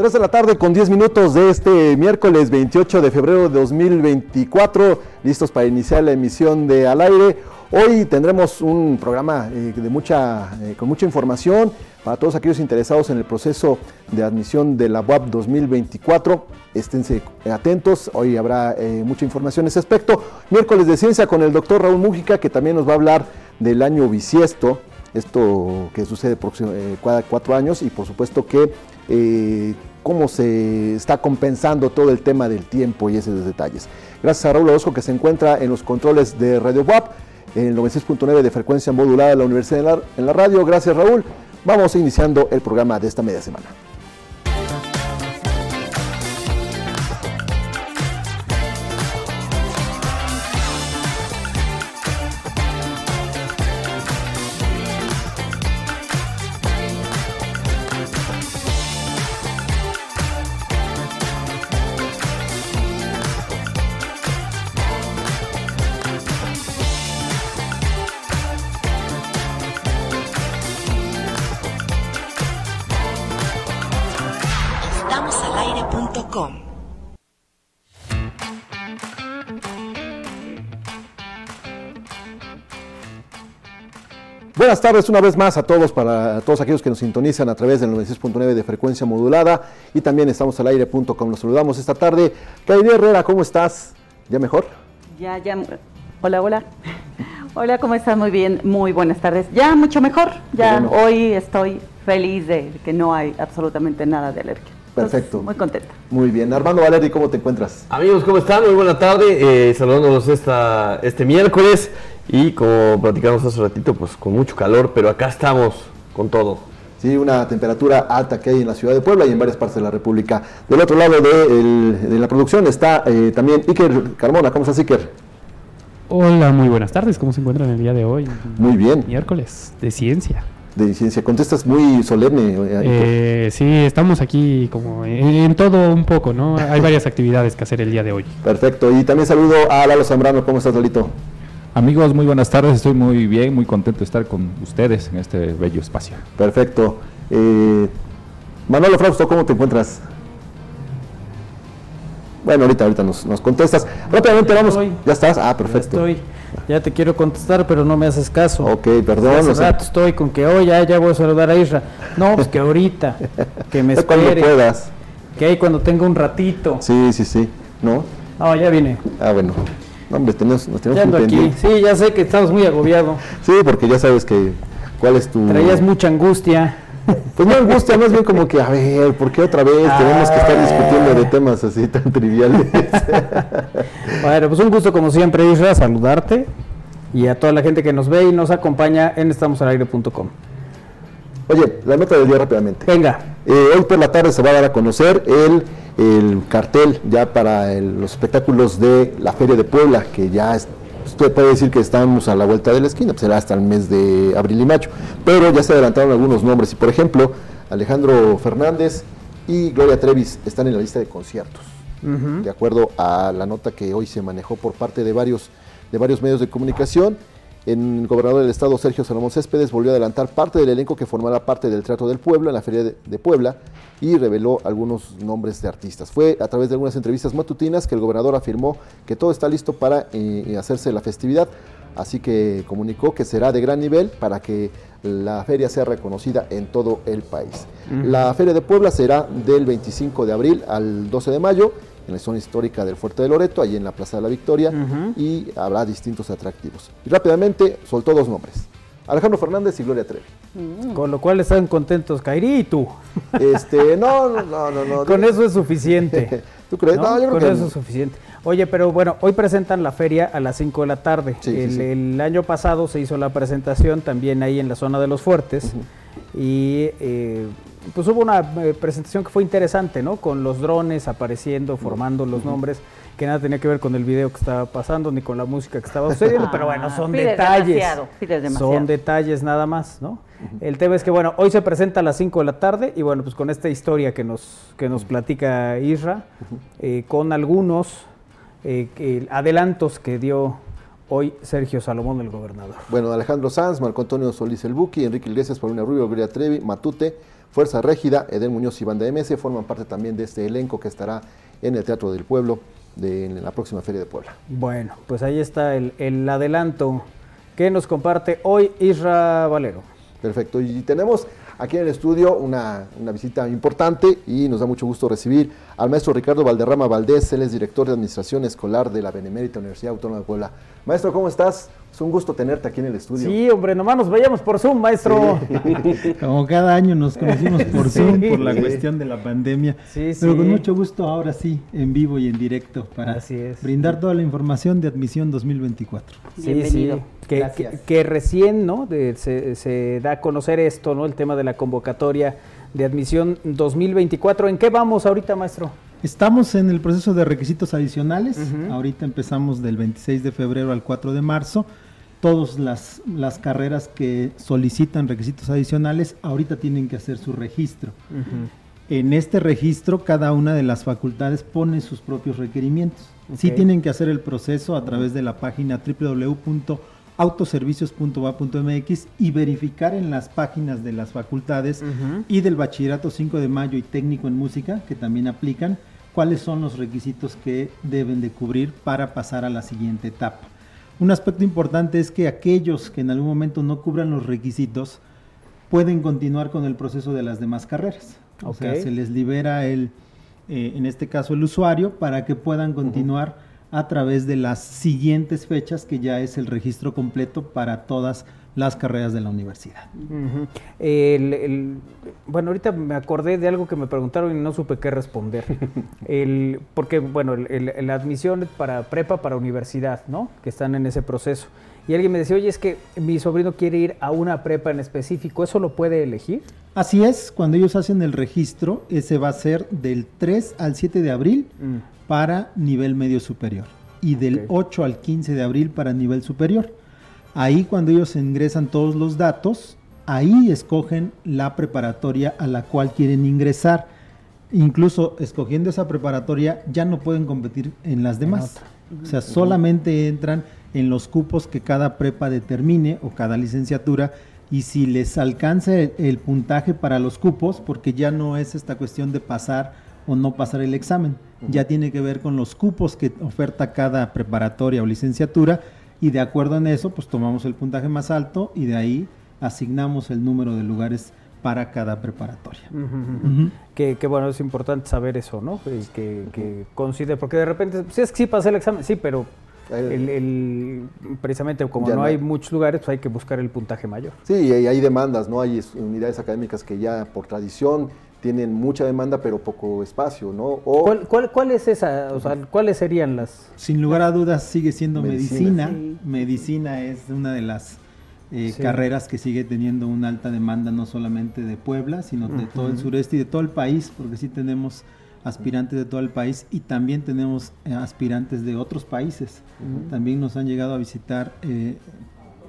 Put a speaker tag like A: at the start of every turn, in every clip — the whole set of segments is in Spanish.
A: 3 de la tarde con 10 minutos de este miércoles 28 de febrero de 2024, listos para iniciar la emisión de Al aire. Hoy tendremos un programa eh, de mucha, eh, con mucha información para todos aquellos interesados en el proceso de admisión de la UAP 2024. Esténse atentos, hoy habrá eh, mucha información en ese aspecto. Miércoles de ciencia con el doctor Raúl Mújica, que también nos va a hablar del año bisiesto, esto que sucede cada cuatro años y por supuesto que cómo se está compensando todo el tema del tiempo y esos detalles. Gracias a Raúl Orozco que se encuentra en los controles de Radio WAP, en el 96.9 de frecuencia modulada de la Universidad en la Radio. Gracias Raúl. Vamos iniciando el programa de esta media semana. Buenas tardes una vez más a todos, para todos aquellos que nos sintonizan a través del 96.9 de frecuencia modulada y también estamos al aire.com. Nos saludamos esta tarde. Kairi Herrera, ¿cómo estás? ¿Ya mejor?
B: Ya, ya. Hola, hola. Hola, ¿cómo estás? Muy bien, muy buenas tardes. Ya mucho mejor. Ya hoy estoy feliz de que no hay absolutamente nada de alergia.
A: Perfecto.
B: muy contenta.
A: Muy bien. Armando Valeri, ¿cómo te encuentras?
C: Amigos, ¿cómo están? Muy buena tarde. Eh, saludándolos esta, este miércoles. Y como platicamos hace ratito, pues con mucho calor, pero acá estamos con todo.
A: Sí, una temperatura alta que hay en la ciudad de Puebla y en varias partes de la República. Del otro lado de, la producción está eh, también Iker Carmona. ¿Cómo estás, Iker?
D: Hola, muy buenas tardes. ¿Cómo se encuentran el día de hoy?
A: Muy bien.
D: Miércoles de ciencia.
A: De ciencia. Contestas muy solemne.
D: Eh, eh sí, estamos aquí como en, todo un poco, ¿no? Hay varias actividades que hacer el día de hoy.
A: Perfecto. Y también saludo a Lalo Zambrano. ¿Cómo estás, Lolito?
E: Amigos, muy buenas tardes. Estoy muy bien, muy contento de estar con ustedes en este bello espacio.
A: Perfecto. Eh, Manolo Frausto, ¿cómo te encuentras? Bueno, ahorita, ahorita nos, contestas. Rápidamente vamos. Ya estás. Ah, perfecto.
F: Ya estoy. Ya te quiero contestar, pero no me haces caso.
A: Ok, perdón.
F: Hace rato estoy con que hoy ya, ya voy a saludar a Isra. No, pues que ahorita, que me espere.
A: cuando puedas.
F: Que ahí cuando tenga un ratito.
A: Sí, sí, sí. ¿No?
F: No, ya vine.
A: Ah, bueno hombre, tenemos, nos tenemos
F: ya aquí. Sí, ya sé que estamos muy agobiados.
A: Sí, porque ya sabes que cuál es tu...
F: Traías mucha angustia.
A: Pues no angustia, más bien como que, a ver, ¿por qué otra vez tenemos que estar discutiendo de temas así tan triviales?
F: bueno, pues un gusto como siempre, Isra, saludarte y a toda la gente que nos ve y nos acompaña en estamosalaire.com.
A: Oye, la nota del día rápidamente.
F: Venga.
A: Eh, hoy por la tarde se va a dar a conocer el el cartel ya para los espectáculos de la Feria de Puebla, que ya usted puede decir que estamos a la vuelta de la esquina, pues será hasta el mes de abril y mayo, pero ya se adelantaron algunos nombres y por ejemplo Alejandro Fernández y Gloria Trevis están en la lista de conciertos, de acuerdo a la nota que hoy se manejó por parte de varios, de varios medios de comunicación. El gobernador del estado, Sergio Salomón Céspedes, volvió a adelantar parte del elenco que formará parte del Teatro del Pueblo en la Feria de Puebla y reveló algunos nombres de artistas. Fue a través de algunas entrevistas matutinas que el gobernador afirmó que todo está listo para eh, hacerse la festividad, así que comunicó que será de gran nivel para que la feria sea reconocida en todo el país. La Feria de Puebla será del 25 de abril al 12 de mayo en la zona histórica del Fuerte de Loreto, allí en la Plaza de la Victoria, y habrá distintos atractivos. Y rápidamente soltó dos nombres. Alejandro Fernández y Gloria Trevi.
F: Mm. Con lo cual están contentos Kairi y tú.
A: Este, no, no, no, no.
F: Con eso es suficiente.
A: ¿Tú crees? No,
F: yo creo Con eso es suficiente. Oye, pero bueno, hoy presentan la feria a las 5 de la tarde. el, año pasado se hizo la presentación también ahí en la zona de los fuertes. Y eh, pues hubo una eh, presentación que fue interesante, ¿no? Con los drones apareciendo, formando los nombres que nada tenía que ver con el video que estaba pasando ni con la música que estaba sucediendo, pero bueno, son detalles. Son detalles nada más, ¿no? El tema es que, bueno, hoy se presenta a las 5 de la tarde y bueno, pues con esta historia que nos, que nos platica Isra, eh, con algunos eh, adelantos que dio hoy Sergio Salomón, el gobernador.
A: Bueno, Alejandro Sanz, Marco Antonio Solís El Buki, Enrique Iglesias, Paulina Rubio, Gloria Trevi, Matute, Fuerza Régida, Eden Muñoz y Banda MS forman parte también de este elenco que estará en el Teatro del Pueblo de, en la próxima Feria de Puebla.
F: Bueno, pues ahí está el, el adelanto que nos comparte hoy Isra Valero.
A: Perfecto, y tenemos aquí en el estudio una, una, visita importante y nos da mucho gusto recibir al maestro Ricardo Valderrama Valdés, él es director de Administración Escolar de la Benemérita Universidad Autónoma de Puebla. Maestro, ¿cómo estás? Es un gusto tenerte aquí en el estudio.
F: Sí, hombre, nomás nos vayamos por Zoom, maestro.
G: Sí. Como cada año nos conocimos por Zoom por la cuestión de la pandemia. Sí, Pero con mucho gusto ahora sí, en vivo y en directo, para brindar toda la información de admisión 2024.
F: Sí, sí. Que, que, que, recién ¿no? De, se, se da a conocer esto, ¿no? El tema de la convocatoria de admisión 2024. ¿En qué vamos ahorita, maestro?
G: Estamos en el proceso de requisitos adicionales. Uh -huh. Ahorita empezamos del 26 de febrero al 4 de marzo. Todas las, las carreras que solicitan requisitos adicionales ahorita tienen que hacer su registro. Uh -huh. En este registro cada una de las facultades pone sus propios requerimientos. Okay. Sí tienen que hacer el proceso a través de la página www.autoservicios.va.mx y verificar en las páginas de las facultades uh -huh. y del bachillerato 5 de mayo y técnico en música que también aplican cuáles son los requisitos que deben de cubrir para pasar a la siguiente etapa. Un aspecto importante es que aquellos que en algún momento no cubran los requisitos pueden continuar con el proceso de las demás carreras. Okay. O sea, se les libera el, eh, en este caso el usuario, para que puedan continuar uh -huh. A través de las siguientes fechas, que ya es el registro completo para todas las carreras de la universidad.
F: Uh -huh. el, el, bueno, ahorita me acordé de algo que me preguntaron y no supe qué responder. el, porque, bueno, la admisión para prepa, para universidad, ¿no? Que están en ese proceso. Y alguien me decía, oye, es que mi sobrino quiere ir a una prepa en específico, ¿eso lo puede elegir?
G: Así es, cuando ellos hacen el registro, ese va a ser del 3 al 7 de abril mm. para nivel medio superior y del okay. 8 al 15 de abril para nivel superior. Ahí cuando ellos ingresan todos los datos, ahí escogen la preparatoria a la cual quieren ingresar. Incluso escogiendo esa preparatoria ya no pueden competir en las demás. O sea, solamente entran en los cupos que cada prepa determine o cada licenciatura y si les alcanza el, el puntaje para los cupos, porque ya no es esta cuestión de pasar o no pasar el examen, ya tiene que ver con los cupos que oferta cada preparatoria o licenciatura y de acuerdo en eso, pues tomamos el puntaje más alto y de ahí asignamos el número de lugares para cada preparatoria. Uh
F: -huh. Uh -huh. Que, que, bueno, es importante saber eso, ¿no? Que, que, que considere, porque de repente, si es que sí pasé el examen, sí, pero el, el, precisamente como no, no, hay muchos lugares, pues hay que buscar el puntaje mayor.
A: Sí, y hay demandas, ¿no? Hay unidades académicas que ya por tradición tienen mucha demanda pero poco espacio, ¿no?
F: O ¿Cuál, cuál, cuál es esa? O sea, ¿cuáles serían las?
G: Sin lugar a dudas sigue siendo medicina. Medicina, sí. medicina es una de las eh, sí. carreras que sigue teniendo una alta demanda no solamente de Puebla, sino de uh -huh. todo el sureste y de todo el país, porque sí tenemos aspirantes de todo el país y también tenemos eh, aspirantes de otros países. Uh -huh. También nos han llegado a visitar eh,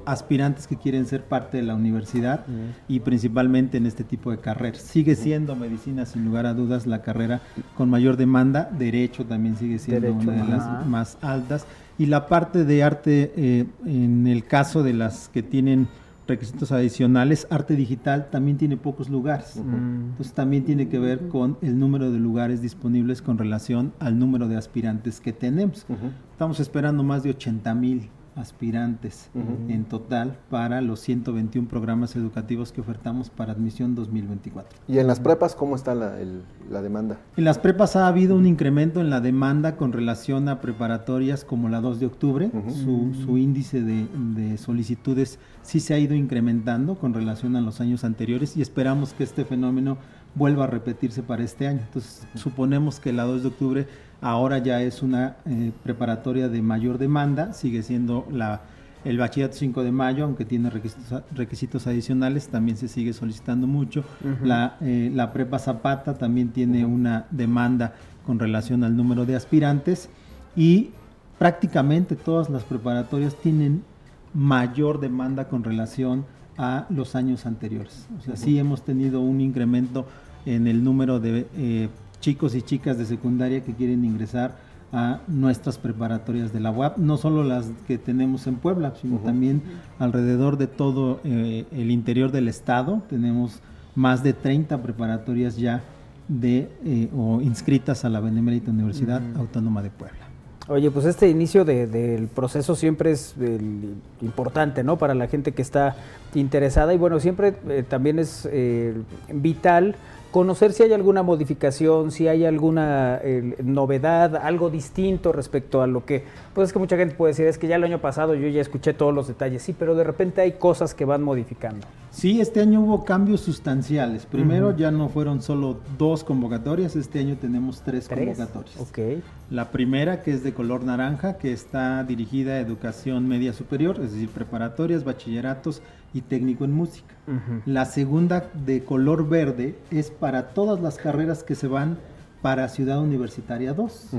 G: aspirantes que quieren ser parte de la universidad uh -huh. y principalmente en este tipo de carreras. Sigue siendo medicina sin lugar a dudas la carrera con mayor demanda, derecho también sigue siendo derecho, una de las más altas y la parte de arte eh, en el caso de las que tienen requisitos adicionales, arte digital también tiene pocos lugares. Uh -huh. Entonces también tiene que ver con el número de lugares disponibles con relación al número de aspirantes que tenemos. Uh -huh. Estamos esperando más de 80 mil aspirantes uh -huh. en total para los 121 programas educativos que ofertamos para admisión 2024.
A: ¿Y en las prepas cómo está la, el, la, demanda?
G: En las prepas ha habido un incremento en la demanda con relación a preparatorias como la 2 de octubre. Uh -huh. su, su, índice de, de, solicitudes sí se ha ido incrementando con relación a los años anteriores y esperamos que este fenómeno vuelva a repetirse para este año. Entonces suponemos que la 2 de octubre ahora ya es una eh, preparatoria de mayor demanda, sigue siendo la, el bachillerato 5 de mayo, aunque tiene requisitos, requisitos adicionales, también se sigue solicitando mucho. Uh -huh. la, eh, la, prepa Zapata también tiene uh -huh. una demanda con relación al número de aspirantes y prácticamente todas las preparatorias tienen mayor demanda con relación a los años anteriores. O sea, uh -huh. sí hemos tenido un incremento en el número de eh, chicos y chicas de secundaria que quieren ingresar a nuestras preparatorias de la UAP, no solo las que tenemos en Puebla, sino uh -huh. también alrededor de todo eh, el interior del estado. Tenemos más de 30 preparatorias ya de eh, o inscritas a la Benemérita Universidad Autónoma de Puebla.
F: Oye, pues este inicio del proceso siempre es importante, ¿no? Para la gente que está interesada y bueno, siempre eh, también es vital conocer si hay alguna modificación, si hay alguna eh, novedad, algo distinto respecto a lo que, pues es que mucha gente puede decir, es que ya el año pasado yo ya escuché todos los detalles, sí, pero de repente hay cosas que van modificando.
G: Sí, este año hubo cambios sustanciales. Primero ya no fueron solo dos convocatorias, este año tenemos tres, convocatorias.
F: Okay.
G: La primera, que es de color naranja, que está dirigida a educación media superior, es decir, preparatorias, bachilleratos, y técnico en música. La segunda de color verde es para todas las carreras que se van para Ciudad Universitaria 2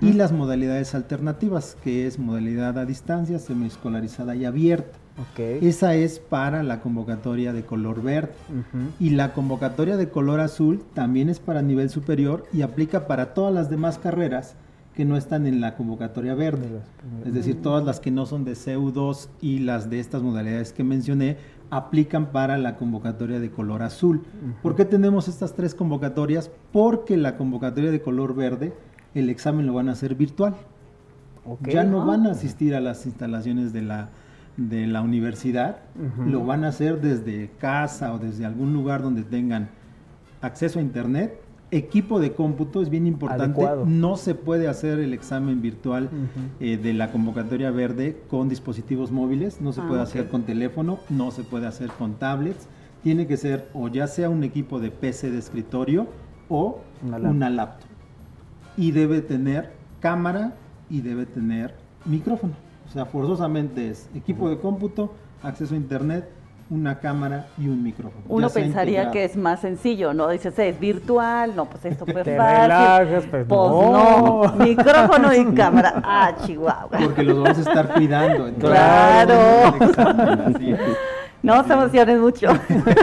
G: y las modalidades alternativas, que es modalidad a distancia, semiescolarizada y abierta. Esa es para la convocatoria de color verde. Y la convocatoria de color azul también es para nivel superior y aplica para todas las demás carreras que no están en la convocatoria verde. Es decir, todas las que no son de CEU2 y las de estas modalidades que mencioné aplican para la convocatoria de color azul. ¿Por qué tenemos estas tres convocatorias? Porque la convocatoria de color verde, el examen lo van a hacer virtual. Ya no ah. van a asistir a las instalaciones de la, de la universidad, lo van a hacer desde casa o desde algún lugar donde tengan acceso a internet equipo de cómputo es bien importante. No se puede hacer el examen virtual eh, de la convocatoria verde con dispositivos móviles, no se ah, puede hacer con teléfono, no se puede hacer con tablets. Tiene que ser o ya sea un equipo de PC de escritorio o una laptop. Y debe tener cámara y debe tener micrófono. O sea, forzosamente es equipo de cómputo, acceso a internet, una cámara y un micrófono.
B: Uno pensaría que es más sencillo, ¿no? Dices, es virtual, no, pues esto fue fácil. pues, pues no. micrófono y cámara. Ah, chihuahua.
G: Porque los vamos a estar cuidando.
B: claro. No se emociones mucho.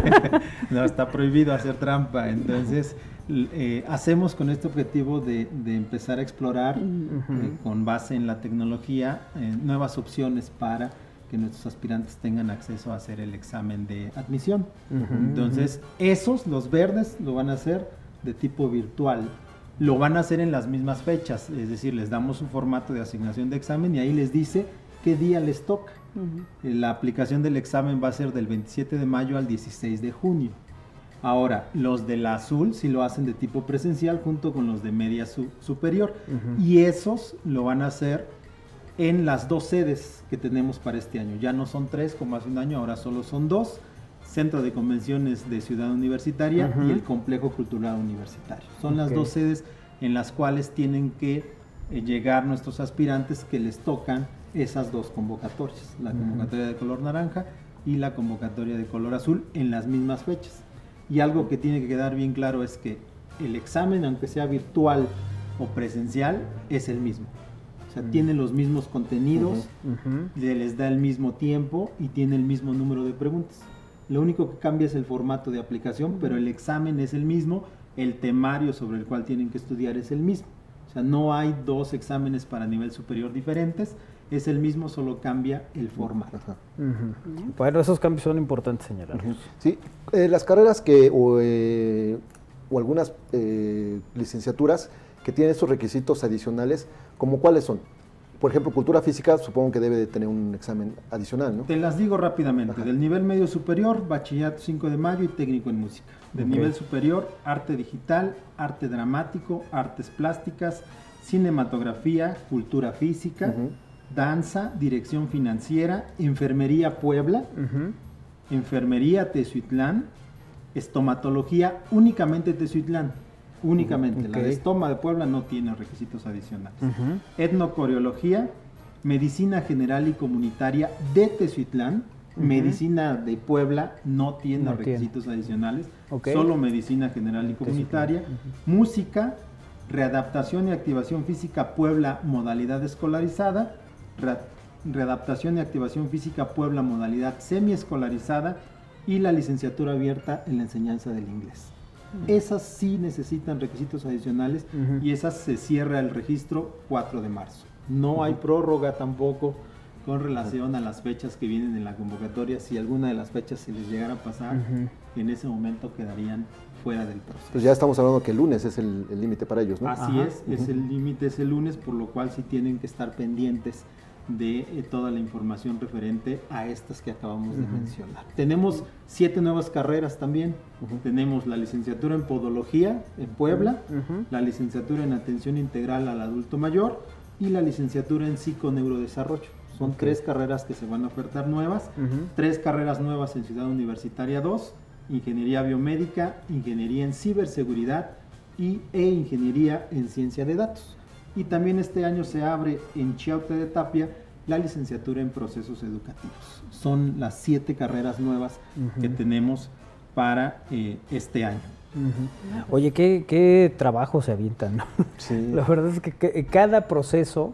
G: no, está prohibido hacer trampa. Entonces, eh, hacemos con este objetivo de, empezar a explorar, eh, con base en la tecnología, eh, nuevas opciones para que nuestros aspirantes tengan acceso a hacer el examen de admisión. Entonces, esos, los verdes, lo van a hacer de tipo virtual. Lo van a hacer en las mismas fechas, es decir, les damos un formato de asignación de examen y ahí les dice qué día les toca. La aplicación del examen va a ser del 27 de mayo al 16 de junio. Ahora, los del azul sí lo hacen de tipo presencial junto con los de media superior. Y esos lo van a hacer en las dos sedes que tenemos para este año. Ya no son tres como hace un año, ahora solo son dos. Centro de Convenciones de Ciudad Universitaria y el Complejo Cultural Universitario. Son las dos sedes en las cuales tienen que eh, llegar nuestros aspirantes que les tocan esas dos convocatorias, la convocatoria de color naranja y la convocatoria de color azul en las mismas fechas. Y algo que tiene que quedar bien claro es que el examen, aunque sea virtual o presencial, es el mismo. O sea, tiene los mismos contenidos, les da el mismo tiempo y tiene el mismo número de preguntas. Lo único que cambia es el formato de aplicación, pero el examen es el mismo, el temario sobre el cual tienen que estudiar es el mismo. O sea, no hay dos exámenes para nivel superior diferentes, es el mismo, solo cambia el formato.
F: Bueno, esos cambios son importantes señalar.
A: Sí, eh, las carreras que o, eh, algunas eh, licenciaturas que tienen estos requisitos adicionales, ¿como cuáles son? Por ejemplo, cultura física supongo que debe de tener un examen adicional, ¿no?
G: Te las digo rápidamente. Del nivel medio superior, bachillerato 5 de mayo y técnico en música. Del nivel superior, arte digital, arte dramático, artes plásticas, cinematografía, cultura física, danza, dirección financiera, enfermería Puebla, enfermería Tezuitlán, estomatología únicamente Tezuitlán únicamente. La de Estoma de Puebla no tiene requisitos adicionales. Etnocoreología, medicina general y comunitaria de Tezuitlán. Medicina de Puebla no tiene requisitos adicionales, solo medicina general y comunitaria. Música, readaptación y activación física Puebla, modalidad escolarizada. readaptación y activación física Puebla, modalidad semiescolarizada. Y la licenciatura abierta en la enseñanza del inglés. Esas sí necesitan requisitos adicionales y esas se cierra el registro 4 de marzo. No hay prórroga tampoco con relación a las fechas que vienen en la convocatoria. Si alguna de las fechas se les llegara a pasar, en ese momento quedarían fuera del proceso.
A: Pues ya estamos hablando que el lunes es el límite para ellos, ¿no?
G: Así es, es el límite es el lunes, por lo cual sí tienen que estar pendientes de eh, toda la información referente a estas que acabamos de mencionar. Tenemos siete nuevas carreras también. Tenemos la licenciatura en Podología en Puebla, la licenciatura en Atención Integral al Adulto Mayor y la licenciatura en Psiconeurodesarrollo. Son tres carreras que se van a ofertar nuevas, tres carreras nuevas en Ciudad Universitaria 2, Ingeniería Biomédica, Ingeniería en Ciberseguridad y, e Ingeniería en Ciencia de Datos. Y también este año se abre en Chiaute de Tapia la licenciatura en procesos educativos. Son las siete carreras nuevas que tenemos para eh, este año.
F: Oye, ¿qué, trabajo se avientan. La verdad es que, cada proceso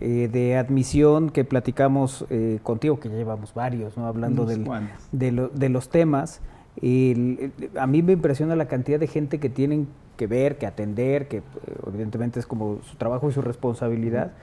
F: eh, de admisión que platicamos eh, contigo, que ya llevamos varios, ¿no? hablando del, de, los temas, a mí me impresiona la cantidad de gente que tienen que ver, que atender, que evidentemente es como su trabajo y su responsabilidad. Eh,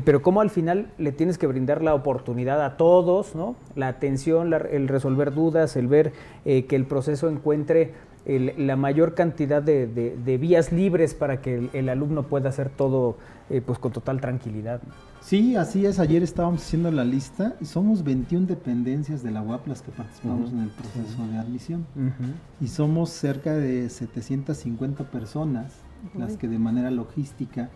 F: pero cómo al final le tienes que brindar la oportunidad a todos, ¿no? La atención, el resolver dudas, el ver eh, que el proceso encuentre la mayor cantidad de, vías libres para que el, alumno pueda hacer todo eh, pues con total tranquilidad.
G: Sí, así es. Ayer estábamos haciendo la lista y somos 21 dependencias de la UAP las que participamos en el proceso de admisión. Y somos cerca de 750 personas las que de manera logística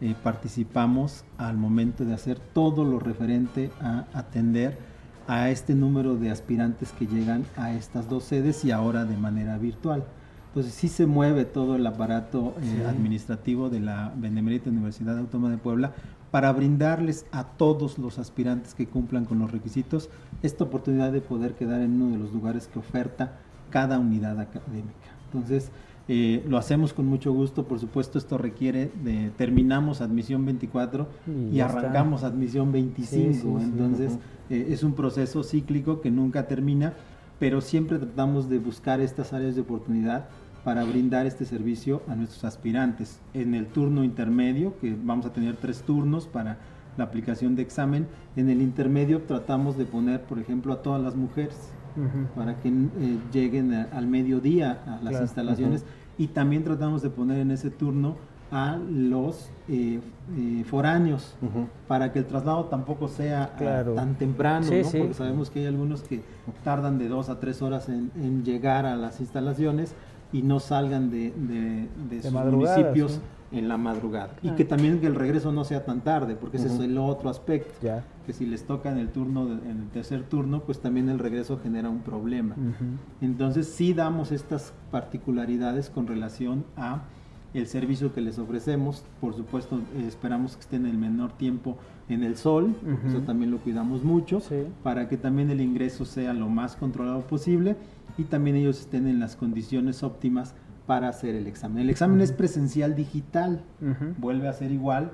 G: eh, participamos al momento de hacer todo lo referente a atender a este número de aspirantes que llegan a estas dos sedes y ahora de manera virtual. Entonces sí se mueve todo el aparato eh, administrativo de la Benemérita Universidad Autónoma de Puebla para brindarles a todos los aspirantes que cumplan con los requisitos esta oportunidad de poder quedar en uno de los lugares que oferta cada unidad académica. Entonces, eh, lo hacemos con mucho gusto, por supuesto esto requiere de terminamos admisión 24 y, arrancamos admisión 25, entonces eh, es un proceso cíclico que nunca termina, pero siempre tratamos de buscar estas áreas de oportunidad para brindar este servicio a nuestros aspirantes. En el turno intermedio, que vamos a tener tres turnos para la aplicación de examen, en el intermedio tratamos de poner, por ejemplo, a todas las mujeres para que eh, lleguen al mediodía a las instalaciones. Y también tratamos de poner en ese turno a los eh, eh, foráneos para que el traslado tampoco sea tan temprano, porque sabemos que hay algunos que tardan de dos a tres horas en, llegar a las instalaciones y no salgan de, sus municipios en la madrugada. Y que también que el regreso no sea tan tarde, porque ese es el otro aspecto. Que si les toca en el turno, en el tercer turno, pues también el regreso genera un problema. Entonces sí damos estas particularidades con relación a el servicio que les ofrecemos. Por supuesto, esperamos que estén el menor tiempo en el sol, eso también lo cuidamos mucho, para que también el ingreso sea lo más controlado posible y también ellos estén en las condiciones óptimas para hacer el examen. El examen es presencial digital, vuelve a ser igual.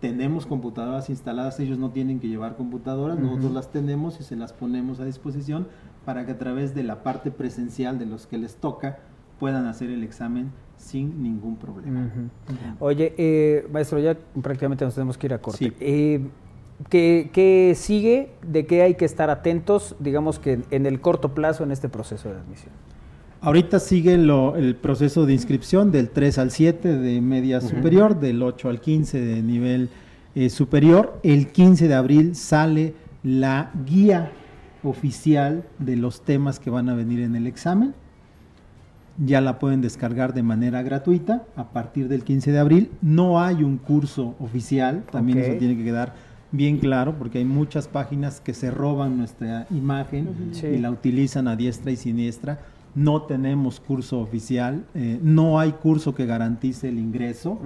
G: Tenemos computadoras instaladas, ellos no tienen que llevar computadoras, nosotros las tenemos y se las ponemos a disposición para que a través de la parte presencial de los que les toca puedan hacer el examen sin ningún problema.
F: Oye, eh, maestro, ya prácticamente nos tenemos que ir a corte. Eh, ¿qué, ¿Qué sigue? ¿De qué hay que estar atentos, digamos que en el corto plazo en este proceso de admisión?
G: Ahorita sigue el proceso de inscripción del 3 al 7 de media superior, del 8 al 15 de nivel eh, superior. El 15 de abril sale la guía oficial de los temas que van a venir en el examen. Ya la pueden descargar de manera gratuita a partir del 15 de abril. No hay un curso oficial, también eso tiene que quedar bien claro, porque hay muchas páginas que se roban nuestra imagen y la utilizan a diestra y siniestra no tenemos curso oficial, eh, no hay curso que garantice el ingreso,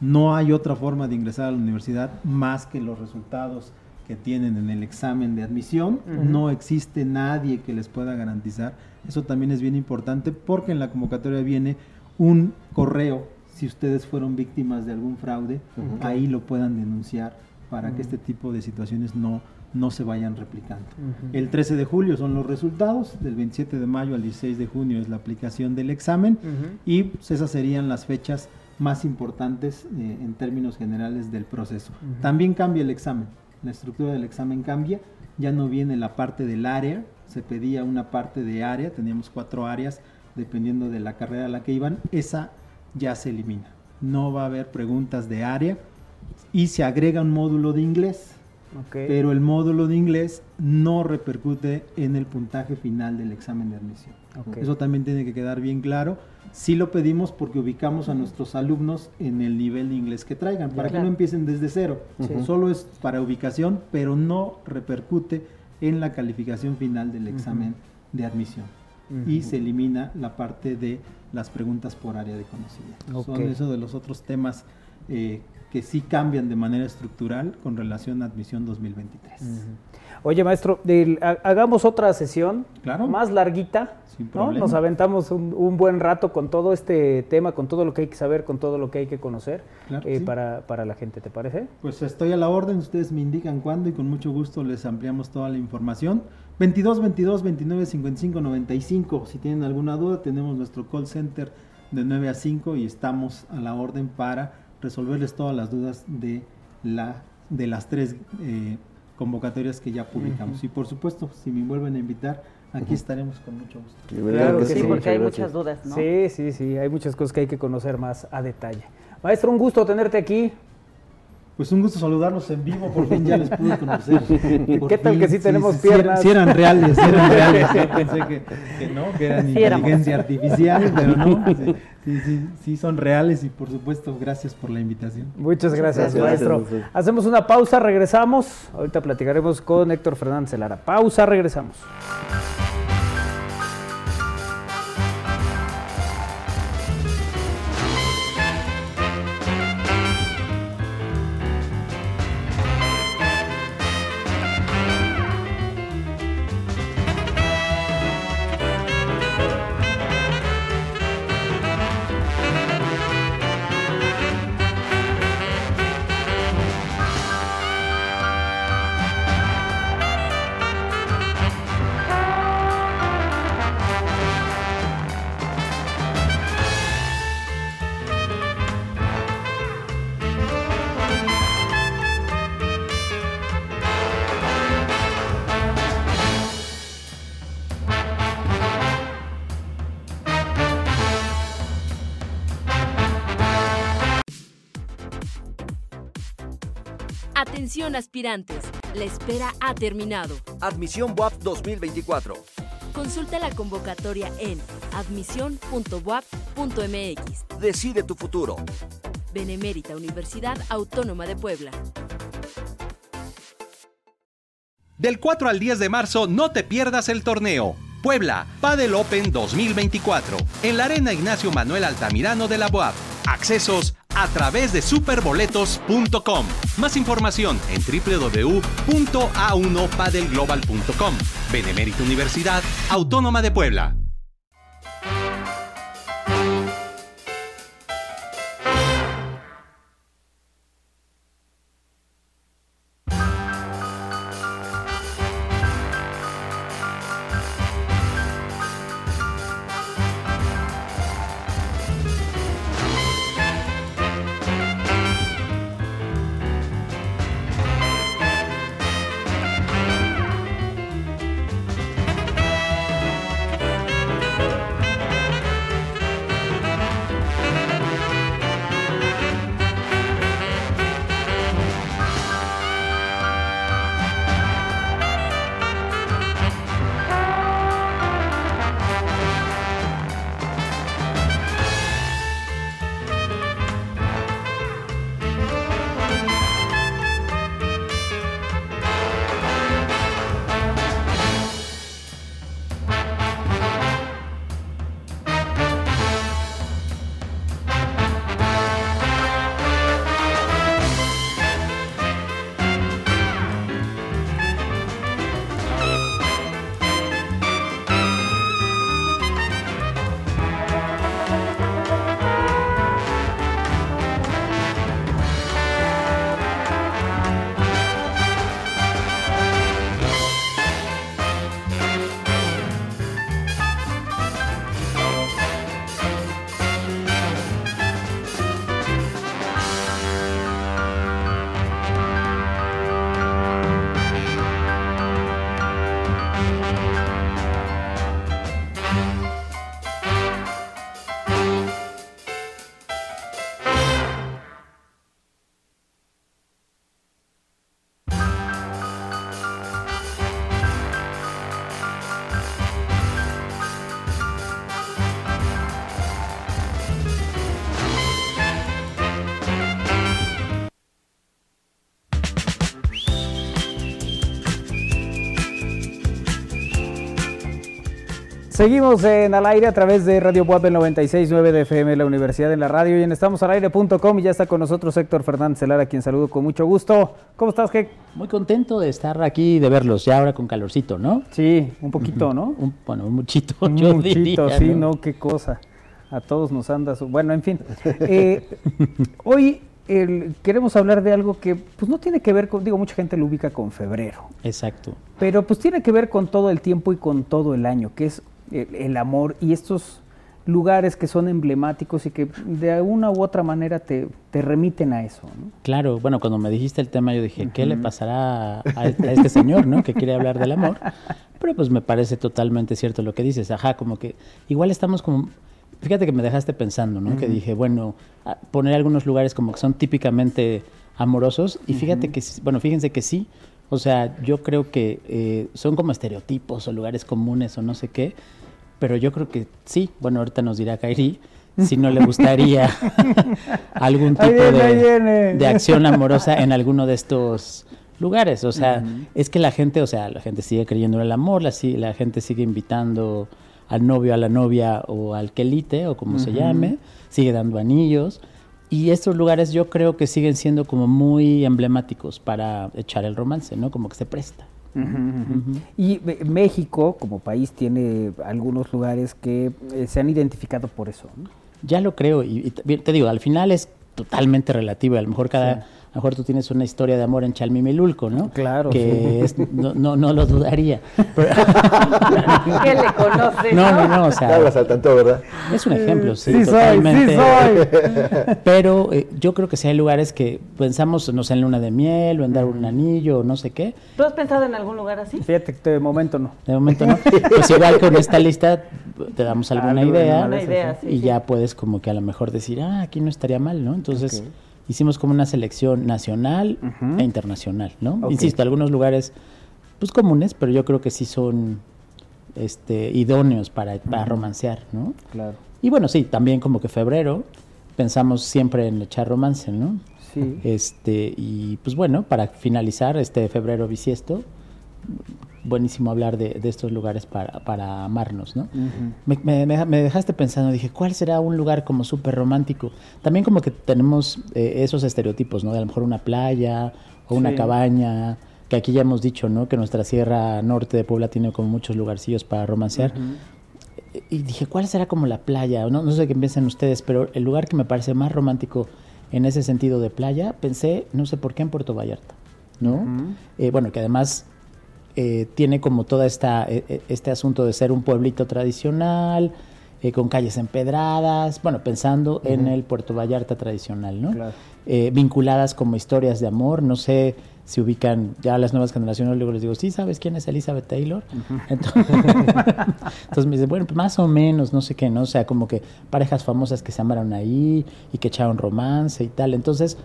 G: no hay otra forma de ingresar a la universidad más que los resultados que tienen en el examen de admisión, no existe nadie que les pueda garantizar, eso también es bien importante porque en la convocatoria viene un correo, si ustedes fueron víctimas de algún fraude, ahí lo puedan denunciar para que este tipo de situaciones no no se vayan replicando. El 13 de julio son los resultados, del 27 de mayo al 16 de junio es la aplicación del examen y pues, esas serían las fechas más importantes eh, en términos generales del proceso. También cambia el examen. La estructura del examen cambia, ya no viene la parte del área, se pedía una parte de área, teníamos cuatro áreas dependiendo de la carrera a la que iban, esa ya se elimina. No va a haber preguntas de área y se agrega un módulo de inglés. Pero el módulo de inglés no repercute en el puntaje final del examen de admisión. Eso también tiene que quedar bien claro. Sí lo pedimos porque ubicamos a nuestros alumnos en el nivel de inglés que traigan, para que no empiecen desde cero. Solo es para ubicación, pero no repercute en la calificación final del examen de admisión. Y se elimina la parte de las preguntas por área de conocimiento. Son eso de los otros temas eh, que sí cambian de manera estructural con relación a admisión 2023.
F: Oye, maestro, hagamos otra sesión más larguita. Nos aventamos un, buen rato con todo este tema, con todo lo que hay que saber, con todo lo que hay que conocer eh, para, para, la gente, ¿te parece?
G: Pues estoy a la orden, ustedes me indican cuándo y con mucho gusto les ampliamos toda la información. 22 22 29 55 95. Si tienen alguna duda, tenemos nuestro call center de 9 a 5 y estamos a la orden para resolverles todas las dudas de, la, de las tres eh, convocatorias que ya publicamos. Y por supuesto, si me vuelven a invitar, aquí estaremos con mucho gusto.
B: Claro que sí, porque hay muchas dudas, ¿no?
F: Sí, sí, sí, hay muchas cosas que hay que conocer más a detalle. Maestro, un gusto tenerte aquí.
G: Pues un gusto saludarlos en vivo, por fin ya les pude conocer.
F: ¿Qué tal que sí tenemos piernas?
G: Sí, eran reales, eran reales. pensé que, no, que eran inteligencia artificial, pero no. Sí, sí, sí, son reales y por supuesto, gracias por la invitación.
F: Muchas gracias, maestro. Hacemos una pausa, regresamos. Ahorita platicaremos con Héctor Fernández Lara. Pausa, regresamos.
H: Aspirantes, la espera ha terminado.
I: Admisión WAP 2024.
H: Consulta la convocatoria en admisión.wap.mx.
I: Decide tu futuro.
H: Benemérita Universidad Autónoma de Puebla.
J: Del 4 al 10 de marzo no te pierdas el torneo. Puebla, Padel Open 2024, en la Arena Ignacio Manuel Altamirano de la UAP. Accesos a través de superboletos.com. Más información en www.a1padelglobal.com. Benemérita Universidad Autónoma de Puebla.
F: Seguimos en al aire a través de Radio Buap 96.9 de FM, la Universidad de la Radio, y en estamosalaire.com y ya está con nosotros Héctor Fernández Celar, a quien saludo con mucho gusto. ¿Cómo estás, Gek?
K: Muy contento de estar aquí y de verlos, ya ahora con calorcito, ¿no?
F: Sí, un poquito, ¿no?
K: Un, bueno, un muchito,
F: un
K: yo
F: muchito, sí, ¿no? Qué cosa. A todos nos anda su... Bueno, en fin. Eh, hoy queremos hablar de algo que pues no tiene que ver con, digo, mucha gente lo ubica con febrero.
K: Exacto.
F: Pero pues tiene que ver con todo el tiempo y con todo el año, que es el, amor y estos lugares que son emblemáticos y que de una u otra manera te, remiten a eso.
K: Claro, bueno, cuando me dijiste el tema yo dije, ¿qué le pasará a, este señor, ¿no? Que quiere hablar del amor. Pero pues me parece totalmente cierto lo que dices, ajá, como que igual estamos como Fíjate que me dejaste pensando, ¿no? Que dije, bueno, poner algunos lugares como que son típicamente amorosos y fíjate que, bueno, fíjense que sí, o sea, yo creo que eh, son como estereotipos o lugares comunes o no sé qué, pero yo creo que sí, bueno, ahorita nos dirá Kairi si no le gustaría algún tipo de, acción amorosa en alguno de estos lugares, o sea, es que la gente, o sea, la gente sigue creyendo en el amor, la, la gente sigue invitando al novio, a la novia o al quelite o como se llame, sigue dando anillos. Y estos lugares yo creo que siguen siendo como muy emblemáticos para echar el romance, ¿no? Como que se presta.
F: Y México como país tiene algunos lugares que eh, se han identificado por eso. ¿no?
K: Ya lo creo y, te digo, al final es totalmente relativo. A lo mejor cada, a lo mejor tú tienes una historia de amor en Chalmimilulco, ¿no?
F: Claro.
K: Que es, no, no, no, lo dudaría.
B: ¿Qué le conoce?
K: No, no, no, o sea.
A: al tanto, ¿verdad?
K: Es un ejemplo, sí, totalmente. Pero eh, yo creo que si hay lugares que pensamos, no sé, en luna de miel o en dar un anillo o no sé qué.
B: ¿Tú has pensado en algún lugar así?
F: Fíjate que de momento no.
K: De momento no. Pues igual con esta lista te damos alguna idea, idea y ya puedes como que a lo mejor decir, ah, aquí no estaría mal, ¿no? Entonces hicimos como una selección nacional e internacional, ¿no? Insisto, algunos lugares pues comunes, pero yo creo que sí son este idóneos para, para romancear, ¿no?
F: Claro.
K: Y bueno, sí, también como que febrero pensamos siempre en echar romance, ¿no?
F: Sí.
K: Este, y pues bueno, para finalizar este febrero bisiesto, buenísimo hablar de, estos lugares para, para amarnos, ¿no? me, dejaste pensando, dije, ¿cuál será un lugar como súper romántico? También como que tenemos eh, esos estereotipos, ¿no? De a lo mejor una playa o una cabaña, que aquí ya hemos dicho, ¿no? Que nuestra sierra norte de Puebla tiene como muchos lugarcillos para romancear. Y dije, ¿cuál será como la playa? No, no sé qué piensan ustedes, pero el lugar que me parece más romántico en ese sentido de playa, pensé, no sé por qué, en Puerto Vallarta, ¿no? Eh, bueno, que además eh, tiene como todo esta, e, e, este asunto de ser un pueblito tradicional, eh, con calles empedradas, bueno, pensando en el Puerto Vallarta tradicional, ¿no? Eh, vinculadas como historias de amor, no sé si ubican ya las nuevas generaciones, luego les digo, ¿sí sabes quién es Elizabeth Taylor? Entonces, me dicen, bueno, pues más o menos, no sé qué, ¿no? O sea, como que parejas famosas que se amaron ahí y que echaron romance y tal. Entonces,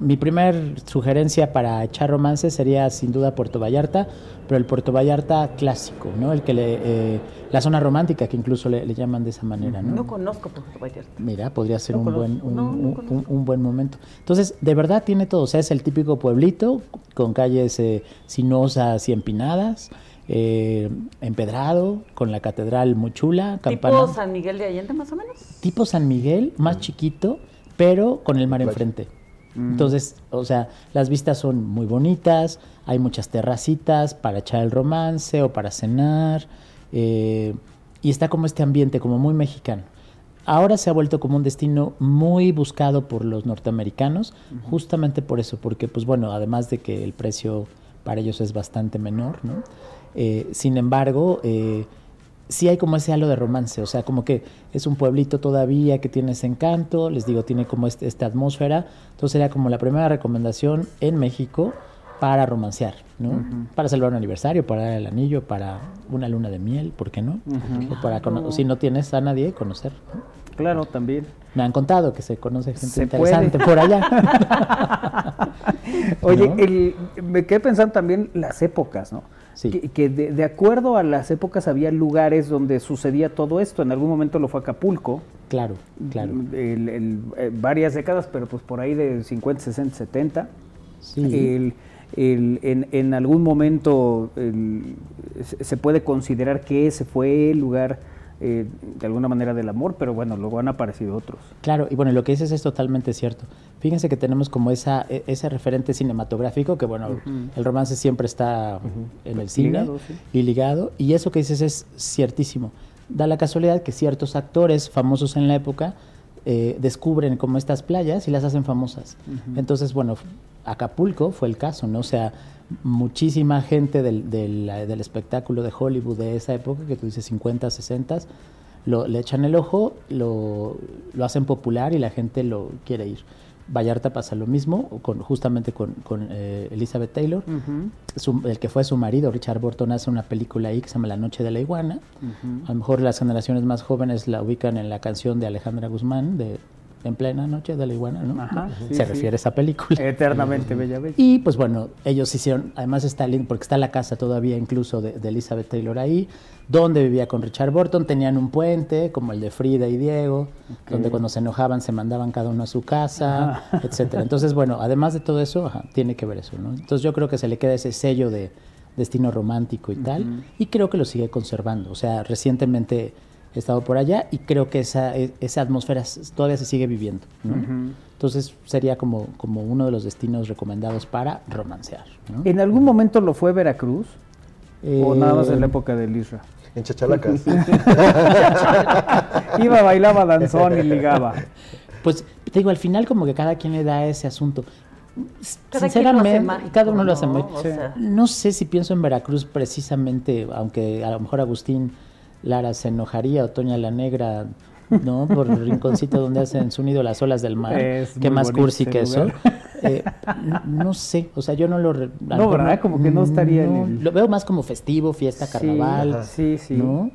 K: mi primer sugerencia para echar romance sería sin duda Puerto Vallarta, pero el Puerto Vallarta clásico, ¿no? El que le, eh, la zona romántica que incluso le, llaman de esa manera, ¿no?
B: No conozco Puerto Vallarta.
K: Mira, podría ser un buen un, buen momento. Entonces, de verdad tiene todo, o sea, es el típico pueblito con calles eh, sinuosas y empinadas. Eh, empedrado, con la catedral muy chula.
B: ¿Tipo San Miguel de Allende, más o menos?
K: Tipo San Miguel, más chiquito, pero con el mar enfrente. Entonces, o sea, las vistas son muy bonitas, hay muchas terracitas para echar el romance o para cenar, eh, y está como este ambiente como muy mexicano. Ahora se ha vuelto como un destino muy buscado por los norteamericanos, justamente por eso, porque pues bueno, además de que el precio para ellos es bastante menor, ¿no? Eh, sin embargo, eh, sí hay como ese halo de romance, o sea, como que es un pueblito todavía que tiene ese encanto, les digo, tiene como este, esta atmósfera, entonces sería como la primera recomendación en México para romancear, ¿no? Para celebrar un aniversario, para dar el anillo, para una luna de miel, ¿por qué no? O para si no tienes a nadie, conocer.
F: Claro, también.
K: Me han contado que se conoce gente interesante por allá.
F: Oye, me quedé pensando también las épocas, ¿no? Que, de, acuerdo a las épocas había lugares donde sucedía todo esto. En algún momento lo fue Acapulco.
K: Claro, claro.
F: Eh, varias décadas, pero pues por ahí de 50, 60, 70.
K: Sí.
F: en, en, algún momento se puede considerar que ese fue el lugar eh, de alguna manera del amor, pero bueno, luego han aparecido otros.
K: Claro, y bueno, lo que dices es totalmente cierto. Fíjense que tenemos como esa, e, ese referente cinematográfico, que bueno, el romance siempre está en el cine y ligado, y eso que dices es ciertísimo. Da la casualidad que ciertos actores famosos en la época eh, descubren como estas playas y las hacen famosas. Entonces, bueno, Acapulco fue el caso, ¿no? O sea, muchísima gente del, del, espectáculo de Hollywood de esa época, que tú dices 50, 60, lo, le echan el ojo, lo, lo, hacen popular y la gente lo quiere ir. Vallarta pasa lo mismo, con, justamente con, con eh, Elizabeth Taylor. el que fue su marido, Richard Burton, hace una película ahí que se llama La Noche de la Iguana. A lo mejor las generaciones más jóvenes la ubican en la canción de Alejandra Guzmán, de en plena noche de la iguana, ¿no? Se refiere a esa película.
F: Eternamente Bella Bella.
K: Y pues bueno, ellos hicieron, además está porque está la casa todavía incluso de, Elizabeth Taylor ahí, donde vivía con Richard Burton, tenían un puente como el de Frida y Diego, donde cuando se enojaban se mandaban cada uno a su casa, etcétera. Entonces, bueno, además de todo eso, tiene que ver eso, ¿no? Entonces yo creo que se le queda ese sello de destino romántico y tal, y creo que lo sigue conservando. O sea, recientemente he estado por allá y creo que esa, e, esa atmósfera todavía se sigue viviendo. Entonces sería como, como uno de los destinos recomendados para romancear.
F: ¿En algún momento lo fue Veracruz? ¿O nada más en la eh, época del Isra?
A: En Chachalacas.
F: Iba, bailaba, danzón y ligaba.
K: Pues te digo, al final como que cada quien le da ese asunto. Sinceramente, cada uno lo hace muy. No sé si pienso en Veracruz precisamente, aunque a lo mejor Agustín Lara se enojaría, Otoña la Negra, ¿no? Por el rinconcito donde hacen su nido las olas del mar. Qué más cursi que eso. Eh, no, sé, o sea, yo no lo...
F: No, ¿verdad? Como que no estaría
K: Lo veo más como festivo, fiesta, carnaval.
F: Sí, sí.
K: ¿no?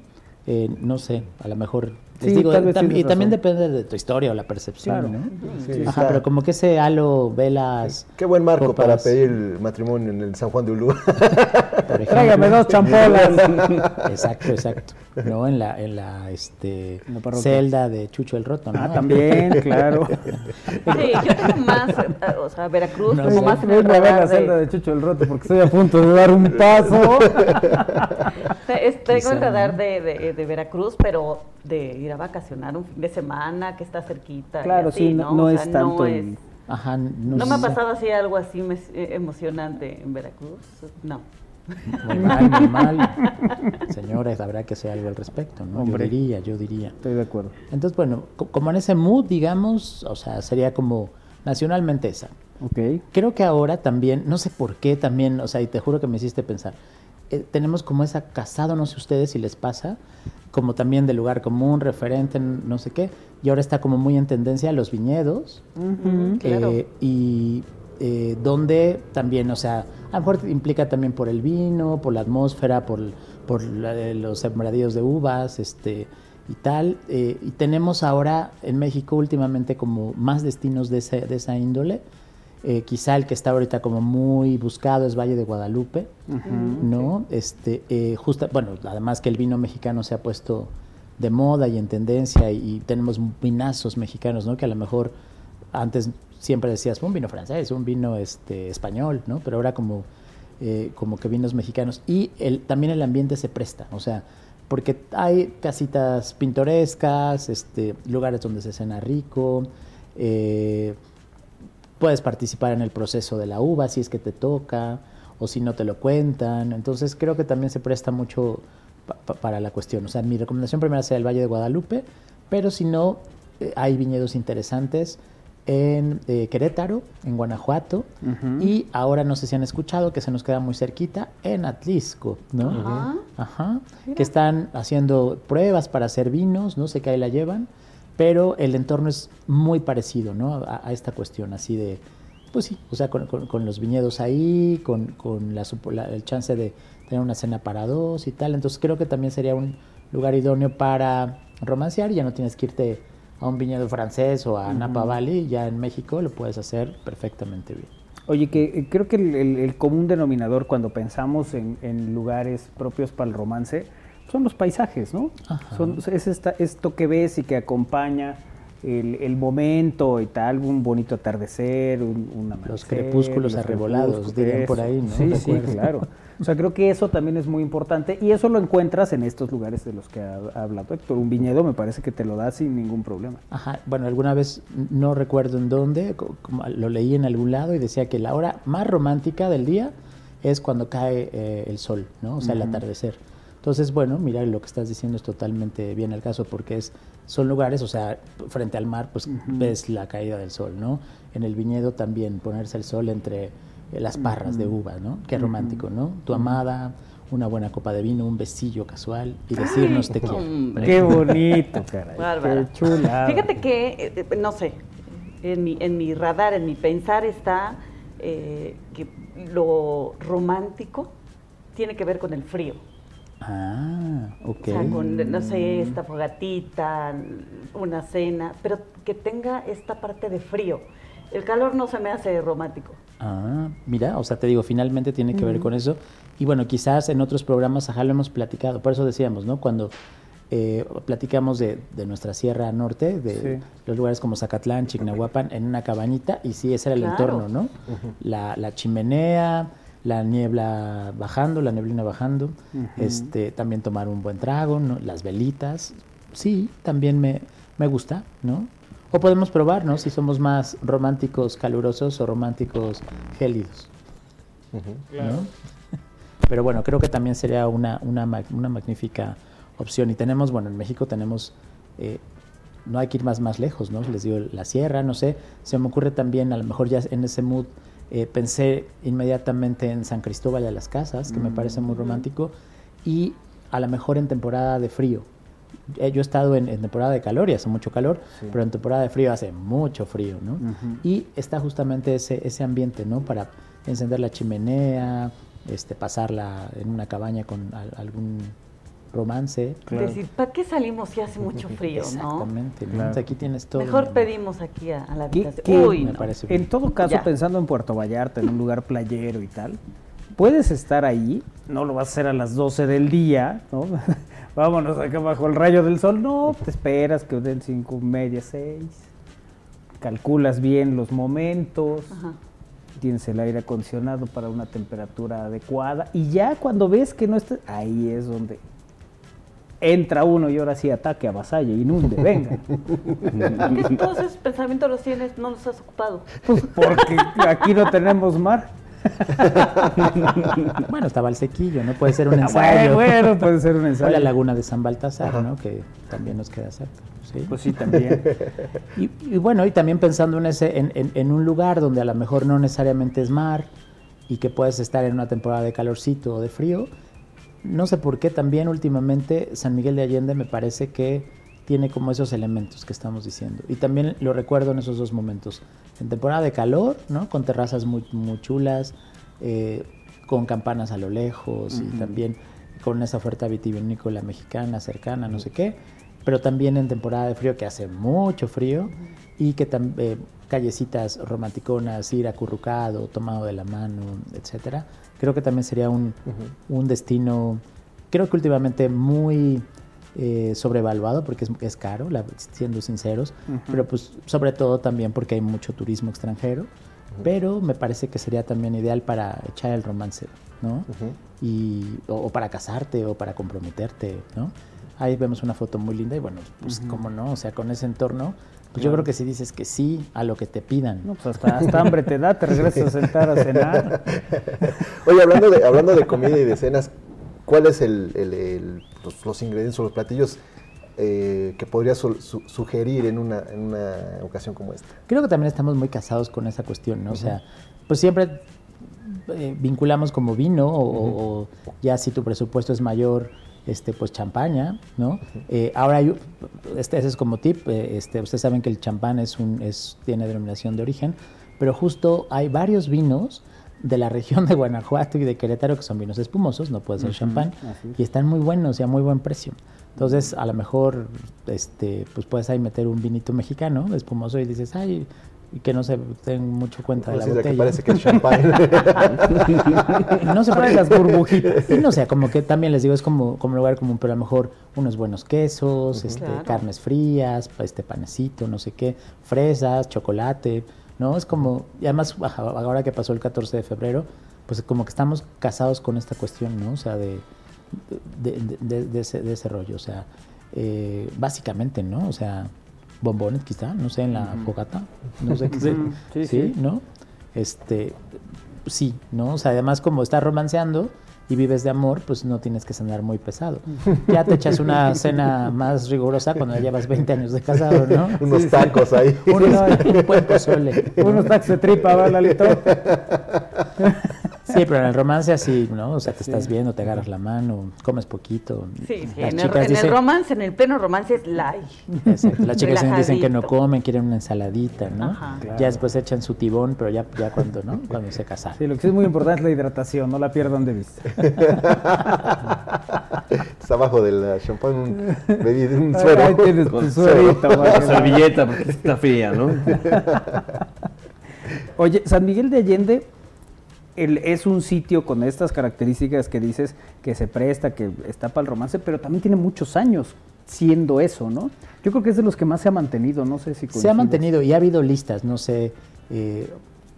K: Eh, no sé, a lo mejor y también depende de tu historia o la percepción, ¿no? Ajá, pero como que ese halo, velas.
A: Qué buen marco para pedir matrimonio en el San Juan de Ulúa.
F: Tráigame dos champolas.
K: exacto, exacto. No, en la, en la este, celda de Chucho el Roto, ¿no?
F: Ah, también, claro.
B: Sí, yo tengo más, eh, o sea, Veracruz, como más
F: en el a ver la celda de Chucho el Roto porque estoy a punto de dar un paso.
B: Tengo el radar de, de, de Veracruz, pero de ir a vacacionar un fin de semana que está cerquita.
F: Claro, sí, no, es tanto.
B: No, me ha pasado así algo así eh, emocionante en Veracruz, no.
K: Muy mal, muy mal. Señores, habrá que hacer algo al respecto, ¿no? yo diría, yo diría.
F: Estoy de acuerdo.
K: Entonces, bueno, como en ese mood, digamos, o sea, sería como nacionalmente esa.
F: Ok.
K: Creo que ahora también, no sé por qué también, o sea, y te juro que me hiciste pensar, eh, tenemos como esa casado, no sé ustedes si les pasa, como también de lugar común, referente, no sé qué, y ahora está como muy en tendencia los viñedos, eh, y eh, donde también, o sea, a lo mejor implica también por el vino, por la atmósfera, por, por los sembradíos de uvas, este y tal, y tenemos ahora en México últimamente como más destinos de, de esa índole, eh, quizá el que está ahorita como muy buscado es Valle de Guadalupe, ¿no? Este, eh, justa, bueno, además que el vino mexicano se ha puesto de moda y en tendencia y, tenemos vinazos mexicanos, ¿no? Que a lo mejor antes siempre decías un vino francés, un vino este, español, ¿no? Pero ahora como, eh, como que vinos mexicanos. Y el, también el ambiente se presta, o sea, porque hay casitas pintorescas, este, lugares donde se cena rico, eh, puedes participar en el proceso de la uva si es que te toca o si no te lo cuentan. Entonces creo que también se presta mucho para la cuestión. O sea, mi recomendación primera sería el Valle de Guadalupe, pero si no, eh, hay viñedos interesantes en eh, Querétaro, en Guanajuato, y ahora no sé si han escuchado que se nos queda muy cerquita, en Atlisco, ¿no? Ajá. Que están haciendo pruebas para hacer vinos, no sé qué ahí la llevan pero el entorno es muy parecido ¿no? a, esta cuestión, así de, pues sí, o sea, con, los viñedos ahí, con, con la, el chance de tener una cena para dos y tal, entonces creo que también sería un lugar idóneo para romancear, ya no tienes que irte a un viñedo francés o a Napa Valley, ya en México lo puedes hacer perfectamente bien.
F: Oye, que eh, creo que el, común denominador cuando pensamos en, en lugares propios para el romance, son los paisajes, ¿no? Son, es esta, esto que ves y que acompaña el, momento y tal, un bonito atardecer, un,
K: Los crepúsculos arrebolados, dirían por ahí, ¿no?
F: Sí, sí, claro. O sea, creo que eso también es muy importante y eso lo encuentras en estos lugares de los que ha, hablado Héctor. Un viñedo me parece que te lo da sin ningún problema.
K: Ajá, bueno, alguna vez no recuerdo en dónde, lo leí en algún lado y decía que la hora más romántica del día es cuando cae eh, el sol, ¿no? O sea, el atardecer. Entonces, bueno, mira, lo que estás diciendo es totalmente bien el caso porque es son lugares, o sea, frente al mar, pues ves la caída del sol, ¿no? En el viñedo también ponerse el sol entre eh, las parras de uva, ¿no? Qué romántico, ¿no? Tu amada, una buena copa de vino, un besillo casual y decirnos te quiero.
F: Qué bonito, caray. Qué chula.
B: Fíjate que, eh, eh, no sé, en mi, en mi radar, en mi pensar está que lo romántico tiene que ver con el frío.
K: Ah, ok.
B: O sea, con, no sé, esta fogatita, una cena, pero que tenga esta parte de frío. El calor no se me hace romántico.
K: Ah, mira, o sea, te digo, finalmente tiene que ver con eso. Y bueno, quizás en otros programas, ajá, lo hemos platicado. Por eso decíamos, ¿no? Cuando eh, platicamos de, nuestra Sierra Norte, de los lugares como Zacatlán, Chignahuapan, en una cabañita, y sí, ese era el entorno, ¿no? la, la, chimenea, la niebla bajando, la neblina bajando, este, también tomar un buen trago, ¿no? las velitas, sí, también me, me gusta, ¿no? O podemos probar, ¿no? Si somos más románticos calurosos o románticos gélidos. Pero bueno, creo que también sería una, una, una, magnífica opción. Y tenemos, bueno, en México tenemos, eh, no hay que ir más, más lejos, ¿no? Les digo, la sierra, no sé. Se me ocurre también, a lo mejor ya en ese mood, eh, pensé inmediatamente en San Cristóbal de las Casas, que me parece muy romántico. Y a lo mejor en temporada de frío, eh, yo he estado en, temporada de calor y hace mucho calor, pero en temporada de frío hace mucho frío, ¿no? Y está justamente ese, ese ambiente, ¿no? Para encender la chimenea, este, pasarla en una cabaña con algún romance.
B: Decir, ¿para qué salimos si hace mucho frío,
K: Exactamente, ¿no? aquí tienes todo.
B: Mejor pedimos aquí a, la habitación.
F: Uy, me parece En todo caso, pensando en Puerto Vallarta, en un lugar playero y tal, puedes estar ahí, no lo vas a hacer a las 12 del día, ¿no? vámonos acá bajo el rayo del sol. No, te esperas que den cinco, media, seis. Calculas bien los momentos. Tienes el aire acondicionado para una temperatura adecuada. Y ya cuando ves que no está, ahí es donde entra uno y ahora sí ataque, avasalle, inunde, venga.
B: ¿Por qué todos esos pensamientos los tienes, no los has ocupado?
F: Pues porque aquí no tenemos mar.
K: bueno, estaba el sequillo, ¿no? Puede ser un ensayo.
F: Bueno, puede ser un ensayo.
K: O la laguna de San Baltasar, ¿no? Que también nos queda cerca.
F: ¿sí? Pues sí, también.
K: Y, bueno, y también pensando en, ese, en, un lugar donde a lo mejor no necesariamente es mar y que puedes estar en una temporada de calorcito o de frío, no sé por qué también últimamente San Miguel de Allende me parece que tiene como esos elementos que estamos diciendo. Y también lo recuerdo en esos dos momentos. En temporada de calor, ¿no? Con terrazas muy, muy chulas, eh, con campanas a lo lejos y también con esa oferta vitivinícola mexicana cercana, no sé qué. Pero también en temporada de frío, que hace mucho frío, y que también eh, callecitas romanticonas, ir acurrucado, tomado de la mano, etcétera. Creo que también sería un, un destino, creo que últimamente muy eh, sobrevaluado porque es, es caro, siendo sinceros, pero pues sobre todo también porque hay mucho turismo extranjero, pero me parece que sería también ideal para echar el romance, ¿no? y, o, para casarte o para comprometerte, ¿no? Ahí vemos una foto muy linda y bueno, pues cómo no, o sea, con ese entorno, pues yo creo que si dices que sí a lo que te pidan.
F: No, pues hasta, hambre te da, te regresas a sentar a cenar.
A: Oye, hablando de, hablando de comida y de cenas, ¿cuál es el los, ingredientes o los platillos eh, que podrías sugerir en una, en una ocasión como esta?
K: Creo que también estamos muy casados con esa cuestión, ¿no? O sea, pues siempre eh, vinculamos como vino o, ya si tu presupuesto es mayor, este, pues champaña, ¿no? Eh, ahora, este, ese es como tip, este, ustedes saben que el champán es un, es, tiene denominación de origen, pero justo hay varios vinos de la región de Guanajuato y de Querétaro, que son vinos espumosos, no puede ser champán, y están muy buenos y a muy buen precio. Entonces, a lo mejor, este, pues puedes ahí meter un vinito mexicano espumoso y dices, ay, y que no se den mucho cuenta de la botella.
A: Que parece que es champán.
K: no se ponen las burbujitas. Y no sé, como que también les digo, es como, como lugar común, pero a lo mejor unos buenos quesos, este, carnes frías, este panecito, no sé qué, fresas, chocolate, ¿no? Es como, y además ahora que pasó el 14 de febrero, pues como que estamos casados con esta cuestión, ¿no? O sea, de, de, ese, de ese rollo, o sea, eh, básicamente, ¿no? O sea, bombones quizá, no sé, en la fogata, no sé qué sé. sí, sí, ¿no? Este, sí, ¿no? O sea, además como estás romanceando y vives de amor, pues no tienes que cenar muy pesado. Ya te echas una cena más rigurosa cuando ya llevas 20 años de casado, ¿no?
A: Unos tacos ahí.
K: un buen pozole.
F: Unos tacos de tripa, ¿verdad, Lalito?
K: Sí, pero en el romance así, ¿no? O sea, te estás viendo, te agarras la mano, comes poquito.
B: Sí, sí. En el, romance, en el pleno romance es light.
K: Exacto. Las chicas dicen que no comen, quieren una ensaladita, ¿no? Ajá, Ya después echan su tibón, pero ya, ya cuando, ¿no? Cuando se casan.
F: Sí, lo que sí es muy importante es la hidratación, no la pierdan de vista.
A: Está abajo del champán un, un suero. Ahí tienes
C: tu suerito. Servilleta porque está fría, ¿no?
F: Oye, San Miguel de Allende es un sitio con estas características que dices que se presta, que está para el romance, pero también tiene muchos años siendo eso, ¿no? Yo creo que es de los que más se ha mantenido, no sé si
K: Se ha mantenido y ha habido listas, no sé eh,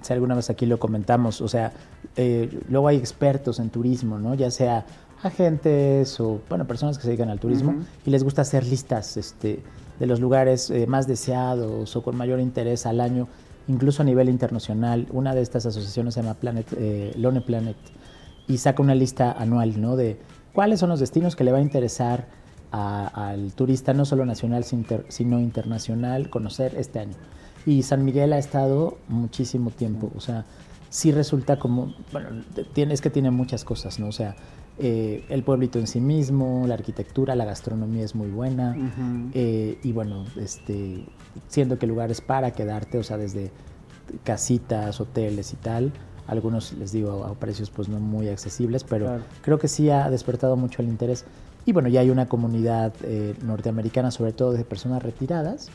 K: si alguna vez aquí lo comentamos, o sea, eh, luego hay expertos en turismo, ¿no? Ya sea agentes o, bueno, personas que se dedican al turismo y les gusta hacer listas este, de los lugares eh, más deseados o con mayor interés al año incluso a nivel internacional. Una de estas asociaciones se llama Planet, eh, Lone Planet y saca una lista anual ¿no? de cuáles son los destinos que le va a interesar al turista, no solo nacional, sino internacional, conocer este año. Y San Miguel ha estado muchísimo tiempo, o sea, sí resulta como, bueno, tiene, es que tiene muchas cosas, ¿no? O sea, eh, el pueblito en sí mismo, la arquitectura, la gastronomía es muy buena. Eh, y bueno, este, siendo que lugares para quedarte, o sea, desde casitas, hoteles y tal, algunos les digo a precios pues no muy accesibles, pero creo que sí ha despertado mucho el interés. Y bueno, ya hay una comunidad eh, norteamericana, sobre todo de personas retiradas,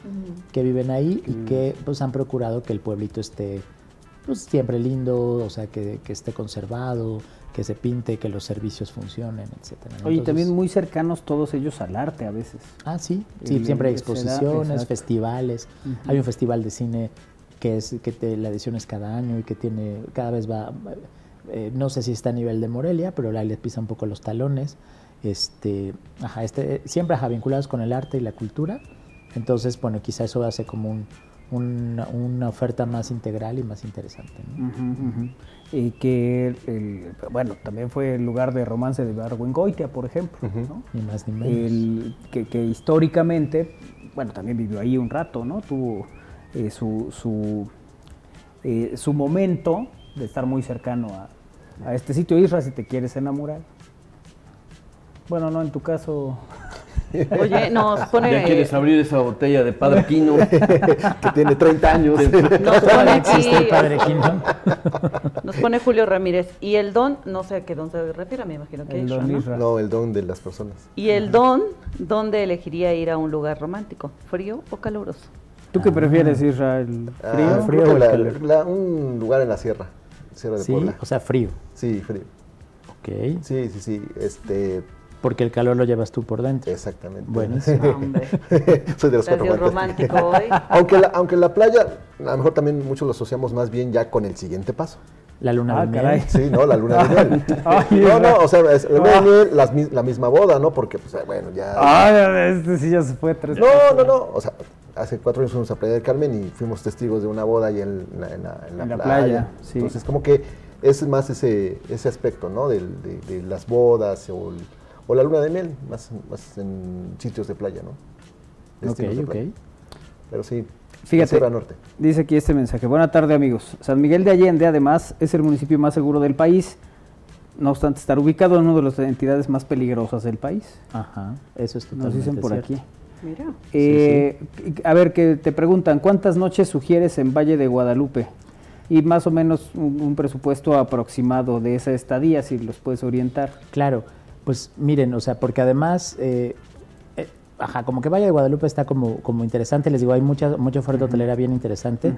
K: que viven ahí y que pues han procurado que el pueblito esté pues siempre lindo, o sea, que, que esté conservado, que se pinte, que los servicios funcionen, etcétera.
F: Oye, también muy cercanos todos ellos al arte a veces.
K: Ah, sí, sí, siempre hay exposiciones, festivales. Hay un festival de cine que es que la edición es cada año y que tiene cada vez va eh, no sé si está a nivel de Morelia, pero la le pisa un poco los talones. Este, ajá, este siempre ajá, vinculados con el arte y la cultura. Entonces, bueno, quizá eso hace como un, una, oferta más integral y más interesante.
F: Y que, bueno, también fue el lugar de romance de Goitia, por ejemplo.
K: Ni más ni menos.
F: que, históricamente, bueno, también vivió ahí un rato, ¿no? Tuvo eh, su, su, eh, su momento de estar muy cercano a, a este sitio Isra si te quieres enamorar. Bueno, no, en tu caso...
B: Oye, nos pone.
C: Ya quieres abrir esa botella de Padre Quino
A: que tiene 30 años.
B: Nos pone aquí, Padre Quino. Nos pone Julio Ramírez. Y el don, no sé a qué don se refiere, me imagino que
A: el don ¿no? ¿no? el don de las personas.
B: Y el don, ¿dónde elegiría ir a un lugar romántico? ¿Frío o caluroso?
F: ¿Tú qué prefieres, Israel?
A: ¿Frío, ah, frío o un lugar en la sierra, Sierra de
K: sí,
A: Puebla.
K: O sea, frío.
A: Sí, frío.
K: Ok.
A: Sí, sí, sí. Este,
K: porque el calor lo llevas tú por dentro.
A: Exactamente.
K: Bueno,
A: Soy de los cuatro
B: romántico hoy.
A: aunque, la, aunque la playa, a lo mejor también muchos lo asociamos más bien ya con el siguiente paso.
K: La luna ah, de miel.
A: Sí, no, la luna de miel. no, no, o sea, es, la luna de miel, la misma boda, ¿no? Porque, pues, bueno, ya...
F: Ah, este sí ya se fue tres
A: No, no, no, o sea, hace cuatro años fuimos a Playa del Carmen y fuimos testigos de una boda ahí en, la, en la, playa. Sí. Entonces, como que es más ese, ese aspecto, ¿no? De, de, de las bodas o... El, o la luna de miel, más, más en sitios de playa, ¿no?
K: ok, ok.
A: Pero sí,
F: Fíjate, norte. dice aquí este mensaje. Buena tarde amigos. San Miguel de Allende además es el municipio más seguro del país, no obstante estar ubicado en una de las entidades más peligrosas del país.
K: Ajá, eso es totalmente Nos dicen
F: por aquí. Mira. Eh, a ver, que te preguntan, ¿cuántas noches sugieres en Valle de Guadalupe? Y más o menos un, un presupuesto aproximado de esa estadía, si los puedes orientar.
K: Claro. Pues miren, o sea, porque además, eh, eh, ajá, como que Valle de Guadalupe está como, como interesante, les digo, hay mucha, mucha oferta hotelera bien interesante,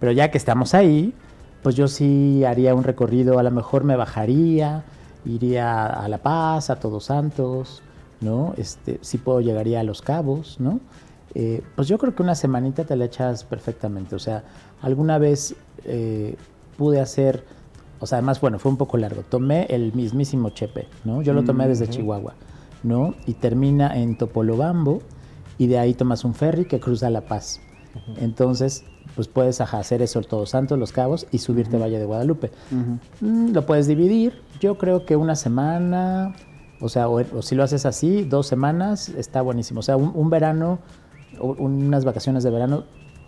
K: pero ya que estamos ahí, pues yo sí haría un recorrido, a lo mejor me bajaría, iría a La Paz, a Todos Santos, ¿no? Este, sí puedo llegaría a Los Cabos, ¿no? Eh, pues yo creo que una semanita te la echas perfectamente, o sea, alguna vez eh, pude hacer, o sea, además, bueno, fue un poco largo, tomé el mismísimo Chepe, ¿no? Yo lo tomé desde Chihuahua, ¿no? Y termina en Topolobambo y de ahí tomas un ferry que cruza La Paz. Entonces, pues puedes hacer eso Todos Santos, Los Cabos y subirte a Valle de Guadalupe. Mm, lo puedes dividir, yo creo que una semana, o sea, o, si lo haces así, dos semanas, está buenísimo. O sea, un, verano, unas vacaciones de verano,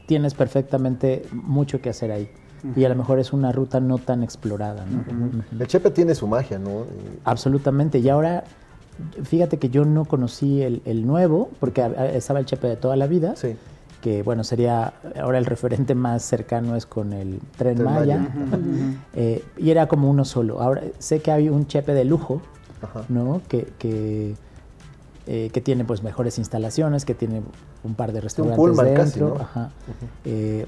K: tienes perfectamente mucho que hacer ahí. Y a lo mejor es una ruta no tan explorada.
A: El Chepe tiene su magia, ¿no?
K: Absolutamente. Y ahora, fíjate que yo no conocí el, el nuevo, porque estaba el Chepe de toda la vida. Sí que bueno, sería ahora el referente más cercano es con el Tren, Maya, eh, y era como uno solo. Ahora sé que hay un chepe de lujo, ¿no? Que, que, eh, que, tiene pues mejores instalaciones, que tiene un par de restaurantes dentro. Eh,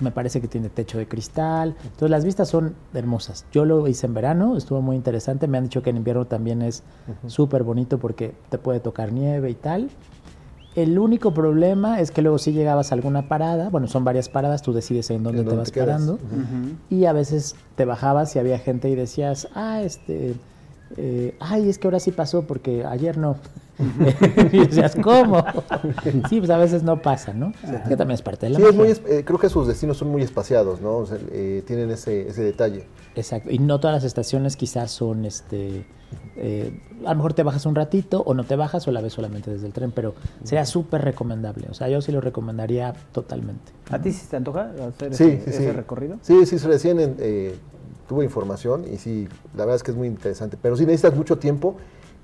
K: me parece que tiene techo de cristal. Entonces las vistas son hermosas. Yo lo hice en verano, estuvo muy interesante. Me han dicho que en invierno también es súper bonito porque te puede tocar nieve y tal. El único problema es que luego si llegabas a alguna parada, bueno, son varias paradas, tú decides en dónde, te vas parando, y a veces te bajabas y había gente y decías, ah, este, eh, ay, es que ahora sí pasó porque ayer no. y decías, ¿cómo? sí, pues a veces no pasa, ¿no? Que también es parte de la
A: Sí, es muy, eh, creo que sus destinos son muy espaciados, ¿no? O sea, eh, tienen ese, ese detalle.
K: Exacto, y no todas las estaciones quizás son, este, eh, a lo mejor te bajas un ratito o no te bajas o la ves solamente desde el tren, pero sería súper recomendable, o sea, yo sí lo recomendaría totalmente.
F: ¿A ti sí te antoja hacer ese, recorrido?
A: Sí, sí, recién eh, tuve información y sí, la verdad es que es muy interesante, pero sí necesitas mucho tiempo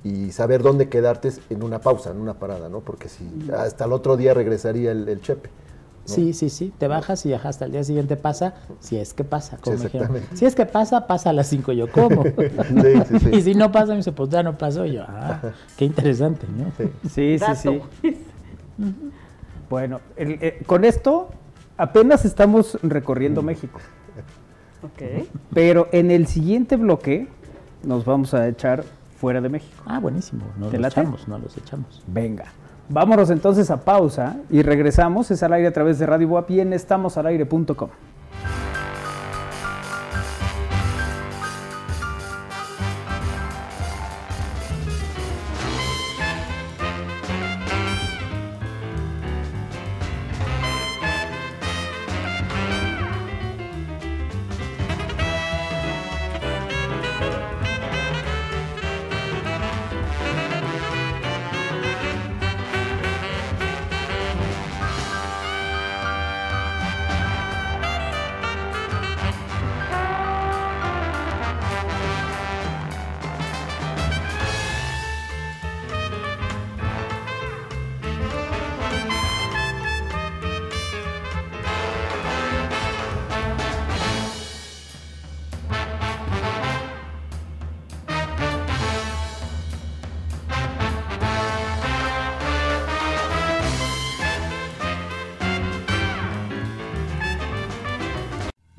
A: y saber dónde quedarte en una pausa, en una parada, ¿no? Porque si hasta el otro día regresaría el chepe.
K: Sí, sí, sí. Te bajas y hasta el día siguiente pasa, si es que pasa. Como si es que pasa, pasa a las 5. Yo, ¿cómo? y si no pasa, me dice, pues ya no pasó. yo, ah, qué interesante, ¿no?
F: Sí, sí, sí. bueno, eh, con esto apenas estamos recorriendo México.
B: Ok.
F: Pero en el siguiente bloque nos vamos a echar fuera de México.
K: Ah, buenísimo. Nos los echamos, no los echamos.
F: Venga. Vámonos entonces a pausa y regresamos. Es al aire a través de Radio Boap y en estamosalaire.com.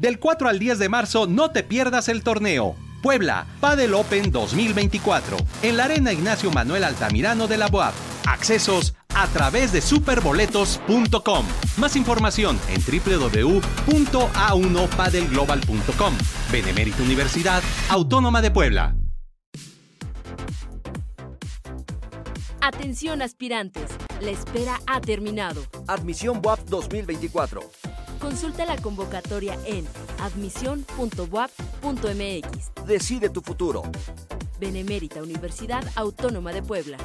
J: Del 4 al 10 de marzo no te pierdas el torneo. Puebla, Padel Open 2024, en la Arena Ignacio Manuel Altamirano de la UAP. Accesos a través de superboletos.com. Más información en www.a1padelglobal.com. Benemérita Universidad Autónoma de Puebla.
H: Atención aspirantes, la espera ha terminado.
I: Admisión WAP 2024.
H: Consulta la convocatoria en admisión.wap.mx.
I: Decide tu futuro.
H: Benemérita Universidad Autónoma de Puebla.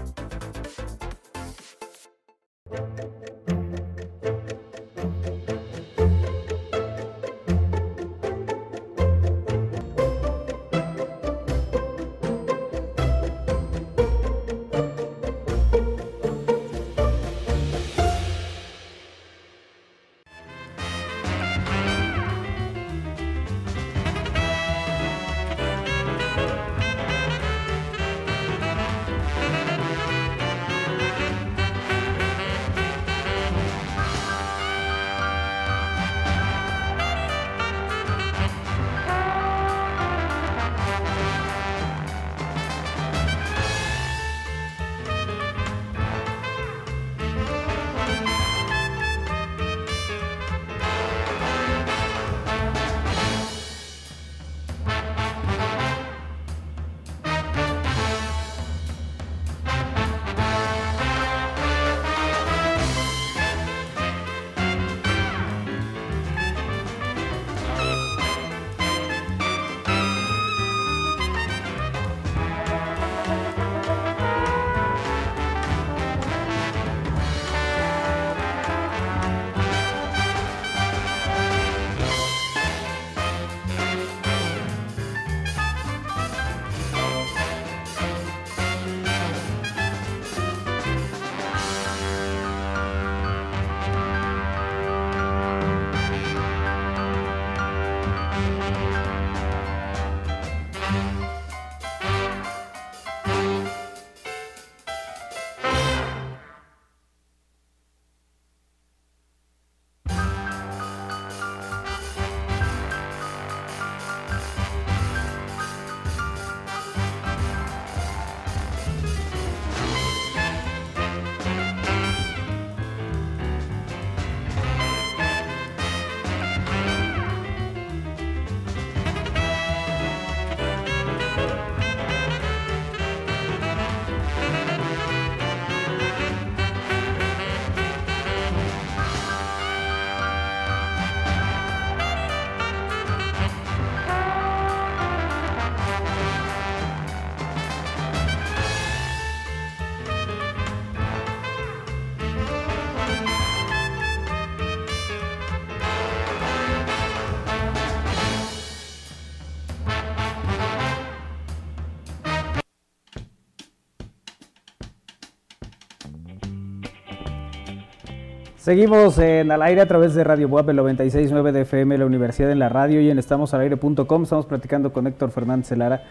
F: Seguimos en al aire a través de Radio Buap, el 96.9 de FM, la Universidad en la Radio y en estamosalaire.com. Estamos platicando con Héctor Fernández Lara.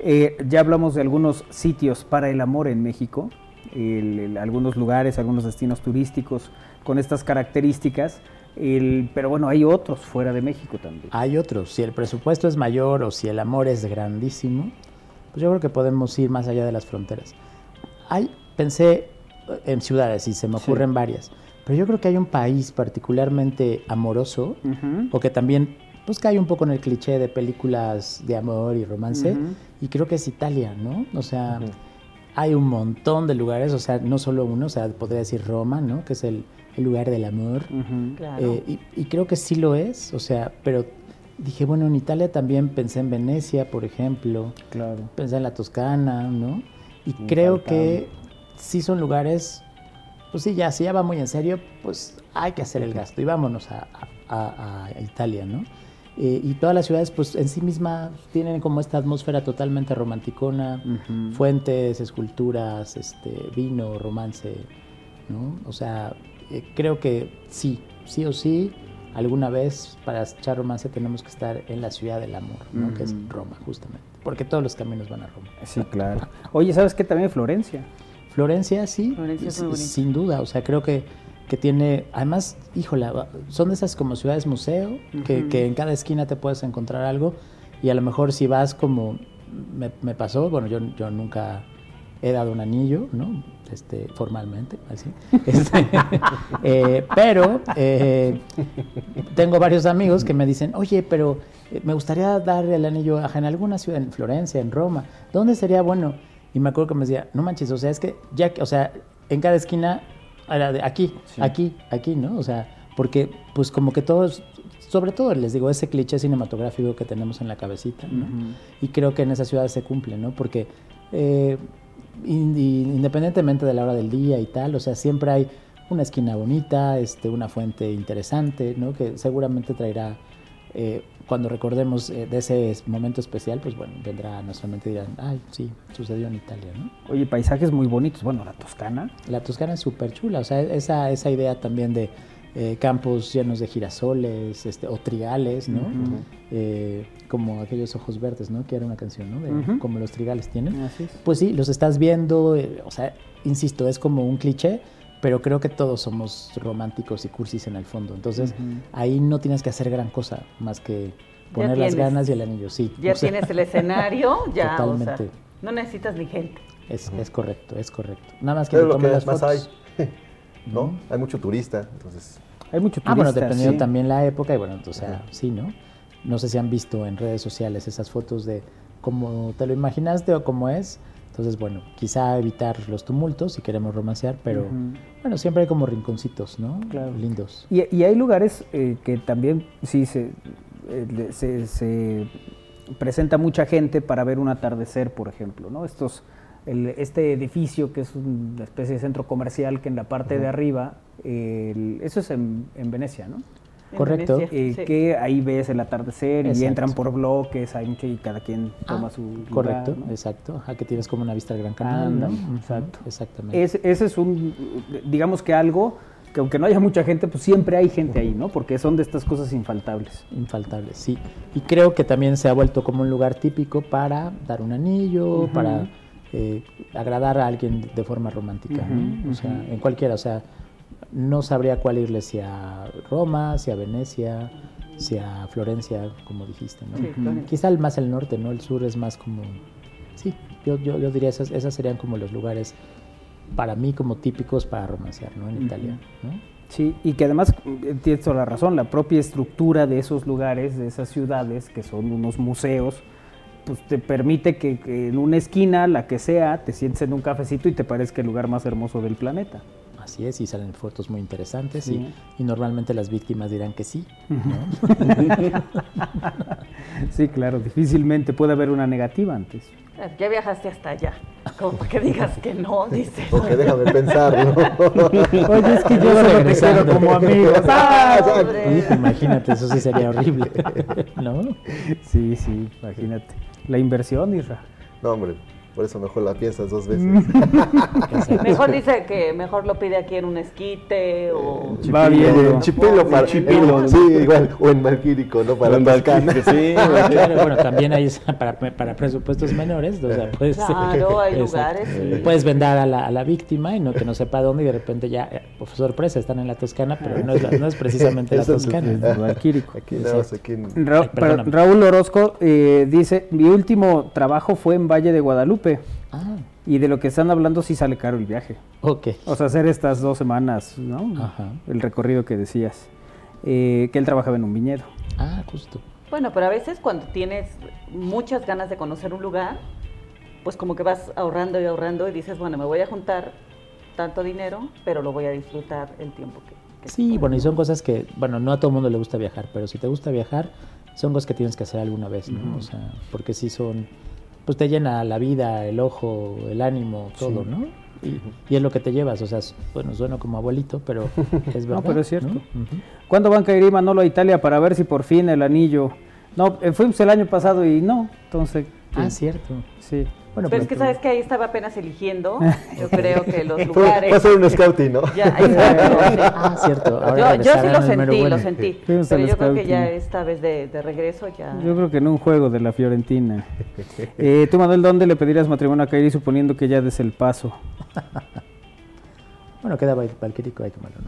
F: Eh, ya hablamos de algunos sitios para el amor en México, algunos lugares, algunos destinos turísticos con estas características. pero bueno, hay otros fuera de México también.
K: Hay otros. Si el presupuesto es mayor o si el amor es grandísimo, pues yo creo que podemos ir más allá de las fronteras. Hay, pensé en ciudades y se me ocurren varias. Pero yo creo que hay un país particularmente amoroso, o que también pues cae un poco en el cliché de películas de amor y romance, y creo que es Italia, ¿no? O sea, hay un montón de lugares, o sea, no solo uno, o sea, podría decir Roma, ¿no? Que es el, lugar del amor. Eh, y, creo que sí lo es, o sea, pero dije, bueno, en Italia también pensé en Venecia, por ejemplo. Claro. Pensé en la Toscana, ¿no? Y creo que sí son lugares pues sí, ya, si ya va muy en serio, pues hay que hacer el gasto y vámonos a, Italia, ¿no? Eh, y todas las ciudades, pues en sí mismas tienen como esta atmósfera totalmente romanticona, fuentes, esculturas, este, vino, romance, ¿no? O sea, eh, creo que sí, sí o sí, alguna vez para echar romance tenemos que estar en la ciudad del amor, ¿no? Que es Roma, justamente. Porque todos los caminos van a Roma.
F: Sí, claro. Oye, ¿sabes qué? También Florencia.
K: Florencia, sí, sin duda, o sea, creo que, que tiene, además, híjole, son de esas como ciudades museo, que, que, en cada esquina te puedes encontrar algo, y a lo mejor si vas como, me, pasó, bueno, yo, yo nunca he dado un anillo, ¿no? Este, formalmente, así. Este, eh, pero eh, tengo varios amigos que me dicen, oye, pero eh, me gustaría dar el anillo en alguna ciudad, en Florencia, en Roma, ¿dónde sería bueno? Y me acuerdo que me decía, no manches, o sea, es que ya, o sea, en cada esquina era de aquí, aquí, aquí, ¿no? O sea, porque pues como que todos, sobre todo les digo, ese cliché cinematográfico que tenemos en la cabecita, ¿no? Y creo que en esas ciudades se cumple, ¿no? Porque eh, independientemente de la hora del día y tal, o sea, siempre hay una esquina bonita, este, una fuente interesante, ¿no? Que seguramente traerá eh, cuando recordemos eh, de ese momento especial, pues bueno, vendrá nuestra mente y dirán, ay, sí, sucedió en Italia, ¿no?
F: Oye, paisajes muy bonitos, bueno, la Toscana.
K: La Toscana es súper chula, o sea, esa, esa idea también de eh, campos llenos de girasoles este, o trigales, ¿no? Eh, como aquellos ojos verdes, ¿no? Que era una canción, ¿no? De, Como los trigales tienen. Pues sí, los estás viendo, o sea, insisto, es como un cliché, pero creo que todos somos románticos y cursis en el fondo. Entonces, ahí no tienes que hacer gran cosa más que poner las ganas y el anillo, sí.
B: Ya tienes el escenario, ya, totalmente. O sea, no necesitas ni gente.
K: Es, es, correcto, es correcto. Nada más
A: que pero las más hay, ¿no? Hay mucho turista, entonces...
F: Hay mucho turista,
K: Ah, bueno, dependiendo también la época y bueno, entonces, sí, ¿no? No sé si han visto en redes sociales esas fotos de cómo te lo imaginaste o cómo es entonces, bueno, quizá evitar los tumultos si queremos romancear, pero bueno, siempre hay como rinconcitos, ¿no? Claro. Lindos.
F: Y, hay lugares eh, que también sí se, eh, se, se, presenta mucha gente para ver un atardecer, por ejemplo, ¿no? Estos, este edificio que es una especie de centro comercial que en la parte de arriba, eso es en, en Venecia, ¿no?
K: Correcto.
F: Eh, que ahí ves el atardecer y entran por bloques, hay mucho y cada quien toma ah, su
K: Correcto, exacto. Ajá, que tienes como una vista del Gran Canal, ¿no?
F: Exacto. Exactamente. ese es un, digamos que algo que aunque no haya mucha gente, pues siempre hay gente ahí, ¿no? Porque son de estas cosas infaltables.
K: Infaltables, sí. Y creo que también se ha vuelto como un lugar típico para dar un anillo, para eh, agradar a alguien de forma romántica, O sea, en cualquiera, o sea, no sabría cuál irle, si a Roma, si a Venecia, si a Florencia, como dijiste, ¿no? Quizá más el norte, ¿no? El sur es más como... Sí, yo, yo, yo diría esas, esas serían como los lugares para mí como típicos para romancear, ¿no? En Italia, ¿no?
F: Sí, y que además eh, tienes toda la razón, la propia estructura de esos lugares, de esas ciudades, que son unos museos, pues te permite que, que en una esquina, la que sea, te sientes en un cafecito y te parezca el lugar más hermoso del planeta.
K: Así es, y salen fotos muy interesantes y, normalmente las víctimas dirán que sí.
F: sí, claro, difícilmente puede haber una negativa antes.
B: Ya viajaste hasta allá, como para que digas que no, dice.
A: Porque déjame pensarlo.
F: Oye, es que yo solo te quiero como amigo.
K: ¡Ah, imagínate, eso sí sería horrible, ¿no?
F: Sí, sí, imagínate. La inversión, Isra.
A: No, hombre, Por eso mejor la piensas dos veces.
B: mejor dice que mejor lo pide aquí en un esquite o...
A: Va bien, chipilo para chipilo, sí, igual, o en Malquírico, ¿no? Para la
K: Sí, claro, bueno, también hay para, para presupuestos menores, o sea,
B: pues, claro, hay lugares.
K: Puedes vender a la, a la, víctima y no que no sepa dónde y de repente ya, eh, por sorpresa, están en la Toscana, pero no es, no es precisamente la Toscana. Es
F: Malquírico. Aquí, aquí en... Raúl Orozco eh, dice, mi último trabajo fue en Valle de Guadalupe. Ah. Y de lo que están hablando sí sale caro el viaje.
K: Ok.
F: O sea, hacer estas dos semanas, ¿no? Ajá. El recorrido que decías. Eh, que él trabajaba en un viñedo.
K: Ah, justo.
B: Bueno, pero a veces cuando tienes muchas ganas de conocer un lugar, pues como que vas ahorrando y ahorrando y dices, bueno, me voy a juntar tanto dinero, pero lo voy a disfrutar el tiempo que...
K: sí, bueno, y son cosas que, bueno, no a todo el mundo le gusta viajar, pero si te gusta viajar, son cosas que tienes que hacer alguna vez, ¿no? O sea, porque sí son pues te llena la vida, el ojo, el ánimo, todo, ¿no? Y, es lo que te llevas, o sea, bueno, suena como abuelito, pero es verdad.
F: no, pero es cierto. ¿Cuándo van a caer Manolo a Italia para ver si por fin el anillo? No, eh, fuimos el año pasado y no, entonces...
K: Ah, cierto.
F: Sí.
B: Bueno, pero, es que sabes que ahí estaba apenas eligiendo. Yo creo que los lugares.
A: Fue a ser un scouting, ¿no?
B: Ya,
K: Ah, cierto.
B: Ahora yo, sí lo sentí, lo sentí. pero yo creo que ya esta vez de, de, regreso ya.
F: Yo creo que en un juego de la Fiorentina. eh, Tú, Manuel, ¿dónde le pedirías matrimonio a Kairi suponiendo que ya des el paso?
K: bueno, queda Valquirico, hay que tomarlo.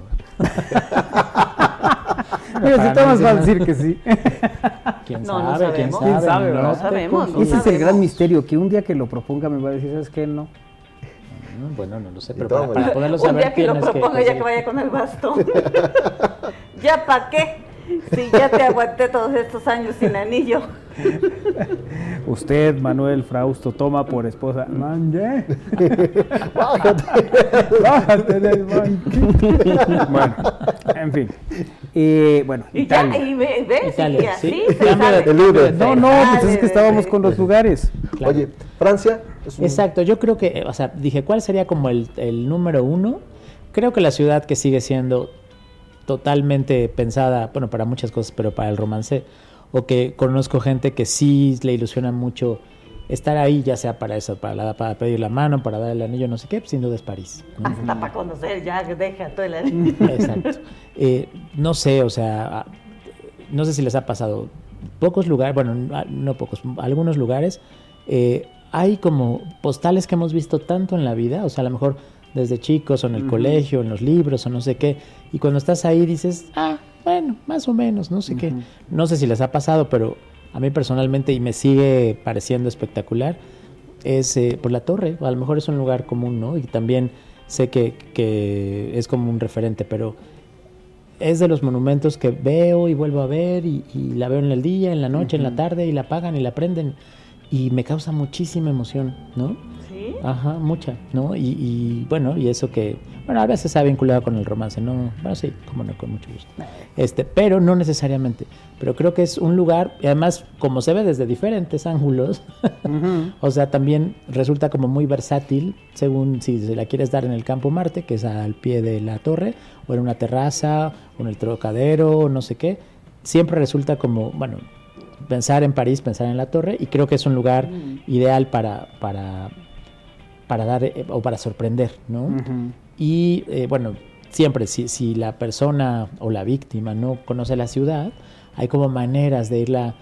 F: Pero si Tomás va a decir que sí.
K: ¿Quién sabe? ¿Quién sabe? ¿Quién sabe?
B: No, sabemos.
F: Ese es el gran misterio, que un día que lo proponga me va a decir, ¿sabes qué? No.
K: Bueno, no lo sé, pero para, para, poderlo saber.
B: Un día que lo proponga ya que vaya con el bastón. ¿Ya para qué? Si ya te aguanté todos estos años sin anillo.
F: Usted, Manuel Frausto, toma por esposa. Manje. Bájate. del banquito. Bueno, en fin. Y bueno,
B: y Italia. Ya, y ves, Italia,
K: sí,
B: sí
F: No, no, pues es que estábamos con los lugares.
A: Oye, Francia.
K: Exacto, yo creo que, o sea, dije, ¿cuál sería como el, el número uno? Creo que la ciudad que sigue siendo totalmente pensada, bueno, para muchas cosas, pero para el romance, o que conozco gente que sí le ilusiona mucho estar ahí, ya sea para eso, para, la, para pedir la mano, para dar el anillo, no sé qué, pues, sin duda es París.
B: Hasta para conocer, ya deja todo el anillo.
K: Exacto. Eh, no sé, o sea, ah, no sé si les ha pasado. Pocos lugares, bueno, no pocos, algunos lugares, eh, hay como postales que hemos visto tanto en la vida, o sea, a lo mejor desde chicos o en el colegio, en los libros o no sé qué. Y cuando estás ahí dices, ah, bueno, más o menos, no sé qué. No sé si les ha pasado, pero a mí personalmente y me sigue pareciendo espectacular es eh, por la torre. A lo mejor es un lugar común, ¿no? Y también sé que, que, es como un referente, pero es de los monumentos que veo y vuelvo a ver y, la veo en el día, en la noche, en la tarde y la apagan y la prenden y me causa muchísima emoción, ¿no? Ajá, mucha, ¿no? Y, bueno, y eso que, bueno, a veces se ha vinculado con el romance, ¿no? Bueno, sí, como no, con mucho gusto. Este, pero no necesariamente. Pero creo que es un lugar, y además, como se ve desde diferentes ángulos, o sea, también resulta como muy versátil, según si se la quieres dar en el campo Marte, que es al pie de la torre, o en una terraza, o en el trocadero, no sé qué. Siempre resulta como, bueno, pensar en París, pensar en la torre, y creo que es un lugar mm. ideal para, para para dar eh, o para sorprender, ¿no? Y eh, bueno, siempre si, si, la persona o la víctima no conoce la ciudad, hay como maneras de irla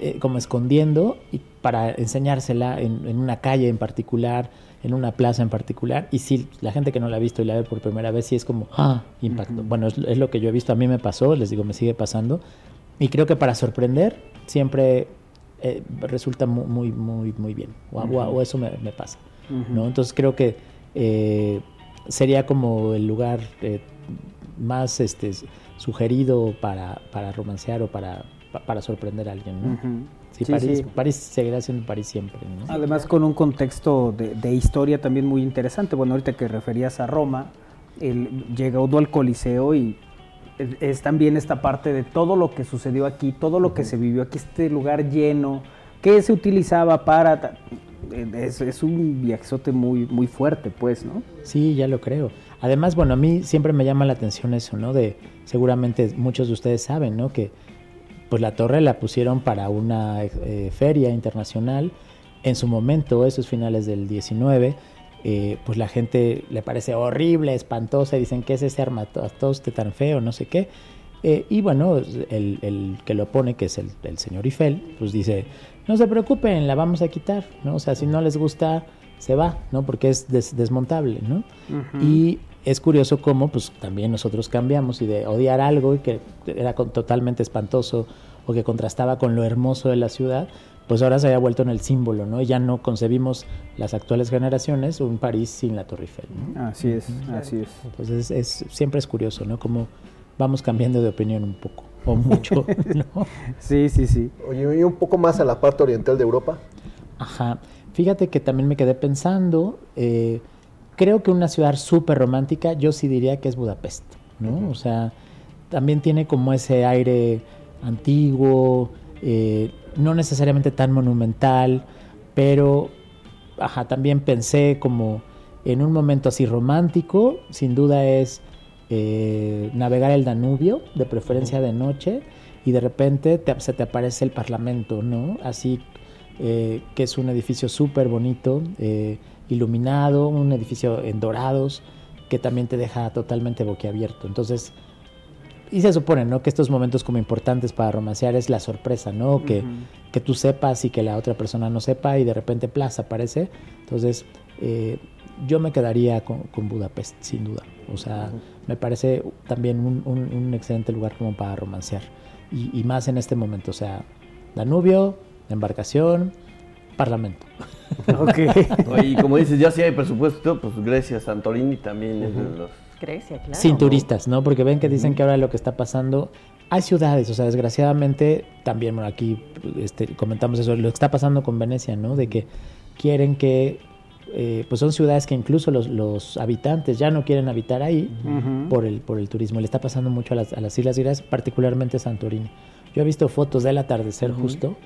K: eh, como escondiendo y para enseñársela en, una calle en particular, en una plaza en particular. Y si la gente que no la ha visto y la ve por primera vez, sí es como, ah, impacto. Bueno, es, lo que yo he visto, a mí me pasó, les digo, me sigue pasando. Y creo que para sorprender siempre resulta muy, muy, muy, bien. O, eso me pasa. ¿No? Entonces creo que eh, sería como el lugar eh, más este, sugerido para, para romancear o para, para sorprender a alguien, ¿no? Sí, París, seguirá siendo París siempre.
F: Además con un contexto de, historia también muy interesante. Bueno, ahorita que referías a Roma, el, llega Udo al Coliseo y es, también esta parte de todo lo que sucedió aquí, todo lo que se vivió aquí, este lugar lleno, que se utilizaba para es, un viajezote muy, muy fuerte, pues, ¿no?
K: Sí, ya lo creo. Además, bueno, a mí siempre me llama la atención eso, ¿no? De, seguramente muchos de ustedes saben, ¿no? Que pues la torre la pusieron para una eh, feria internacional En su momento, esos finales del 19, eh, pues la gente le parece horrible, espantosa, dicen que es ese armatoste tan feo, no sé qué. Eh, y bueno, el, que lo pone, que es el, señor Eiffel, pues dice, no se preocupen, la vamos a quitar, ¿no? O sea, si no les gusta, se va, ¿no? Porque es desmontable, ¿no? Y es curioso cómo, pues también nosotros cambiamos y de odiar algo que era totalmente espantoso o que contrastaba con lo hermoso de la ciudad, pues ahora se haya vuelto en el símbolo, ¿no? Ya no concebimos las actuales generaciones un París sin la Torre Eiffel.
F: Así es, así es.
K: Entonces es, siempre es curioso, ¿no? Como vamos cambiando de opinión un poco o mucho, ¿no?
F: Sí, sí, sí.
A: Oye, y un poco más a la parte oriental de Europa.
K: Ajá. Fíjate que también me quedé pensando, eh, creo que una ciudad súper romántica, yo sí diría que es Budapest, ¿no? O sea, también tiene como ese aire antiguo, eh, no necesariamente tan monumental, pero ajá, también pensé como en un momento así romántico, sin duda es eh, navegar el Danubio, de preferencia de noche, y de repente se te aparece el Parlamento, ¿no? Así eh, que es un edificio súper bonito, iluminado, un edificio en dorados, que también te deja totalmente boquiabierto. Entonces, y se supone, ¿no? Que estos momentos como importantes para romancear es la sorpresa, ¿no? Que, que tú sepas y que la otra persona no sepa y de repente plaza aparece. Entonces, eh, yo me quedaría con, Budapest, sin duda. O sea, me parece también un, un, excelente lugar como para romancear. Y, y, más en este momento, o sea, Danubio, embarcación, parlamento.
C: ok. y como dices, ya si hay presupuesto, pues Grecia, Santorini también es de los
B: Grecia, claro.
K: Sin turistas, ¿no? Porque ven que dicen que ahora lo que está pasando, hay ciudades, o sea, desgraciadamente, también bueno, aquí este, comentamos eso, lo que está pasando con Venecia, ¿no? De que quieren que, eh, pues son ciudades que incluso los, los, habitantes ya no quieren habitar ahí por, el, por el turismo. Le está pasando mucho a las, a las Islas Griegas, particularmente Santorini. Yo he visto fotos del atardecer justo,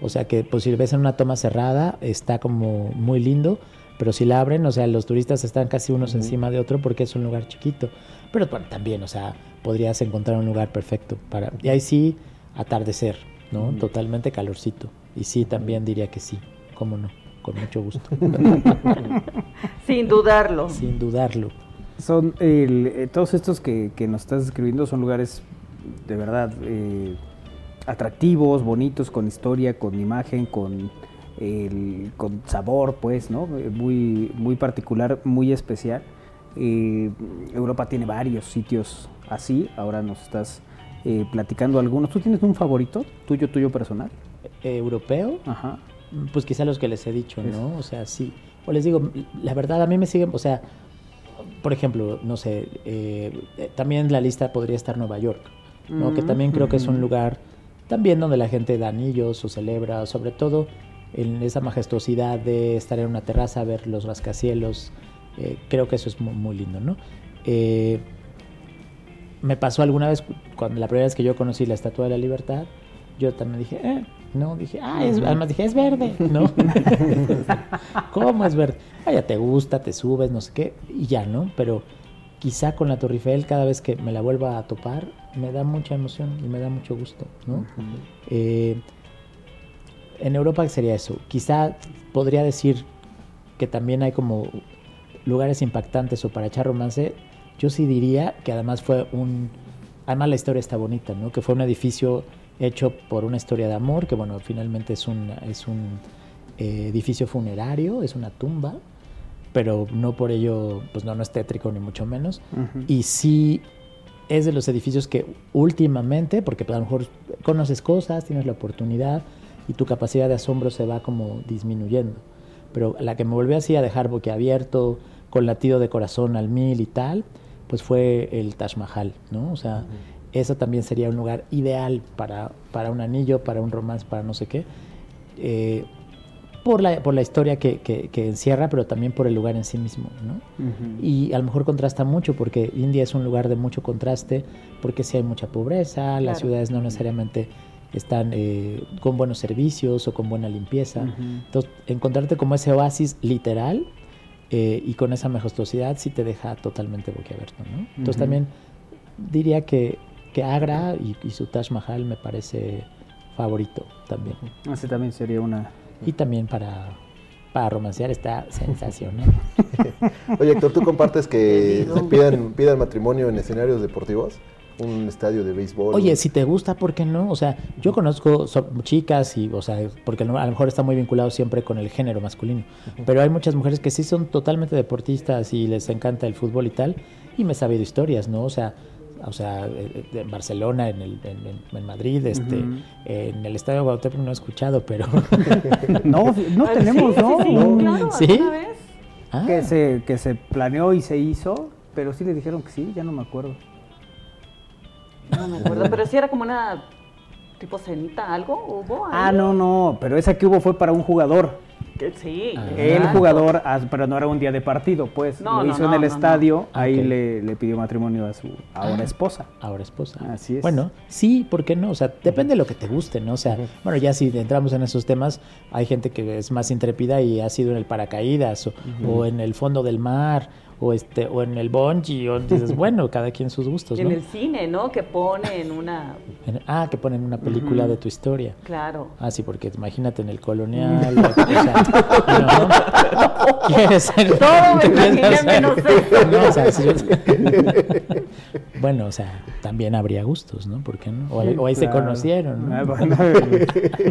K: o sea que pues si ves en una toma cerrada, está como muy lindo, pero si la abren, o sea, los turistas están casi unos encima de otro porque es un lugar chiquito. Pero bueno, también, o sea, podrías encontrar un lugar perfecto para... Y ahí sí, atardecer, ¿no? Totalmente calorcito. Y sí, también diría que sí, cómo no, con mucho gusto.
B: Sin dudarlo.
K: Sin dudarlo.
F: Son eh, todos estos que, que, nos estás describiendo son lugares de verdad eh, atractivos, bonitos, con historia, con imagen, con el, con sabor, pues, ¿no? Muy, muy particular, muy especial. Eh, Europa tiene varios sitios así, ahora nos estás eh, platicando algunos. ¿Tú tienes un favorito tuyo, tuyo personal?
K: ¿Europeo? Ajá. Pues quizá los que les he dicho, ¿no? O sea, sí. O les digo, la verdad, a mí me siguen, o sea, por ejemplo, no sé, eh, también en la lista podría estar Nueva York, ¿no? Que también creo que es un lugar también donde la gente da anillos o celebra, sobre todo en esa majestuosidad de estar en una terraza, ver los rascacielos. Eh, creo que eso es muy, lindo, ¿no? Eh, me pasó alguna vez, cuando la primera vez que yo conocí la Estatua de la Libertad, yo también dije, eh, no, dije, ah, es, además dije, es verde, ¿no? ¿Cómo es verde? Ah, ya te gusta, te subes, no sé qué, y ya, ¿no? Pero quizá con la Torre Eiffel, cada vez que me la vuelva a topar, me da mucha emoción y me da mucho gusto, ¿no? en Europa sería eso. Quizá podría decir que también hay como lugares impactantes o para echar romance. Yo sí diría que además fue un... Además la historia está bonita, ¿no? Que fue un edificio hecho por una historia de amor, que bueno, finalmente es un, es un eh, edificio funerario, es una tumba, pero no por ello, pues no, no es tétrico ni mucho menos. Y sí es de los edificios que últimamente, porque pues, a lo mejor conoces cosas, tienes la oportunidad, y tu capacidad de asombro se va como disminuyendo. Pero la que me volvió así a dejar boquiabierto, con latido de corazón al mil y tal, pues fue el Taj Mahal, ¿no? O sea, eso también sería un lugar ideal para, para un anillo, para un romance, para no sé qué. Eh, por la, por la historia que, que, encierra, pero también por el lugar en sí mismo. ¿no? Y a lo mejor contrasta mucho porque India es un lugar de mucho contraste, porque si hay mucha pobreza, las ciudades no necesariamente están eh, con buenos servicios o con buena limpieza. Entonces, encontrarte como ese oasis literal eh, y con esa majestuosidad sí te deja totalmente boquiabierto, ¿no? Entonces también diría que, que Agra y, su Taj Mahal me parece favorito también.
F: Así también sería una,
K: y también para, para romancear está sensacional.
A: Oye, Héctor, ¿tú compartes que pidan, pidan matrimonio en escenarios deportivos? un estadio de béisbol.
K: Oye, si te gusta, ¿por qué no? O sea, yo conozco chicas y, o sea, porque a lo mejor está muy vinculado siempre con el género masculino, pero hay muchas mujeres que sí son totalmente deportistas y les encanta el fútbol y tal, y me he sabido historias, ¿no? O sea, o sea, eh, eh, en Barcelona, en, el, en, Madrid, este, en el Estadio Guadalupe no he escuchado, pero...
F: no, no ah, tenemos, ¿no?
K: Sí,
F: claro, ah. Que, se, que se planeó y se hizo, pero sí le dijeron que sí, ya no me acuerdo.
B: No me acuerdo, pero sí era como una tipo cenita, algo, ¿hubo?
F: Ah, no, no, pero esa que hubo fue para un jugador.
B: Sí.
F: Ah. El jugador, ah, pero no era un día de partido, pues. lo hizo en el estadio, ahí le, le, pidió matrimonio a su ahora esposa.
K: Ahora esposa.
F: Así es.
K: Bueno, sí, ¿por qué no? O sea, depende de lo que te guste, ¿no? O sea, bueno, ya si entramos en esos temas, hay gente que es más intrépida y ha sido en el paracaídas o en el fondo del mar o este o en el bungee o dices bueno cada quien sus gustos
B: en el cine no que ponen una
K: ah que ponen una película de tu historia.
B: Claro.
K: Ah sí porque imagínate en el colonial o sea, no, quieres ser
B: todo me menos no, o sea,
K: bueno o sea también habría gustos no ¿por qué no o, ahí se conocieron ¿no? Ah,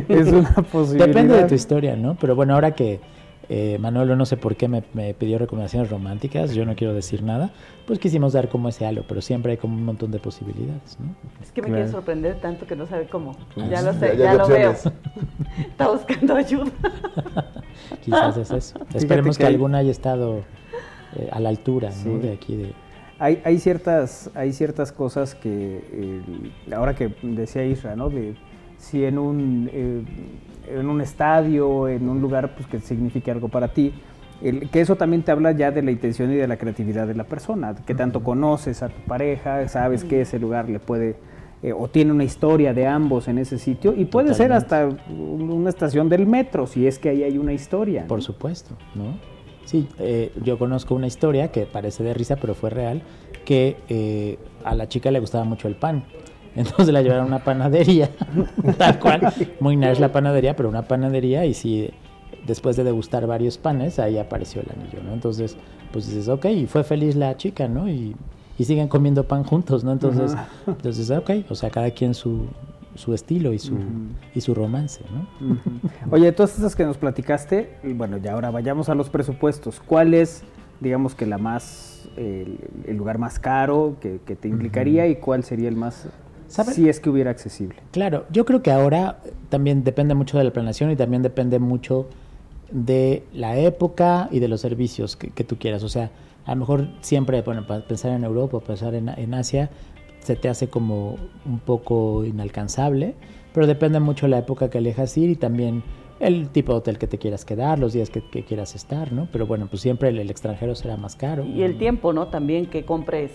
F: es una posibilidad
K: depende de tu historia no pero bueno ahora que eh, Manolo no sé por qué me, pidió recomendaciones románticas, yo no quiero decir nada, pues quisimos dar como ese halo, pero siempre hay como un montón de posibilidades. ¿no?
B: Es que me quiere sorprender tanto que no sabe cómo. Ya lo sé, ya, lo veo. Está buscando ayuda.
K: Quizás es eso. Esperemos que, alguna haya estado eh, a la altura de aquí de...
F: Hay, hay, ciertas, hay ciertas cosas que, eh, ahora que decía Isra, ¿no? De si en un en un estadio, en un lugar pues, que signifique algo para ti. que eso también te habla ya de la intención y de la creatividad de la persona, que tanto conoces a tu pareja, sabes que ese lugar le puede, eh, o tiene una historia de ambos en ese sitio, y puede ser hasta una estación del metro, si es que ahí hay una historia.
K: Por supuesto, ¿no? Sí, eh, yo conozco una historia que parece de risa, pero fue real, que eh, a la chica le gustaba mucho el pan. Entonces la llevaron a una panadería, tal cual, muy nice la panadería, pero una panadería y si después de degustar varios panes, ahí apareció el anillo, ¿no? Entonces, pues dices, ok, y fue feliz la chica, ¿no? Y, siguen comiendo pan juntos, ¿no? Entonces, entonces ok, o sea, cada quien su, su estilo y su, y su romance, ¿no?
F: Oye, todas esas que nos platicaste, bueno, ya ahora vayamos a los presupuestos. ¿Cuál es, digamos que la más, el, lugar más caro que, te implicaría y cuál sería el más si es que hubiera accesible.
K: Claro, yo creo que ahora también depende mucho de la planeación y también depende mucho de la época y de los servicios que, tú quieras. O sea, a lo mejor siempre, bueno, para pensar en Europa, pensar en, en, Asia, se te hace como un poco inalcanzable, pero depende mucho de la época que elijas ir y también el tipo de hotel que te quieras quedar, los días que, quieras estar, ¿no? Pero bueno, pues siempre el, el, extranjero será más caro.
B: Y el tiempo, ¿no? También que compres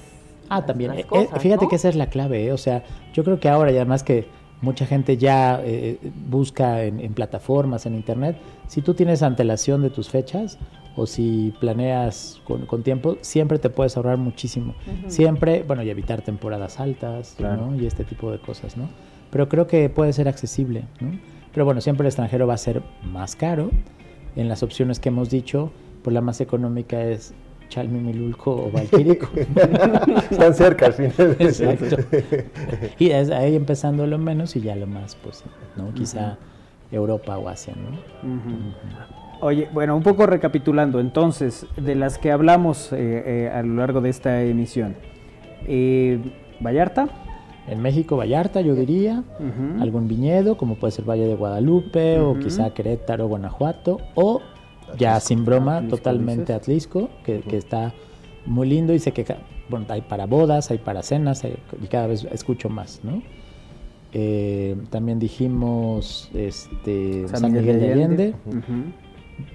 K: Ah, también. Eh, eh, fíjate que esa es la clave, ¿eh? o sea, yo creo que ahora y además que mucha gente ya busca en, plataformas, en internet, si tú tienes antelación de tus fechas o si planeas con, tiempo, siempre te puedes ahorrar muchísimo. Siempre, bueno, y evitar temporadas altas, ¿no? Y este tipo de cosas, ¿no? Pero creo que puede ser accesible, ¿no? Pero bueno, siempre el extranjero va a ser más caro. En las opciones que hemos dicho, pues la más económica es Chalmimilulco o Valquirico.
A: Están cerca al final.
K: Exacto. Y es ahí empezando lo menos y ya lo más, pues, ¿no? Quizá Europa o Asia, ¿no?
F: Oye, bueno, un poco recapitulando, entonces, de las que hablamos eh, eh, a lo largo de esta emisión. Eh, Vallarta.
K: En México, Vallarta, yo diría. Algún viñedo, como puede ser Valle de Guadalupe, o quizá Querétaro, Guanajuato, o ya sin broma, totalmente Atlisco, que, que, está muy lindo y sé que bueno, hay para bodas, hay para cenas y cada vez escucho más, ¿no? Eh, también dijimos este, San, Miguel, de Allende.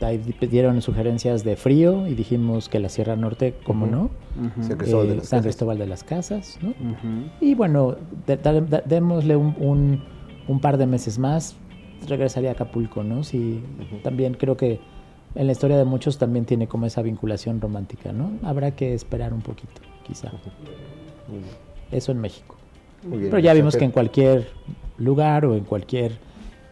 K: Ahí pidieron sugerencias de frío y dijimos que la Sierra Norte, ¿cómo no? Eh, San Cristóbal de las Casas, ¿no? Y bueno, démosle un, un, un, par de meses más, regresaría a Acapulco, ¿no? Sí, también creo que en la historia de muchos también tiene como esa vinculación romántica, ¿no? Habrá que esperar un poquito, quizá. Eso en México. Pero ya vimos que en cualquier lugar o en cualquier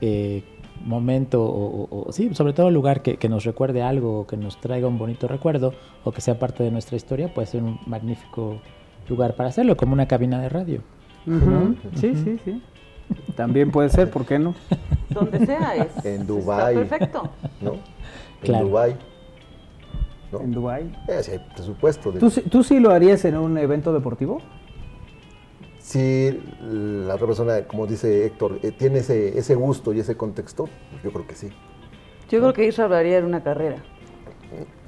K: eh, momento o, sí, sobre todo lugar que, que, nos recuerde algo o que nos traiga un bonito recuerdo o que sea parte de nuestra historia, puede ser un magnífico lugar para hacerlo, como una cabina de radio.
F: Sí, sí, sí. También puede ser, ¿por qué no?
B: Donde sea es.
A: En Dubai.
B: Perfecto.
A: ¿No? En Dubai.
F: En Dubai.
A: Eh, sí, presupuesto.
F: ¿Tú, ¿Tú sí lo harías en un evento deportivo?
A: Si la otra persona, como dice Héctor, eh, tiene ese, ese gusto y ese contexto, yo creo que sí.
B: Yo creo que eso hablaría de una carrera.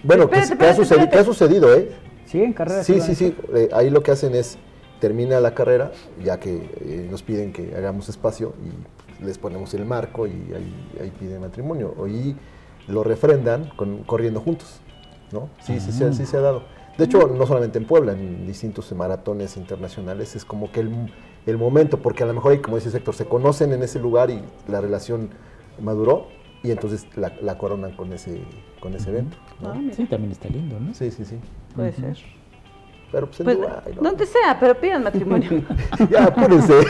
A: Bueno, que, ha sucedido, ha sucedido, ¿eh?
F: Sí, en carrera.
A: Sí, sí, sí. Eh, ahí lo que hacen es, termina la carrera, ya que eh, nos piden que hagamos espacio y les ponemos el marco y ahí, ahí piden matrimonio. Y lo refrendan con, corriendo juntos, ¿no? Sí, sí, sí, sí se ha dado. De hecho, no solamente en Puebla, en distintos maratones internacionales, es como que el, momento, porque a lo mejor, como dice Héctor, se conocen en ese lugar y la relación maduró y entonces la, coronan con ese, con ese evento.
K: Ah, sí, también está lindo, ¿no?
A: Sí, sí, sí.
B: Puede ser.
A: Pero pues,
B: pues Donde sea, pero pidan matrimonio.
A: ya, apúrense.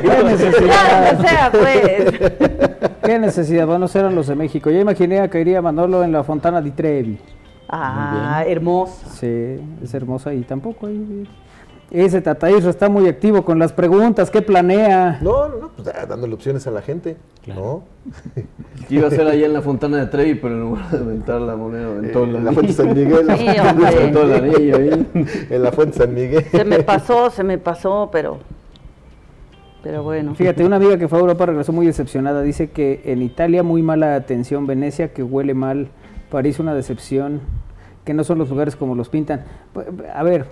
F: ¿Qué necesidad? donde sea, pues. ¿Qué necesidad? Bueno, eran los de México. Ya imaginé que iría Manolo en la Fontana di Trevi.
B: Ah, hermosa.
F: Sí, es hermosa y tampoco hay... Ese Tataísro está muy activo con las preguntas, ¿qué planea?
A: No, no, no, pues dándole opciones a la gente, ¿no?
C: Iba a ser ahí en la Fontana de Trevi, pero en lugar de aventar la moneda aventó
A: en la Fuente San Miguel.
B: Sí, el
A: anillo ahí. En la Fuente San Miguel.
B: Se me pasó, se me pasó, pero... Pero bueno.
F: Fíjate, una amiga que fue a Europa regresó muy decepcionada. Dice que en Italia muy mala atención, Venecia que huele mal París una decepción, que no son los lugares como los pintan. A ver,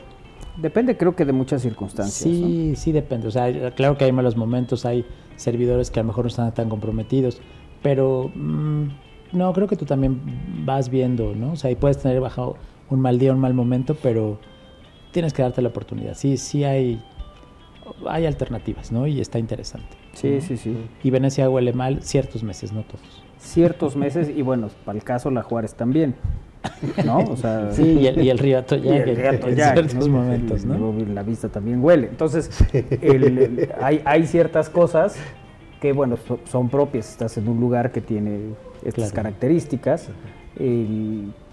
F: depende creo que de muchas circunstancias.
K: Sí, sí depende. O sea, claro que hay malos momentos, hay servidores que a lo mejor no están tan comprometidos, pero mm, no, creo que tú también vas viendo, ¿no? O sea, y puedes tener bajado un mal día, un mal momento, pero tienes que darte la oportunidad. Sí, sí hay, hay alternativas, ¿no? Y está interesante.
F: Sí, sí, sí.
K: Y Venecia huele mal ciertos meses, no todos
F: ciertos meses y bueno, para el caso La Juárez también. ¿no? O sea,
K: sí, y el, y el río Atoyac, en ciertos momentos, ¿no?
F: La vista también huele. Entonces, el, hay, hay ciertas cosas que, bueno, son propias. Estás en un lugar que tiene estas características,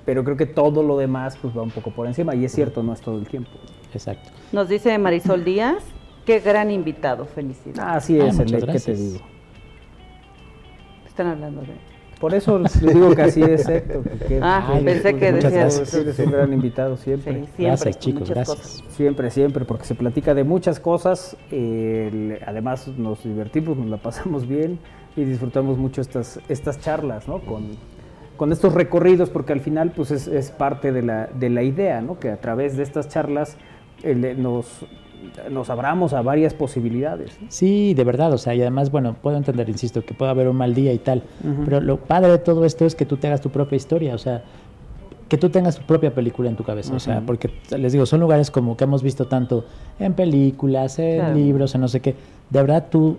F: pero creo que todo lo demás pues va un poco por encima. Y es cierto, no es todo el tiempo.
K: Exacto.
B: Nos dice Marisol Díaz, qué gran invitado, felicidades.
F: Así es, el que te digo
B: están hablando de
F: por eso les digo que así es Héctor.
B: ah, pensé que decías.
F: Eres un gran invitado siempre.
B: Sí, siempre
K: gracias, chicos, gracias.
F: Siempre, siempre, porque se platica de muchas cosas. además, nos divertimos, nos la pasamos bien y disfrutamos mucho estas, estas charlas, ¿no? Con, con estos recorridos, porque al final, pues es, es parte de la, de la idea, ¿no? Que a través de estas charlas nos nos abramos a varias posibilidades.
K: Sí, de verdad, o sea, y además, bueno, puedo entender, insisto, que puede haber un mal día y tal, pero lo padre de todo esto es que tú te hagas tu propia historia, o sea, que tú tengas tu propia película en tu cabeza, o sea, porque les digo, son lugares como que hemos visto tanto en películas, en libros, en no sé qué, de verdad tú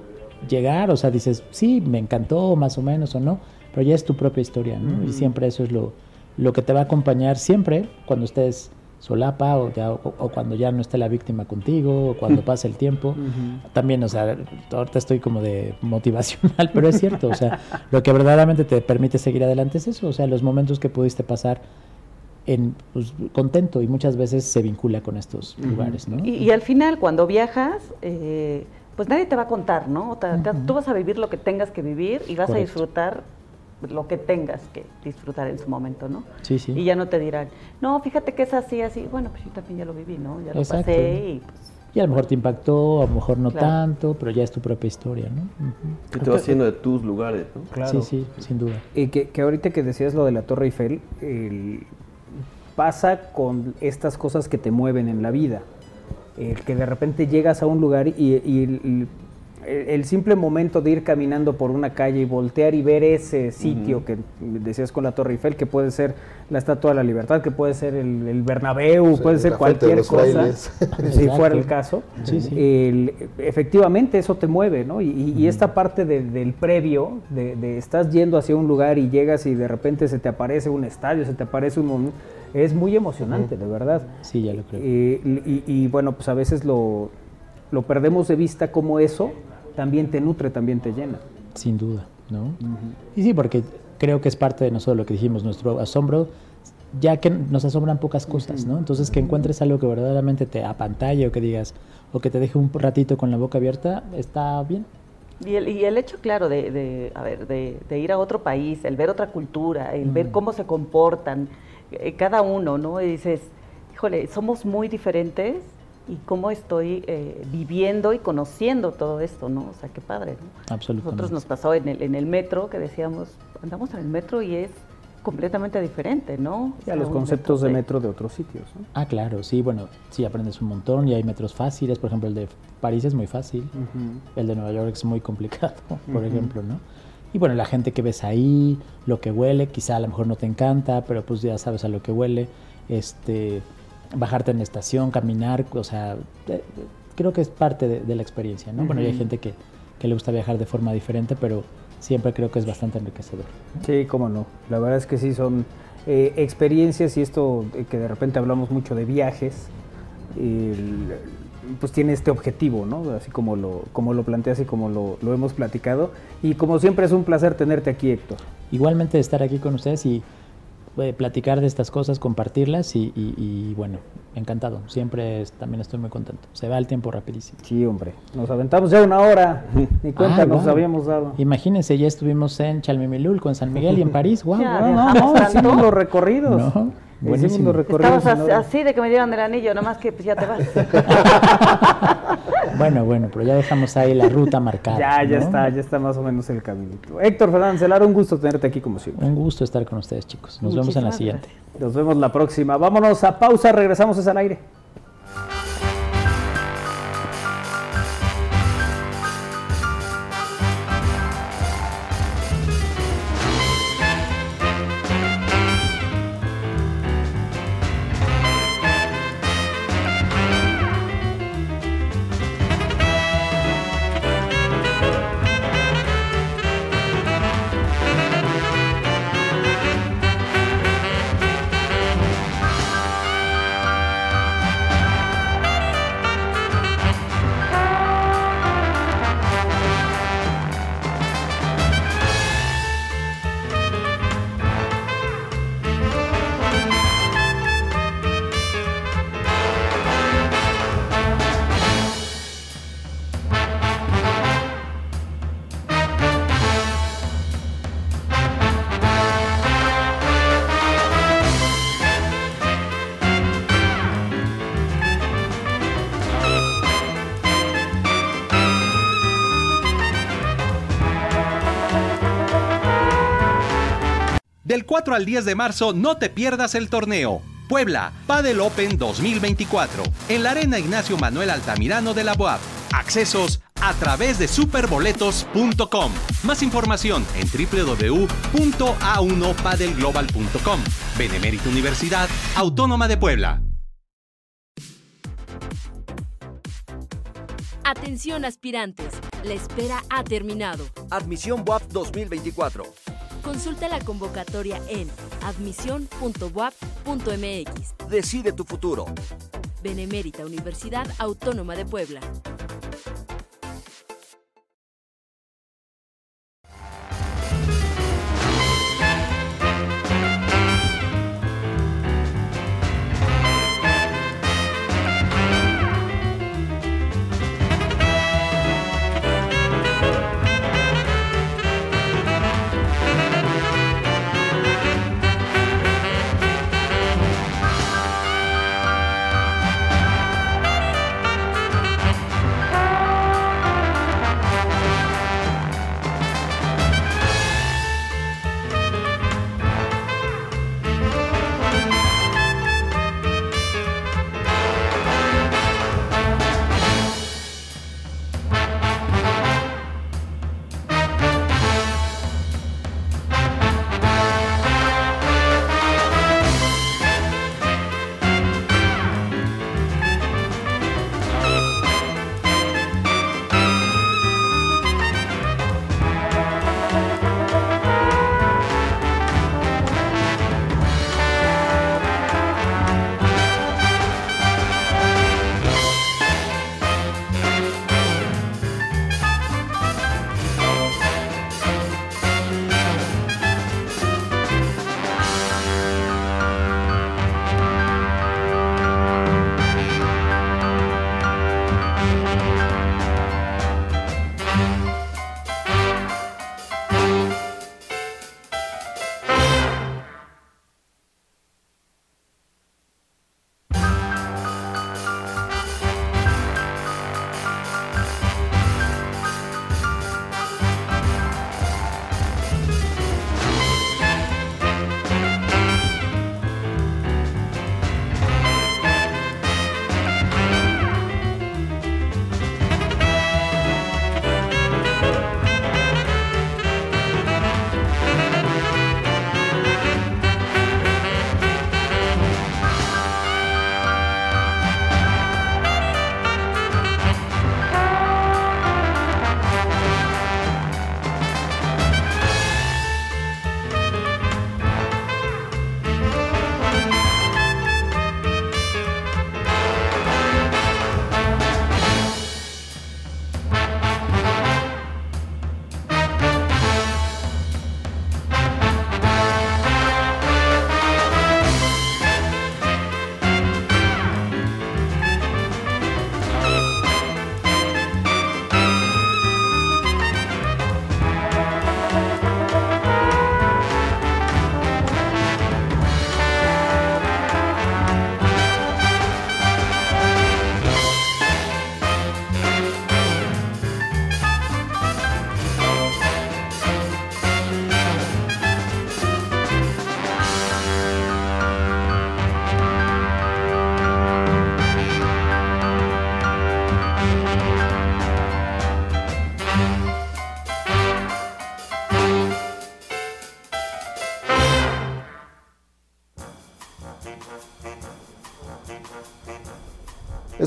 K: llegar, o sea, dices, sí, me encantó, más o menos, o no, pero ya es tu propia historia, ¿no? Y siempre eso es lo, lo que te va a acompañar siempre cuando estés solapa o, ya, o, cuando ya no esté la víctima contigo o cuando pase el tiempo. También, o sea, ahorita estoy como de motivacional, pero es cierto, o sea, lo que verdaderamente te permite seguir adelante es eso, o sea, los momentos que pudiste pasar en pues, contento y muchas veces se vincula con estos lugares, ¿no?
B: Y, al final, cuando viajas, eh, pues nadie te va a contar, ¿no? Tú vas a vivir lo que tengas que vivir y vas a disfrutar lo que tengas que disfrutar en su momento, ¿no?
K: Sí, sí.
B: Y ya no te dirán, no, fíjate que es así, así. Bueno, pues yo también ya lo viví, ¿no? Ya lo pasé y pues...
K: Y a lo mejor te impactó, a lo mejor no tanto, pero ya es tu propia historia, ¿no?
C: Que te va haciendo de tus lugares, ¿no?
K: Claro. Sí, sí, sin duda.
F: Y que, que ahorita que decías lo de la Torre Eiffel, pasa con estas cosas que te mueven en la vida. El que de repente llegas a un lugar y, y el simple momento de ir caminando por una calle y voltear y ver ese sitio que decías con la Torre Eiffel, que puede ser la Estatua de la Libertad, que puede ser el, el Bernabéu, puede ser cualquier cosa, si fuera el caso. efectivamente eso te mueve, ¿no? Y, esta parte del previo, de, estás yendo hacia un lugar y llegas y de repente se te aparece un estadio, se te aparece un es muy emocionante, de verdad.
K: Sí, ya lo creo.
F: y, y, bueno, pues a veces lo, lo perdemos de vista como eso también te nutre, también te llena.
K: Sin duda. ¿no? Y sí, porque creo que es parte de nosotros lo que dijimos, nuestro asombro, ya que nos asombran pocas cosas, ¿no? Entonces que encuentres algo que verdaderamente te apantalle o que digas, o que te deje un ratito con la boca abierta, está bien.
B: Y el, y el hecho, claro, de, de a ver, de, de, ir a otro país, el ver otra cultura, el ver cómo se comportan eh, cada uno, ¿no? Y dices, híjole, somos muy diferentes y cómo estoy eh, viviendo y conociendo todo esto, ¿no? O sea, qué padre, ¿no?
K: Absolutamente.
B: Nosotros nos pasó en el, en el metro que decíamos, andamos en el metro y es completamente diferente, ¿no?
F: Ya los conceptos de metro de otros sitios. ¿no?
K: Ah, claro, sí, bueno, sí aprendes un montón y hay metros fáciles, por ejemplo, el de París es muy fácil, uh -huh. el de Nueva York es muy complicado, por uh -huh. ejemplo, ¿no? Y bueno, la gente que ves ahí, lo que huele, quizá a lo mejor no te encanta, pero pues ya sabes a lo que huele, este, bajarte en la estación, caminar, o sea, eh, creo que es parte de, de la experiencia, ¿no? Uh -huh. Bueno, hay gente que, que le gusta viajar de forma diferente, pero siempre creo que es bastante enriquecedor.
F: ¿no? Sí, cómo no. La verdad es que sí son eh, experiencias y esto eh, que de repente hablamos mucho de viajes, el, pues tiene este objetivo, ¿no? Así como lo, como lo planteas y como lo, lo, hemos platicado. Y como siempre es un placer tenerte aquí, Héctor.
K: Igualmente estar aquí con ustedes y eh, platicar de estas cosas, compartirlas y, y, y bueno, encantado. Siempre es, también estoy muy contento. Se va el tiempo rapidísimo.
F: Sí, hombre. Nos aventamos ya una hora. Ni cuenta ah, nos wow. habíamos dado.
K: Imagínense, ya estuvimos en Chalmimilulco, en San Miguel y en París. ¡Wow!
F: Ya, no, no, no, hicimos los recorridos. No.
K: Buenísimo.
F: Los recorridos
B: Estabas así de que me dieron el anillo, nada más que pues, ya te vas.
K: bueno, bueno, pero ya dejamos ahí la ruta marcada.
F: Ya, ya ¿no? está, ya está más o menos el camino. Héctor Fernández Celar, un gusto tenerte aquí como siempre.
K: Un gusto estar con ustedes, chicos. Nos Muchísimas vemos en la siguiente.
F: Gracias. Nos vemos la próxima. Vámonos a pausa, regresamos al aire.
J: 4 al 10 de marzo no te pierdas el torneo. Puebla, Padel Open 2024, en la Arena Ignacio Manuel Altamirano de la UAP. Accesos a través de superboletos.com. Más información en www.a1padelglobal.com. Benemérita Universidad Autónoma de Puebla.
H: Atención aspirantes, la espera ha terminado.
I: Admisión WAP 2024.
H: Consulta la convocatoria en admisión.wap.mx.
I: Decide tu futuro.
H: Benemérita Universidad Autónoma de Puebla.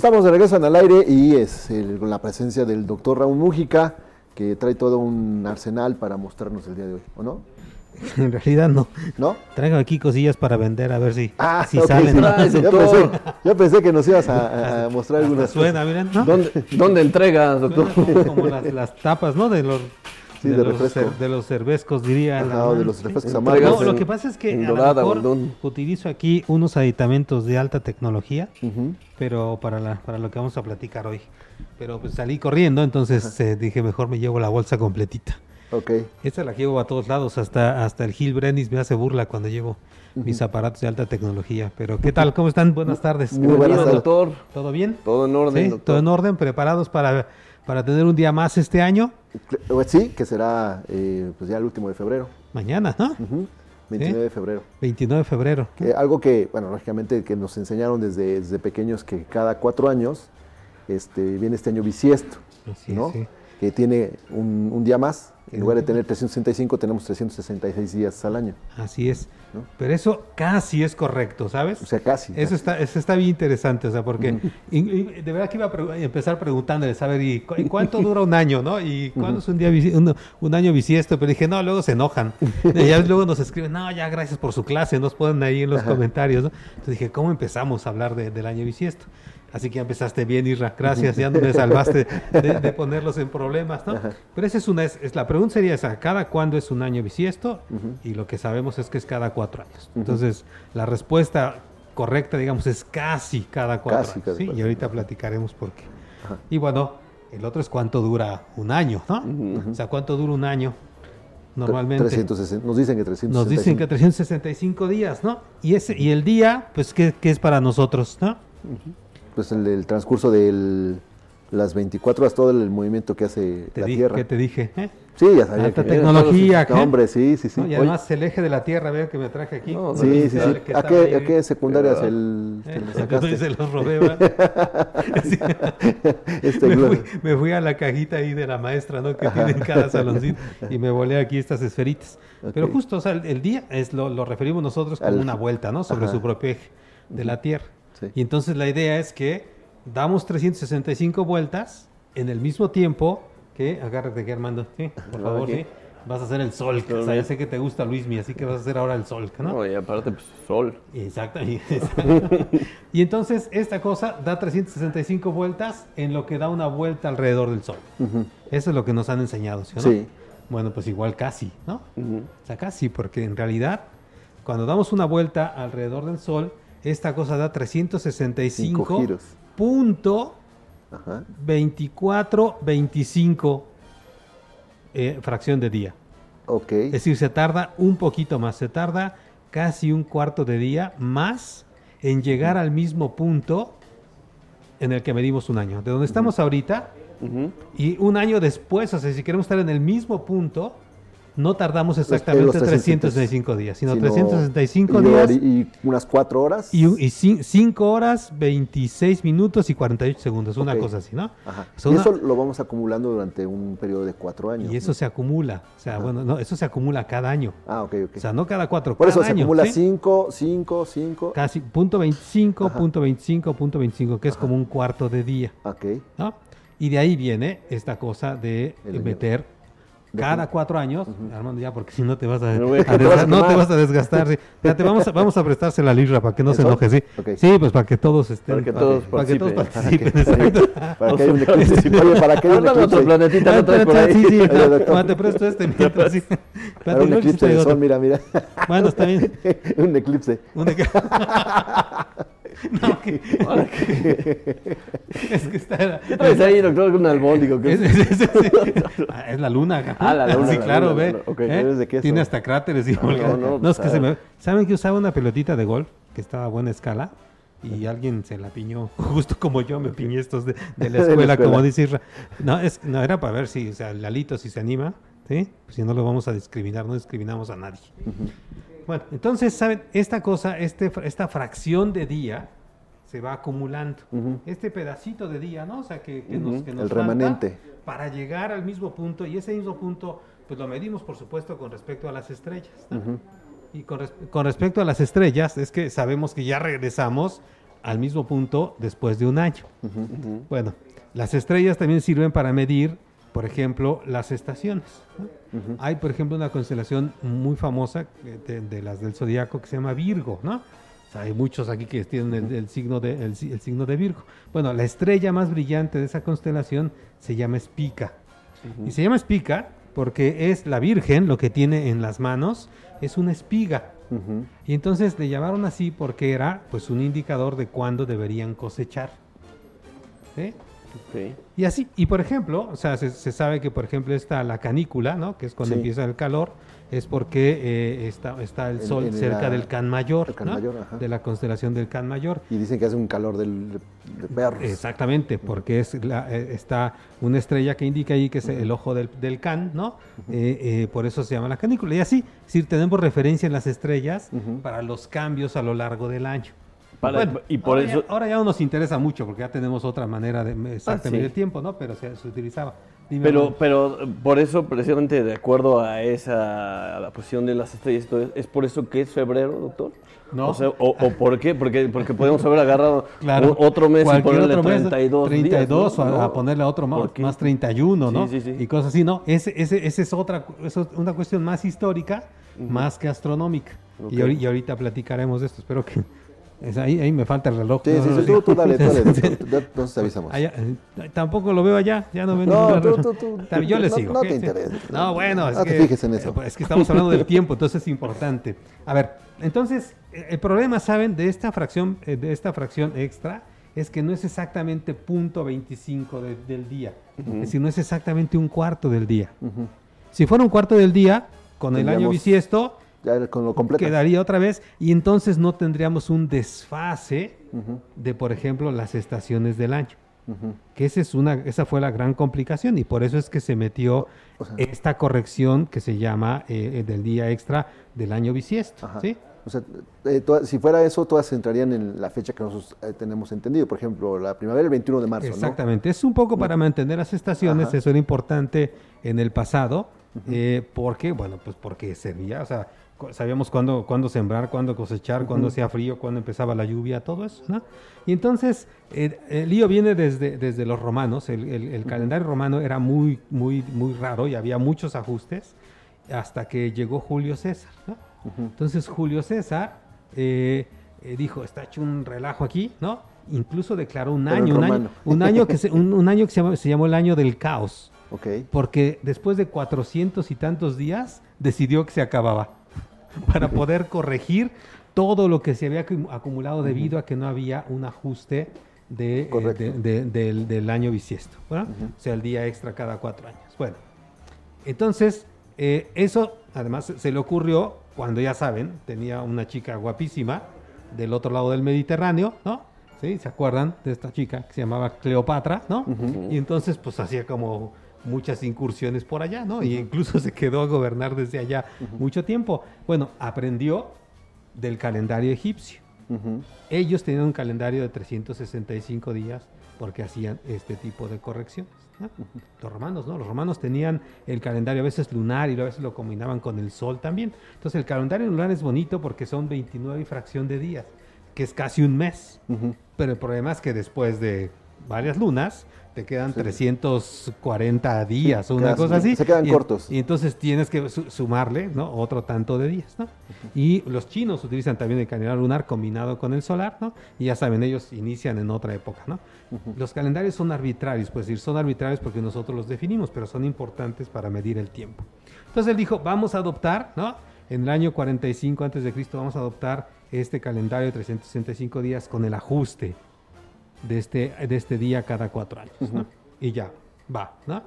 A: Estamos de regreso en el aire y es con la presencia del doctor Raúl Mújica, que trae todo un arsenal para mostrarnos el día de hoy, ¿o no?
L: En realidad no.
A: ¿No?
L: Traigo aquí cosillas para vender a ver si,
A: ah,
L: si salen.
A: yo, pensé, que nos ibas a, mostrar algunas
L: Suena, miren. ¿no?
C: ¿Dónde, ¿Dónde, entregas, doctor?
L: como, las, las, tapas, ¿no? De los de, los, de, los, cervezcos, diría.
A: de los refrescos
L: amargos. No, lo que pasa es que a utilizo aquí unos aditamentos de alta tecnología, pero para, la, para lo que vamos a platicar hoy. Pero pues salí corriendo, entonces eh, dije, mejor me llevo la bolsa completita.
A: Ok.
L: Esta la llevo a todos lados, hasta, hasta el Gil Brenis me hace burla cuando llevo mis aparatos de alta tecnología. Pero ¿qué tal? ¿Cómo están? Buenas tardes.
C: Muy buenas, doctor.
L: ¿Todo bien?
C: Todo en orden,
L: doctor. Todo en orden, preparados para, para tener un día más este año.
A: Pues sí, que será eh, pues ya el último de febrero.
L: Mañana, ¿no?
A: 29 de febrero.
L: 29 de febrero.
A: algo que, bueno, lógicamente que nos enseñaron desde, desde pequeños que cada cuatro años este, viene este año bisiesto, ¿no? Que tiene un, un, día más en lugar de tener 365, tenemos 366 días al año.
L: Así es. Pero eso casi es correcto, ¿sabes?
A: O sea, casi.
L: Eso, Está, eso está bien interesante, o sea, porque de verdad que iba a empezar preguntándole, saber, ¿y, cuánto dura un año, no? ¿Y cuándo es un, día un, año bisiesto? Pero dije, no, luego se enojan. y ya luego nos escriben, no, ya gracias por su clase, nos ponen ahí en los comentarios, ¿no? Entonces dije, ¿cómo empezamos a hablar del año bisiesto? Así que ya empezaste bien, Isra. Gracias, ya no me salvaste de, ponerlos en problemas, ¿no? Pero esa es una, es, la pregunta sería esa, ¿cada cuándo es un año bisiesto? Y lo que sabemos es que es cada cuatro años. Entonces, la respuesta correcta, digamos, es casi cada cuatro años. ¿sí? Y ahorita platicaremos por qué. Y bueno, el otro es cuánto dura un año, ¿no? O sea, cuánto dura un año normalmente.
A: nos dicen que 365.
L: Nos dicen que 365 días, ¿no? Y, ese, y el día, pues, ¿qué, qué es para nosotros, no?
A: Pues el, el transcurso de las 24 horas, todo el movimiento que hace la Tierra.
L: ¿Qué te dije? ¿Eh?
A: Sí, ya sabía.
L: Alta tecnología.
A: hombre, sí, sí, sí.
L: y además el eje de la Tierra, veo que me traje aquí.
A: sí, sí, sí. ¿A qué, ¿A qué secundarias el,
L: eh, sacaste? Se los robé, este me, fui, me, fui, a la cajita ahí de la maestra, ¿no? Que tiene en cada saloncito y me volé aquí estas esferitas. Pero justo, o sea, el, día es lo, lo, referimos nosotros como una vuelta, ¿no? Sobre su propio eje de la Tierra. Y entonces la idea es que damos 365 vueltas en el mismo tiempo que, agárrate aquí Armando, ¿sí? por favor, ¿sí? Vas a hacer el sol, o sea, ya sé que te gusta Luismi, así que vas a hacer ahora el sol, ¿no?
C: No, y aparte, pues, sol.
L: Exacto. y entonces esta cosa da 365 vueltas en lo que da una vuelta alrededor del sol. Eso es lo que nos han enseñado, ¿sí? ¿no? Sí. Bueno, pues igual casi, ¿no? O sea, casi, porque en realidad, cuando damos una vuelta alrededor del sol, esta cosa da 365 giros. punto 24, 25 eh, fracción de día.
A: Ok.
L: Es decir, se tarda un poquito más, se tarda casi un cuarto de día más en llegar al mismo punto en el que medimos un año. De donde estamos ahorita y un año después, o sea, si queremos estar en el mismo punto, no tardamos exactamente 365 días, sino, 365 días.
A: Y unas 4 horas.
L: Y, 5 horas, 26 minutos y 48 segundos, una cosa así, ¿no?
A: Ajá. y eso lo vamos acumulando durante un periodo de 4 años.
L: Y eso se acumula, o sea, bueno, no, eso se acumula cada año.
A: Ah, ok, ok.
L: O sea, no cada 4,
A: Por
L: eso
A: se acumula 5, 5, 5.
L: Casi, punto 25, punto 25, punto 25, que es como un cuarto de día.
A: Ok.
L: ¿no? Y de ahí viene esta cosa de meter cada cuatro años, Armando, ya, porque si no te vas a, no, te vas a desgastar. Sí. vamos, a, vamos a prestarse la libra para que no se enoje, sí. Sí, pues para que todos estén.
C: Para que todos
L: para, que todos
C: participen,
A: para que haya un eclipse. Oye, para que haya un eclipse.
C: otro planetita no trae por ahí.
L: Sí, sí, te presto este mientras, sí.
A: Para un eclipse de sol, mira, mira.
L: Bueno, está bien.
A: un eclipse.
L: Un eclipse. No, que, es que está.
C: ¿Qué traes ahí, doctor? Un albóndigo.
L: Es, es, es, ah, es, la luna.
C: Ah, la luna.
L: Sí, claro,
C: luna,
L: ve. Okay. ¿Eh? Tiene hasta cráteres. Y no, no, no, no, es que se me... ¿Saben que usaba una pelotita de golf que estaba a buena escala? y alguien se la piñó, justo como yo me piñé estos de, de, la, escuela, de la, escuela, como dice Isra. No, es, no era para ver si, o sea, Lalito si se anima, ¿sí? Pues si no lo vamos a discriminar, no discriminamos a nadie. Uh -huh. Bueno, entonces, ¿saben? Esta cosa, este, esta fracción de día se va acumulando. Uh -huh. Este pedacito de día, ¿no? O sea, que, que uh -huh. nos, que nos
A: El remanente.
L: Para llegar al mismo punto, y ese mismo punto, pues lo medimos, por supuesto, con respecto a las estrellas. ¿no? Y con, res con, respecto a las estrellas, es que sabemos que ya regresamos al mismo punto después de un año. Bueno, las estrellas también sirven para medir, por ejemplo, las estaciones. Hay, por ejemplo, una constelación muy famosa de, las del zodiaco que se llama Virgo, ¿no? hay muchos aquí que tienen el, signo de, el, signo de Virgo. Bueno, la estrella más brillante de esa constelación se llama Spica. Y se llama Spica porque es la Virgen, lo que tiene en las manos, es una espiga. Y entonces le llamaron así porque era pues un indicador de cuándo deberían cosechar. Y así, y por ejemplo, o sea, se, sabe que por ejemplo está la canícula, ¿no? Que es cuando empieza el calor, es porque eh, está, está el sol cerca del Can Mayor, de la constelación del Can Mayor.
A: Y dicen que hace un calor del, de perros.
L: Exactamente, porque es la, eh, está una estrella que indica ahí que es el ojo del, del Can, ¿no? Eh, por eso se llama la canícula. Y así, si tenemos referencia en las estrellas para los cambios a lo largo del año y por ahora, eso... ya, ahora ya no nos interesa mucho porque ya tenemos otra manera de exactamente ah, el tiempo, ¿no? Pero se, utilizaba.
C: pero, pero por eso, precisamente de acuerdo a esa la posición de las estrellas, ¿es por eso que es febrero, doctor? No. O, o, por qué? Porque, porque podemos haber agarrado otro mes y ponerle 32
L: 32 a, ponerle otro más, más 31, ¿no? Sí, sí, sí. Y cosas así, ¿no? Ese, ese, ese es otra, es una cuestión más histórica, más que astronómica. Y, y, ahorita platicaremos de esto. Espero que ahí, ahí, me falta el reloj.
A: Sí, sí, sí, tú, dale, dale, entonces avisamos.
L: Allá, eh, tampoco lo veo allá, ya no veo no, tú, tú, tú, Yo le sigo.
A: No, te interesa.
L: No, bueno, es
A: no
L: que,
A: te fijes en eso.
L: Eh, es que estamos hablando del tiempo, entonces es importante. A ver, entonces, eh, el problema, ¿saben? De esta fracción, de esta fracción extra, es que no es exactamente punto 25 del día. Es decir, no es exactamente un cuarto del día. Si fuera un cuarto del día, con el año bisiesto
A: con lo completo.
L: Quedaría otra vez y entonces no tendríamos un desfase de, por ejemplo, las estaciones del año. Que esa, es una, esa fue la gran complicación y por eso es que se metió esta corrección que se llama eh, del día extra del año bisiesto. ¿sí?
A: O sea, eh, si fuera eso, todas entrarían en la fecha que nosotros eh, tenemos entendido. Por ejemplo, la primavera el 21 de marzo.
L: Exactamente. Es un poco para mantener las estaciones. Eso era importante en el pasado. porque, bueno, pues porque servía, o sea, sabíamos cuándo, cuándo sembrar, cuándo cosechar, cuándo hacía frío, cuándo empezaba la lluvia, todo eso, ¿no? Y entonces el lío viene desde, desde los romanos, el, calendario romano era muy, muy, muy raro y había muchos ajustes hasta que llegó Julio César, ¿no? Entonces Julio César eh, eh, dijo, está hecho un relajo aquí, ¿no? Incluso declaró un año, un año, un año, que se, un, año que se llamó, se llamó el año del caos. Okay. Porque después de cuatrocientos y tantos días decidió que se acababa. para poder corregir todo lo que se había acumulado debido a que no había un ajuste de, eh, del, año bisiesto, o sea, el día extra cada cuatro años. Bueno, entonces, eh, eso además se le ocurrió cuando ya saben, tenía una chica guapísima del otro lado del Mediterráneo, ¿no? ¿Sí? ¿Se acuerdan de esta chica que se llamaba Cleopatra, ¿no? Y entonces, pues hacía como muchas incursiones por allá, ¿no? Y incluso se quedó a gobernar desde allá mucho tiempo. Bueno, aprendió del calendario egipcio. Ellos tenían un calendario de 365 días porque hacían este tipo de correcciones. Los romanos, ¿no? Los romanos tenían el calendario a veces lunar y a veces lo combinaban con el sol también. Entonces el calendario lunar es bonito porque son 29 y fracción de días, que es casi un mes. Pero el problema es que después de varias lunas, te quedan 340 días o una cosa así.
A: Se quedan cortos.
L: Y entonces tienes que sumarle ¿no? otro tanto de días. ¿no? Y los chinos utilizan también el calendario lunar combinado con el solar, ¿no? Y ya saben, ellos inician en otra época, ¿no? Los calendarios son arbitrarios, pues decir, son arbitrarios porque nosotros los definimos, pero son importantes para medir el tiempo. Entonces él dijo, vamos a adoptar, ¿no? En el año 45 antes de Cristo vamos a adoptar este calendario de 365 días con el ajuste de este, de este día cada cuatro años. Y ya, va. ¿no?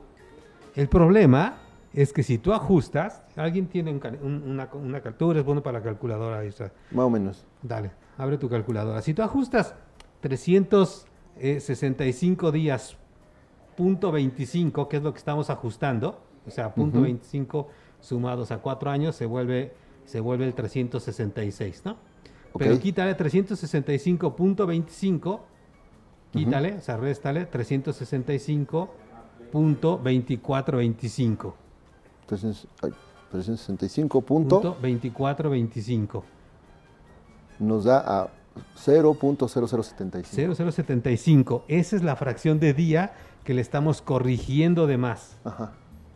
L: El problema es que si tú ajustas, alguien tiene una, una, tú eres bueno para la calculadora. Ahí
A: Más o menos.
L: Dale, abre tu calculadora. Si tú ajustas 365 días, punto 25, que es lo que estamos ajustando, o sea, punto 25 sumados a cuatro años, se vuelve, se vuelve el 366, ¿no? Pero quítale 365.25 Quítale, o sea, réstale 365.2425.
A: Entonces, 365.2425.
L: Punto Nos
A: da a 0.0075.
L: 0075. Esa es la fracción de día que le estamos corrigiendo de más.
A: Ajá.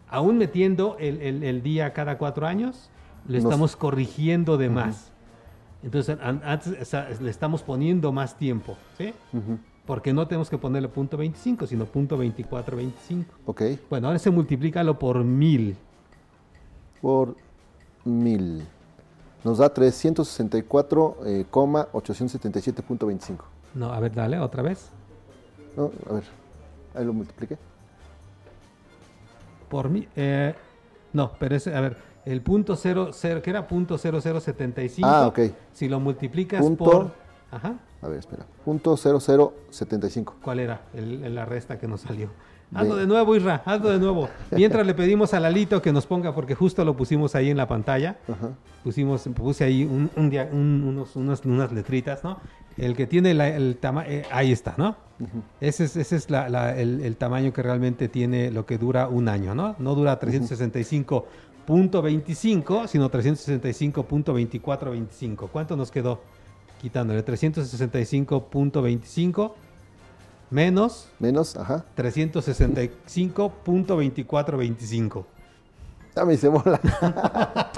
L: Aún metiendo el, día cada cuatro años, le estamos corrigiendo de más. Entonces, antes le estamos poniendo más tiempo, ¿sí? Porque no tenemos que ponerle punto 25, sino punto 2425.
A: Ok.
L: Bueno, ahora se multiplícalo por mil.
A: Por mil. Nos da 364,877.25. Eh,
L: no, a ver, dale, otra vez.
A: No, a ver, ahí lo multipliqué.
L: Por mil, eh, no, pero ese, a ver, el punto 00, que era punto 0075.
A: Ah, ok.
L: Si lo multiplicas por...
A: Ajá. A ver, espera. Punto 0075.
L: ¿Cuál era el, la resta que nos salió? Hazlo de nuevo, Isra, hazlo de nuevo. Mientras le pedimos a Lalito que nos ponga, porque justo lo pusimos ahí en la pantalla. Pusimos, puse ahí un, unos, unas, letritas, ¿no? El que tiene el tamaño, eh, ahí está, ¿no? Ese es, ese es el, tamaño que realmente tiene lo que dura un año, ¿no? No dura 365.25, sino 365.2425. ¿Cuánto nos quedó? Quitándole 365.25 menos.
A: Menos, ajá.
L: 365.2425.
A: Ya me hice bola.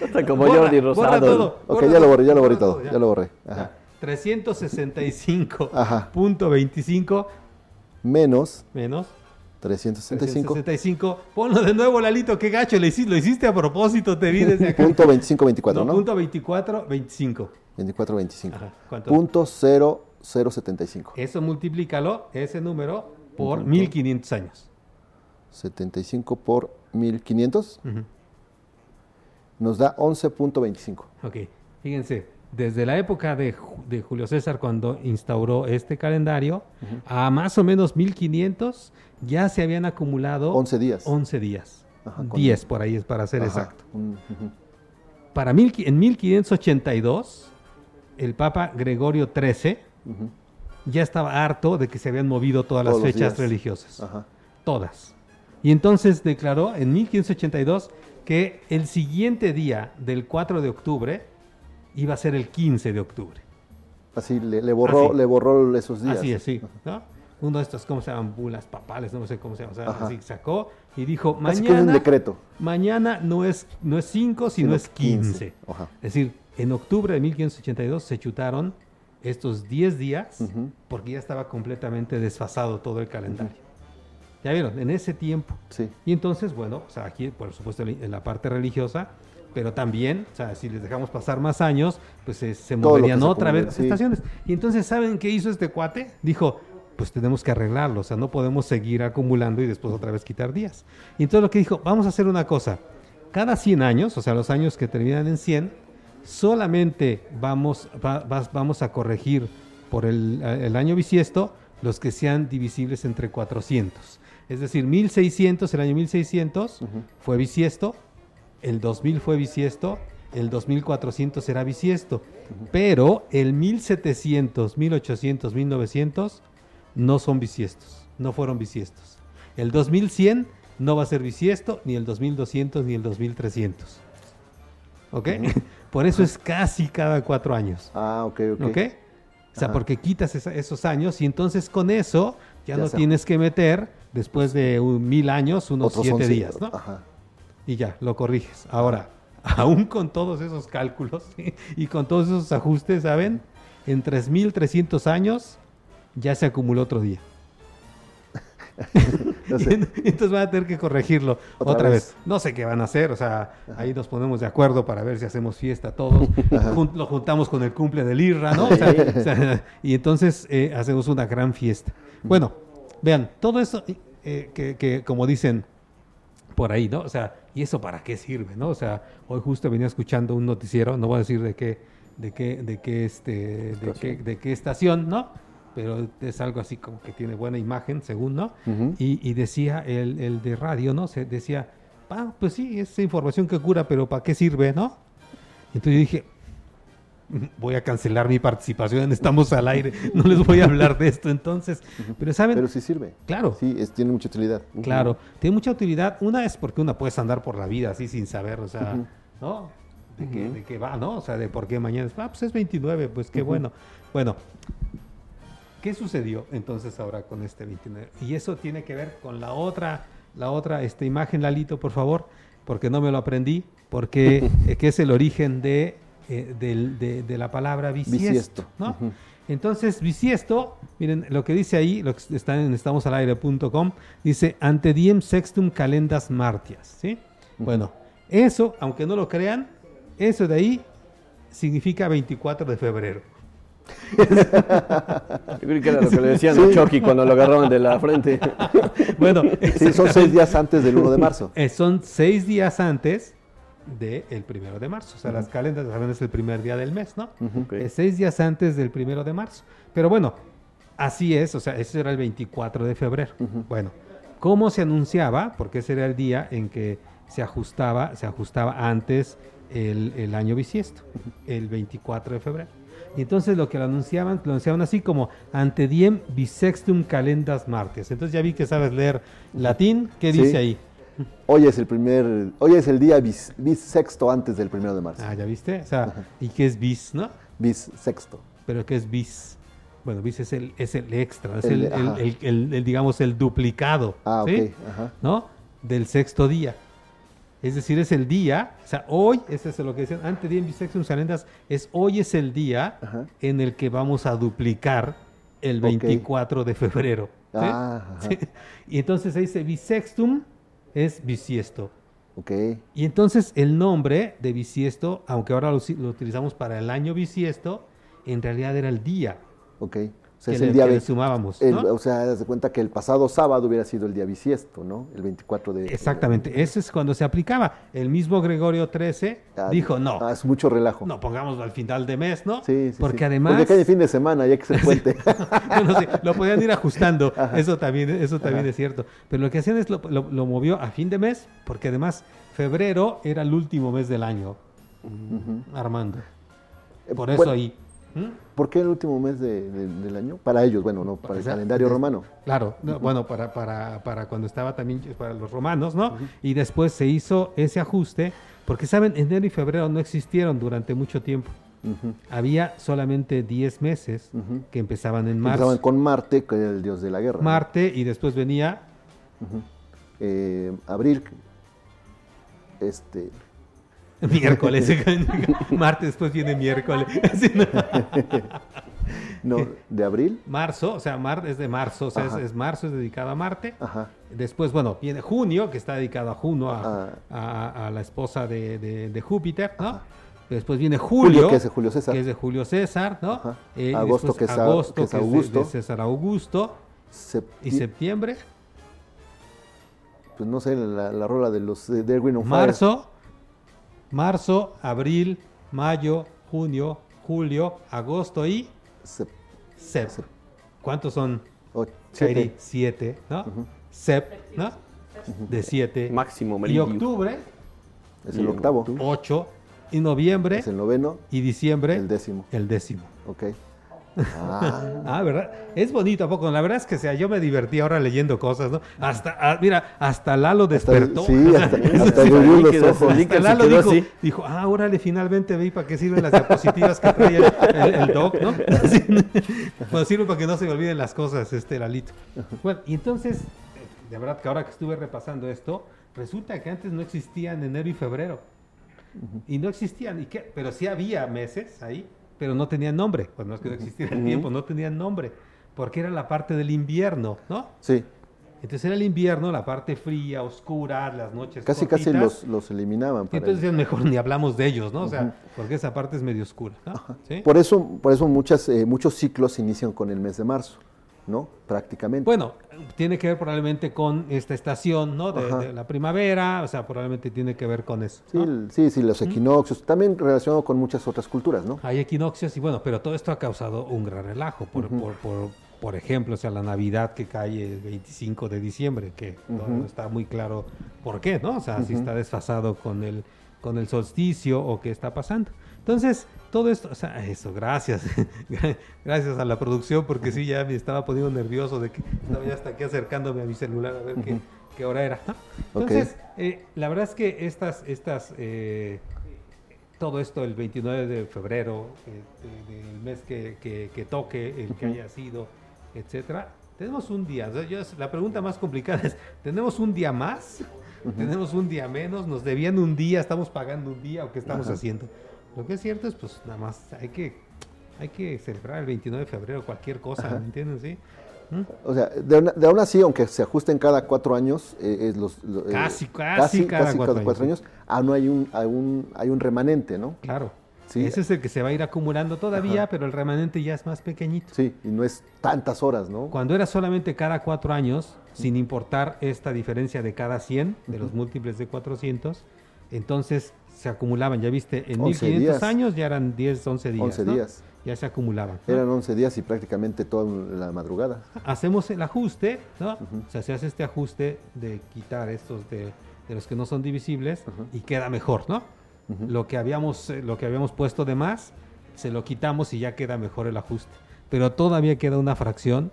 C: Está como Jordi Rosado.
L: Todo,
A: ok, ya lo borré, ya lo borré todo. Ya, lo borré.
L: Ajá. 365.25
A: menos.
L: Menos.
A: 365.
L: 365. Ponlo de nuevo, Lalito, qué gacho, lo hiciste, lo hiciste a propósito, te vi desde acá.
A: Punto 25, 24, ¿no?
L: Punto 24, 25.
A: 24, 25. Ajá, ¿cuánto? Punto 0, 075.
L: Eso multiplícalo, ese número, por 1500 años.
A: 75 por 1500 nos da 11.25.
L: Ok, fíjense, desde la época de, Julio César, cuando instauró este calendario, a más o menos 1500 ya se habían acumulado
A: 11 días.
L: 11 días. 10 por ahí es para ser exacto. Para mil, en 1582, el Papa Gregorio XIII ya estaba harto de que se habían movido todas las fechas religiosas. Todas. Y entonces declaró en 1582 que el siguiente día del 4 de octubre iba a ser el 15 de octubre.
A: Así le, borró, le borró esos días.
L: Así es, sí. Uno de estos, ¿cómo se llaman? Bulas papales, no sé cómo se llama. así sacó y dijo, mañana,
A: un decreto.
L: mañana no es, no es 5, sino, es 15. Es decir, en octubre de 1582 se chutaron estos 10 días porque ya estaba completamente desfasado todo el calendario. Ya vieron, en ese tiempo.
A: Sí.
L: Y entonces, bueno, o sea, aquí por supuesto en la parte religiosa, pero también, o sea, si les dejamos pasar más años, pues se, moverían otra vez las estaciones. Y entonces, ¿saben qué hizo este cuate? Dijo, pues tenemos que arreglarlo, o sea, no podemos seguir acumulando y después otra vez quitar días. Y entonces lo que dijo, vamos a hacer una cosa, cada 100 años, o sea, los años que terminan en 100, solamente vamos, vamos a corregir por el, el año bisiesto los que sean divisibles entre 400. Es decir, 1600, el año 1600 fue bisiesto, el 2000 fue bisiesto, el 2400 será bisiesto, pero el 1700, 1800, 1900 no son bisiestos, no fueron bisiestos. El 2100 no va a ser bisiesto, ni el 2200, ni el 2300. ¿Ok? Por eso es casi cada cuatro años.
A: Ah, ok, ok.
L: ¿Ok? O sea, porque quitas esos años y entonces con eso ya, no tienes que meter, después de un, mil años, unos siete días, ¿no? Ajá y ya, lo corriges. Ahora, aún con todos esos cálculos y con todos esos ajustes, ¿saben? En 3.300 años ya se acumuló otro día. Entonces van a tener que corregirlo otra, vez? No sé qué van a hacer, o sea, ahí nos ponemos de acuerdo para ver si hacemos fiesta todos. lo juntamos con el cumple del IRRA, ¿no? y entonces eh, hacemos una gran fiesta. Bueno, vean, todo eso eh, que, que, como dicen, por ahí, ¿no? O sea, ¿y eso para qué sirve, no? O sea, hoy justo venía escuchando un noticiero, no voy a decir de qué, de qué, de qué, este, de qué, de qué estación, ¿no? Pero es algo así como que tiene buena imagen, según, ¿no? y, y, decía el, el, de radio, ¿no? Se decía, ah, pues sí, es información que cura, pero ¿para qué sirve, no? Entonces yo dije, voy a cancelar mi participación Estamos al aire, no les voy a hablar de esto entonces. Pero saben...
A: Pero sí sirve.
L: Claro.
A: Sí, tiene mucha utilidad.
L: Claro, tiene mucha utilidad. Una es porque una puedes andar por la vida así sin saber, o sea, ¿no? de, que, va, ¿no? O sea, de por qué mañana es, ah, pues es 29, pues qué bueno. Bueno, ¿qué sucedió entonces ahora con este 29? Y eso tiene que ver con la otra, la otra esta imagen, Lalito, por favor, porque no me lo aprendí, porque eh, que es el origen de, eh, de, la palabra bisiesto, ¿no? Entonces, bisiesto, miren lo que dice ahí, lo que está en estamosalaire.com, dice ante diem sextum calendas martias, ¿sí? Bueno, eso, aunque no lo crean, eso de ahí significa 24 de febrero.
C: Yo creo que era lo que le decían a Chucky cuando lo agarraron de la frente.
A: bueno, son seis días antes del 1 de marzo.
L: Eh, son seis días antes del el primero de marzo. O sea, las calendas saben es el primer día del mes, ¿no? Es seis días antes del primero de marzo. Pero bueno, así es, o sea, ese era el 24 de febrero. Bueno, ¿cómo se anunciaba? Porque ese era el día en que se ajustaba, se ajustaba antes el, año bisiesto, el 24 de febrero. Y entonces lo que lo anunciaban, lo anunciaban así como ante diem bisextum calendas martes. Entonces ya vi que sabes leer latín, ¿qué dice ahí?
A: Hoy es el primer, hoy es el día bis, bisexto antes del primero de marzo.
L: Ah, ¿ya viste? O sea, ¿y qué es bis, no?
A: Bisexto.
L: ¿Pero qué es bis? Bueno, bis es el, es el extra, es el, el, digamos, el duplicado. Ah, ¿sí? ¿No? Del sexto día. Es decir, es el día, o sea, hoy, es lo que decían, ante día bisextum calendas, es hoy es el día en el que vamos a duplicar el 24 de febrero. Ah, y entonces se dice bisextum es bisiesto.
A: Okay.
L: Y entonces el nombre de bisiesto, aunque ahora lo, utilizamos para el año bisiesto, en realidad era el día.
A: Okay.
L: O sea, es el día que sumábamos.
A: O sea, das cuenta que el pasado sábado hubiera sido el día bisiesto, ¿no? El 24 de.
L: Exactamente. Ese es cuando se aplicaba. El mismo Gregorio XIII ah, dijo no.
A: Ah, es mucho relajo.
L: No, pongámoslo al final de mes, ¿no?
A: Sí, sí.
L: Porque además.
A: Porque cae fin de semana, ya que se cuente.
L: bueno, sí, lo podían ir ajustando. Eso también, eso también es cierto. Pero lo que hacían es lo, lo, movió a fin de mes, porque además febrero era el último mes del año. Armando. Eh, Por eso ahí.
A: ¿Mm? ¿Por qué el último mes del año? Para ellos, bueno, no, para el calendario romano.
L: Claro, bueno, para, para, para, cuando estaba también para los romanos, ¿no? Y después se hizo ese ajuste, porque saben, enero y febrero no existieron durante mucho tiempo. Había solamente 10 meses que empezaban en marzo. Empezaban
A: con Marte, que era el dios de la guerra.
L: Marte, y después venía...
A: Eh, abril, este,
L: Miércoles. Martes, después viene miércoles.
A: no. ¿de abril?
L: Marzo, o sea, mar, es de marzo, o sea, es, marzo, es dedicado a Marte. Después, bueno, viene junio, que está dedicado a Juno, a, la esposa de, Júpiter, ¿no? Después viene julio,
A: que es de Julio César.
L: Que es de Julio César, ¿no?
A: Eh, agosto, que es, agosto, que es Augusto.
L: César Augusto. y septiembre.
A: Pues no sé, la, rola de los de Erwin
L: Marzo marzo, abril, mayo, junio, julio, agosto y sep. ¿Cuántos son?
A: siete.
L: siete, ¿no? Sep, ¿no? De siete.
C: Máximo,
L: Y octubre.
A: Es el octavo.
L: Ocho. Y noviembre.
A: Es el noveno.
L: Y diciembre.
A: El décimo.
L: El décimo.
A: Ok.
L: Ah. ah. ¿verdad? Es bonito, ¿a poco? La verdad es que sea, yo me divertí ahora leyendo cosas, ¿no? Hasta, ah, mira, hasta Lalo despertó.
A: sí, hasta, hasta,
L: Lalo dijo, dijo, ah, órale, finalmente vi para qué sirven las diapositivas que trae el, doc, ¿no? Pues sirve para que no se me olviden las cosas, este Lalito. Bueno, y entonces, de verdad que ahora que estuve repasando esto, resulta que antes no existían enero y febrero. Y no existían, ¿y qué? Pero sí había meses ahí pero no tenían nombre. Pues no es que no existiera el tiempo, no tenían nombre, porque era la parte del invierno, ¿no?
A: Sí.
L: Entonces era el invierno, la parte fría, oscura, las noches
A: Casi, casi los, los eliminaban.
L: Para entonces mejor ni hablamos de ellos, ¿no? O sea, porque esa parte es medio oscura.
A: Por eso, por eso muchas, eh, muchos ciclos inician con el mes de marzo. ¿No? Prácticamente.
L: Bueno, tiene que ver probablemente con esta estación, ¿no? De, la primavera, o sea, probablemente tiene que ver con eso.
A: Sí, sí, los equinoccios, también relacionado con muchas otras culturas, ¿no?
L: Hay equinoccios y bueno, pero todo esto ha causado un gran relajo, por, por, por, ejemplo, o sea, la Navidad que cae el 25 de diciembre, que no está muy claro por qué, ¿no? O sea, si está desfasado con el, con el solsticio o qué está pasando. Entonces, todo esto, o sea, eso, gracias. gracias a la producción, porque sí, ya me estaba poniendo nervioso de que estaba ya hasta aquí acercándome a mi celular a ver qué, hora era. Entonces, eh, la verdad es que estas, estas, eh, todo esto el 29 de febrero, del mes que, que, toque, el que haya sido, etcétera. Tenemos un día. la pregunta más complicada es: ¿tenemos un día más? ¿Tenemos un día menos? ¿Nos debían un día? ¿Estamos pagando un día? ¿O qué estamos haciendo? Lo que es cierto es, pues nada más hay que, hay que celebrar el 29 de febrero cualquier cosa, ¿me entienden? ¿Sí?
A: ¿Mm? O sea, de, aún así, aunque se ajusten cada cuatro años, eh, es los,
L: eh, casi, casi, cada, cuatro, años,
A: aún no hay un, hay un remanente, ¿no?
L: Claro. Sí. Ese es el que se va a ir acumulando todavía, pero el remanente ya es más pequeñito.
A: Sí, y no es tantas horas, ¿no?
L: Cuando era solamente cada cuatro años, sin importar esta diferencia de cada 100, de los múltiples de 400, entonces se acumulaban, ya viste, en 1500 años ya eran 10, 11 días. 11 días. Ya se acumulaban.
A: Eran 11 días y prácticamente toda la madrugada.
L: Hacemos el ajuste, ¿no? O sea, se hace este ajuste de quitar estos de, de los que no son divisibles y queda mejor, ¿no? Lo que habíamos, eh, lo que habíamos puesto de más, se lo quitamos y ya queda mejor el ajuste. Pero todavía queda una fracción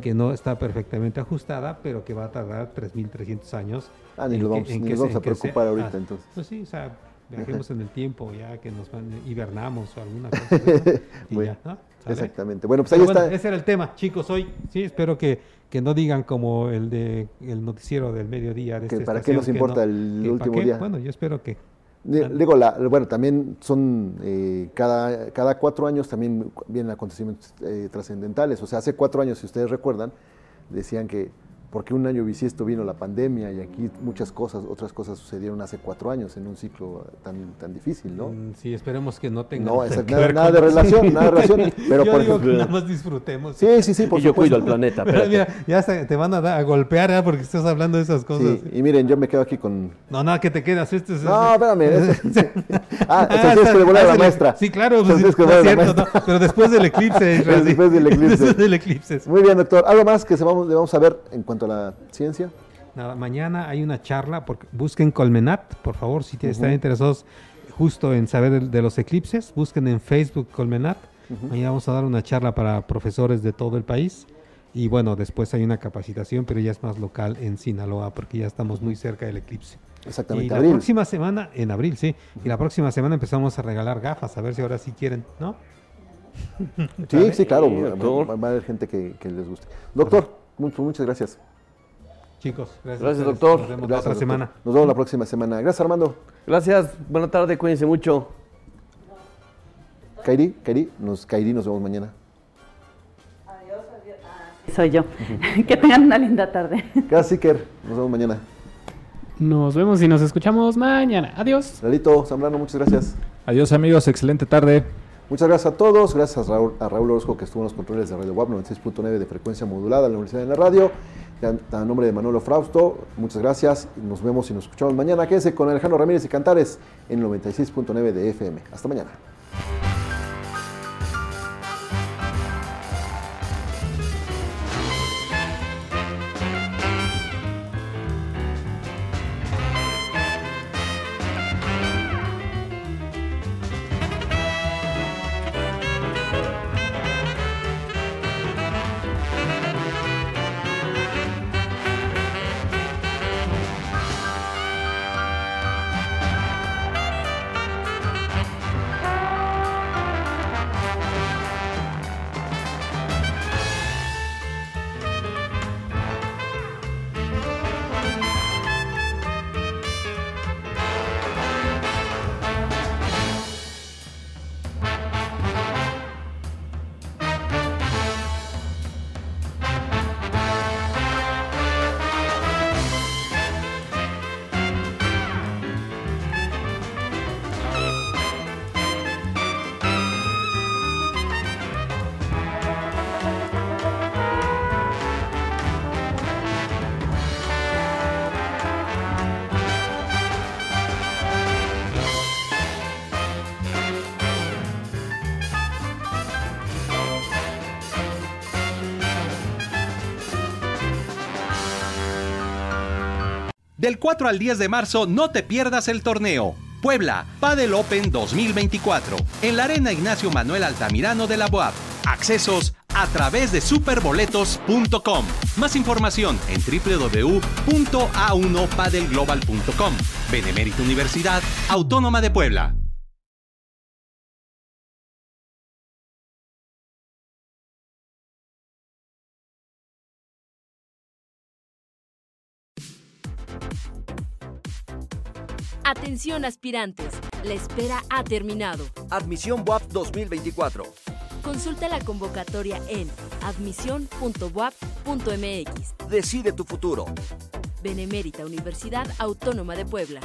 L: que no está perfectamente ajustada, pero que va a tardar 3.300 años.
A: Ah, ni, vamos, vamos a preocupar ahorita ah, entonces.
L: Pues sí, o sea, viajemos en el tiempo ya que nos van, hibernamos o alguna cosa.
A: bueno, Exactamente. Bueno, pues ahí está.
L: Ese era el tema, chicos, hoy. Sí, espero que, que no digan como el de el noticiero del mediodía. De
A: ¿Para qué nos importa el último día?
L: Bueno, yo espero que
A: Digo, la, bueno, también son eh, cada, cada cuatro años también vienen acontecimientos eh, trascendentales. O sea, hace cuatro años, si ustedes recuerdan, decían que porque un año bisiesto vino la pandemia y aquí muchas cosas, otras cosas sucedieron hace cuatro años en un ciclo tan, tan difícil, ¿no? Mm,
L: sí, esperemos que no tenga
A: no, nada, de relación, nada de relación.
L: Pero yo por digo ejemplo, que nada más disfrutemos.
A: Sí, sí, sí, por
C: y yo cuido al planeta.
L: Pero mira, ya te van a, a golpear ¿eh? porque estás hablando de esas cosas. Sí,
A: y miren, yo me quedo aquí con...
L: No, nada, que te quedas. Este es,
A: no, espérame. ah, entonces ah, que devolver a la maestra.
L: Sí, claro, pues, es cierto, pero después del eclipse.
A: después del eclipse.
L: Después del eclipse.
A: Muy bien, doctor. ¿Algo más que se vamos, le vamos a ver en cuanto a la ciencia?
L: Nada, mañana hay una charla, porque busquen Colmenat, por favor, si están interesados justo en saber de, los eclipses, busquen en Facebook Colmenat. Mañana vamos a dar una charla para profesores de todo el país. Y bueno, después hay una capacitación, pero ya es más local en Sinaloa, porque ya estamos muy cerca del eclipse.
A: Exactamente.
L: Y la próxima semana, en abril, sí. Y la próxima semana empezamos a regalar gafas, a ver si ahora sí quieren, ¿no?
A: Sí, sí, claro. Va, a haber gente que, les guste. Doctor, muchas gracias.
L: Chicos, gracias.
C: Gracias, doctor.
L: Nos vemos la otra semana.
A: Nos vemos la próxima semana. Gracias, Armando.
C: Gracias. Buena tarde, cuídense mucho.
A: Kairi, Kairi, nos, Kairi, nos vemos mañana.
B: Adiós, adiós. Ah, soy yo. que tengan una linda tarde.
A: Gracias, Iker. Nos vemos mañana.
D: Nos vemos y nos escuchamos mañana. Adiós.
A: Lalito, Zambrano, muchas gracias.
E: Adiós, amigos. Excelente tarde.
A: Muchas gracias a todos. Gracias a Raúl, a Raúl Orozco, que estuvo en los controles de Radio WAP 96.9 de frecuencia modulada en la Universidad de la Radio. A nombre de Manolo Frausto, muchas gracias. Nos vemos y nos escuchamos mañana. Quédense con Alejandro Ramírez y Cantares en 96.9 de FM. Hasta mañana.
J: 4 al 10 de marzo no te pierdas el torneo. Puebla, Padel Open 2024, en la Arena Ignacio Manuel Altamirano de la UAP. Accesos a través de superboletos.com. Más información en www.a1padelglobal.com. Benemérita Universidad Autónoma de Puebla.
H: Atención aspirantes, la espera ha terminado.
I: Admisión WAP 2024.
H: Consulta la convocatoria en admisión.wap.mx.
I: Decide tu futuro.
H: Benemérita Universidad Autónoma de Puebla.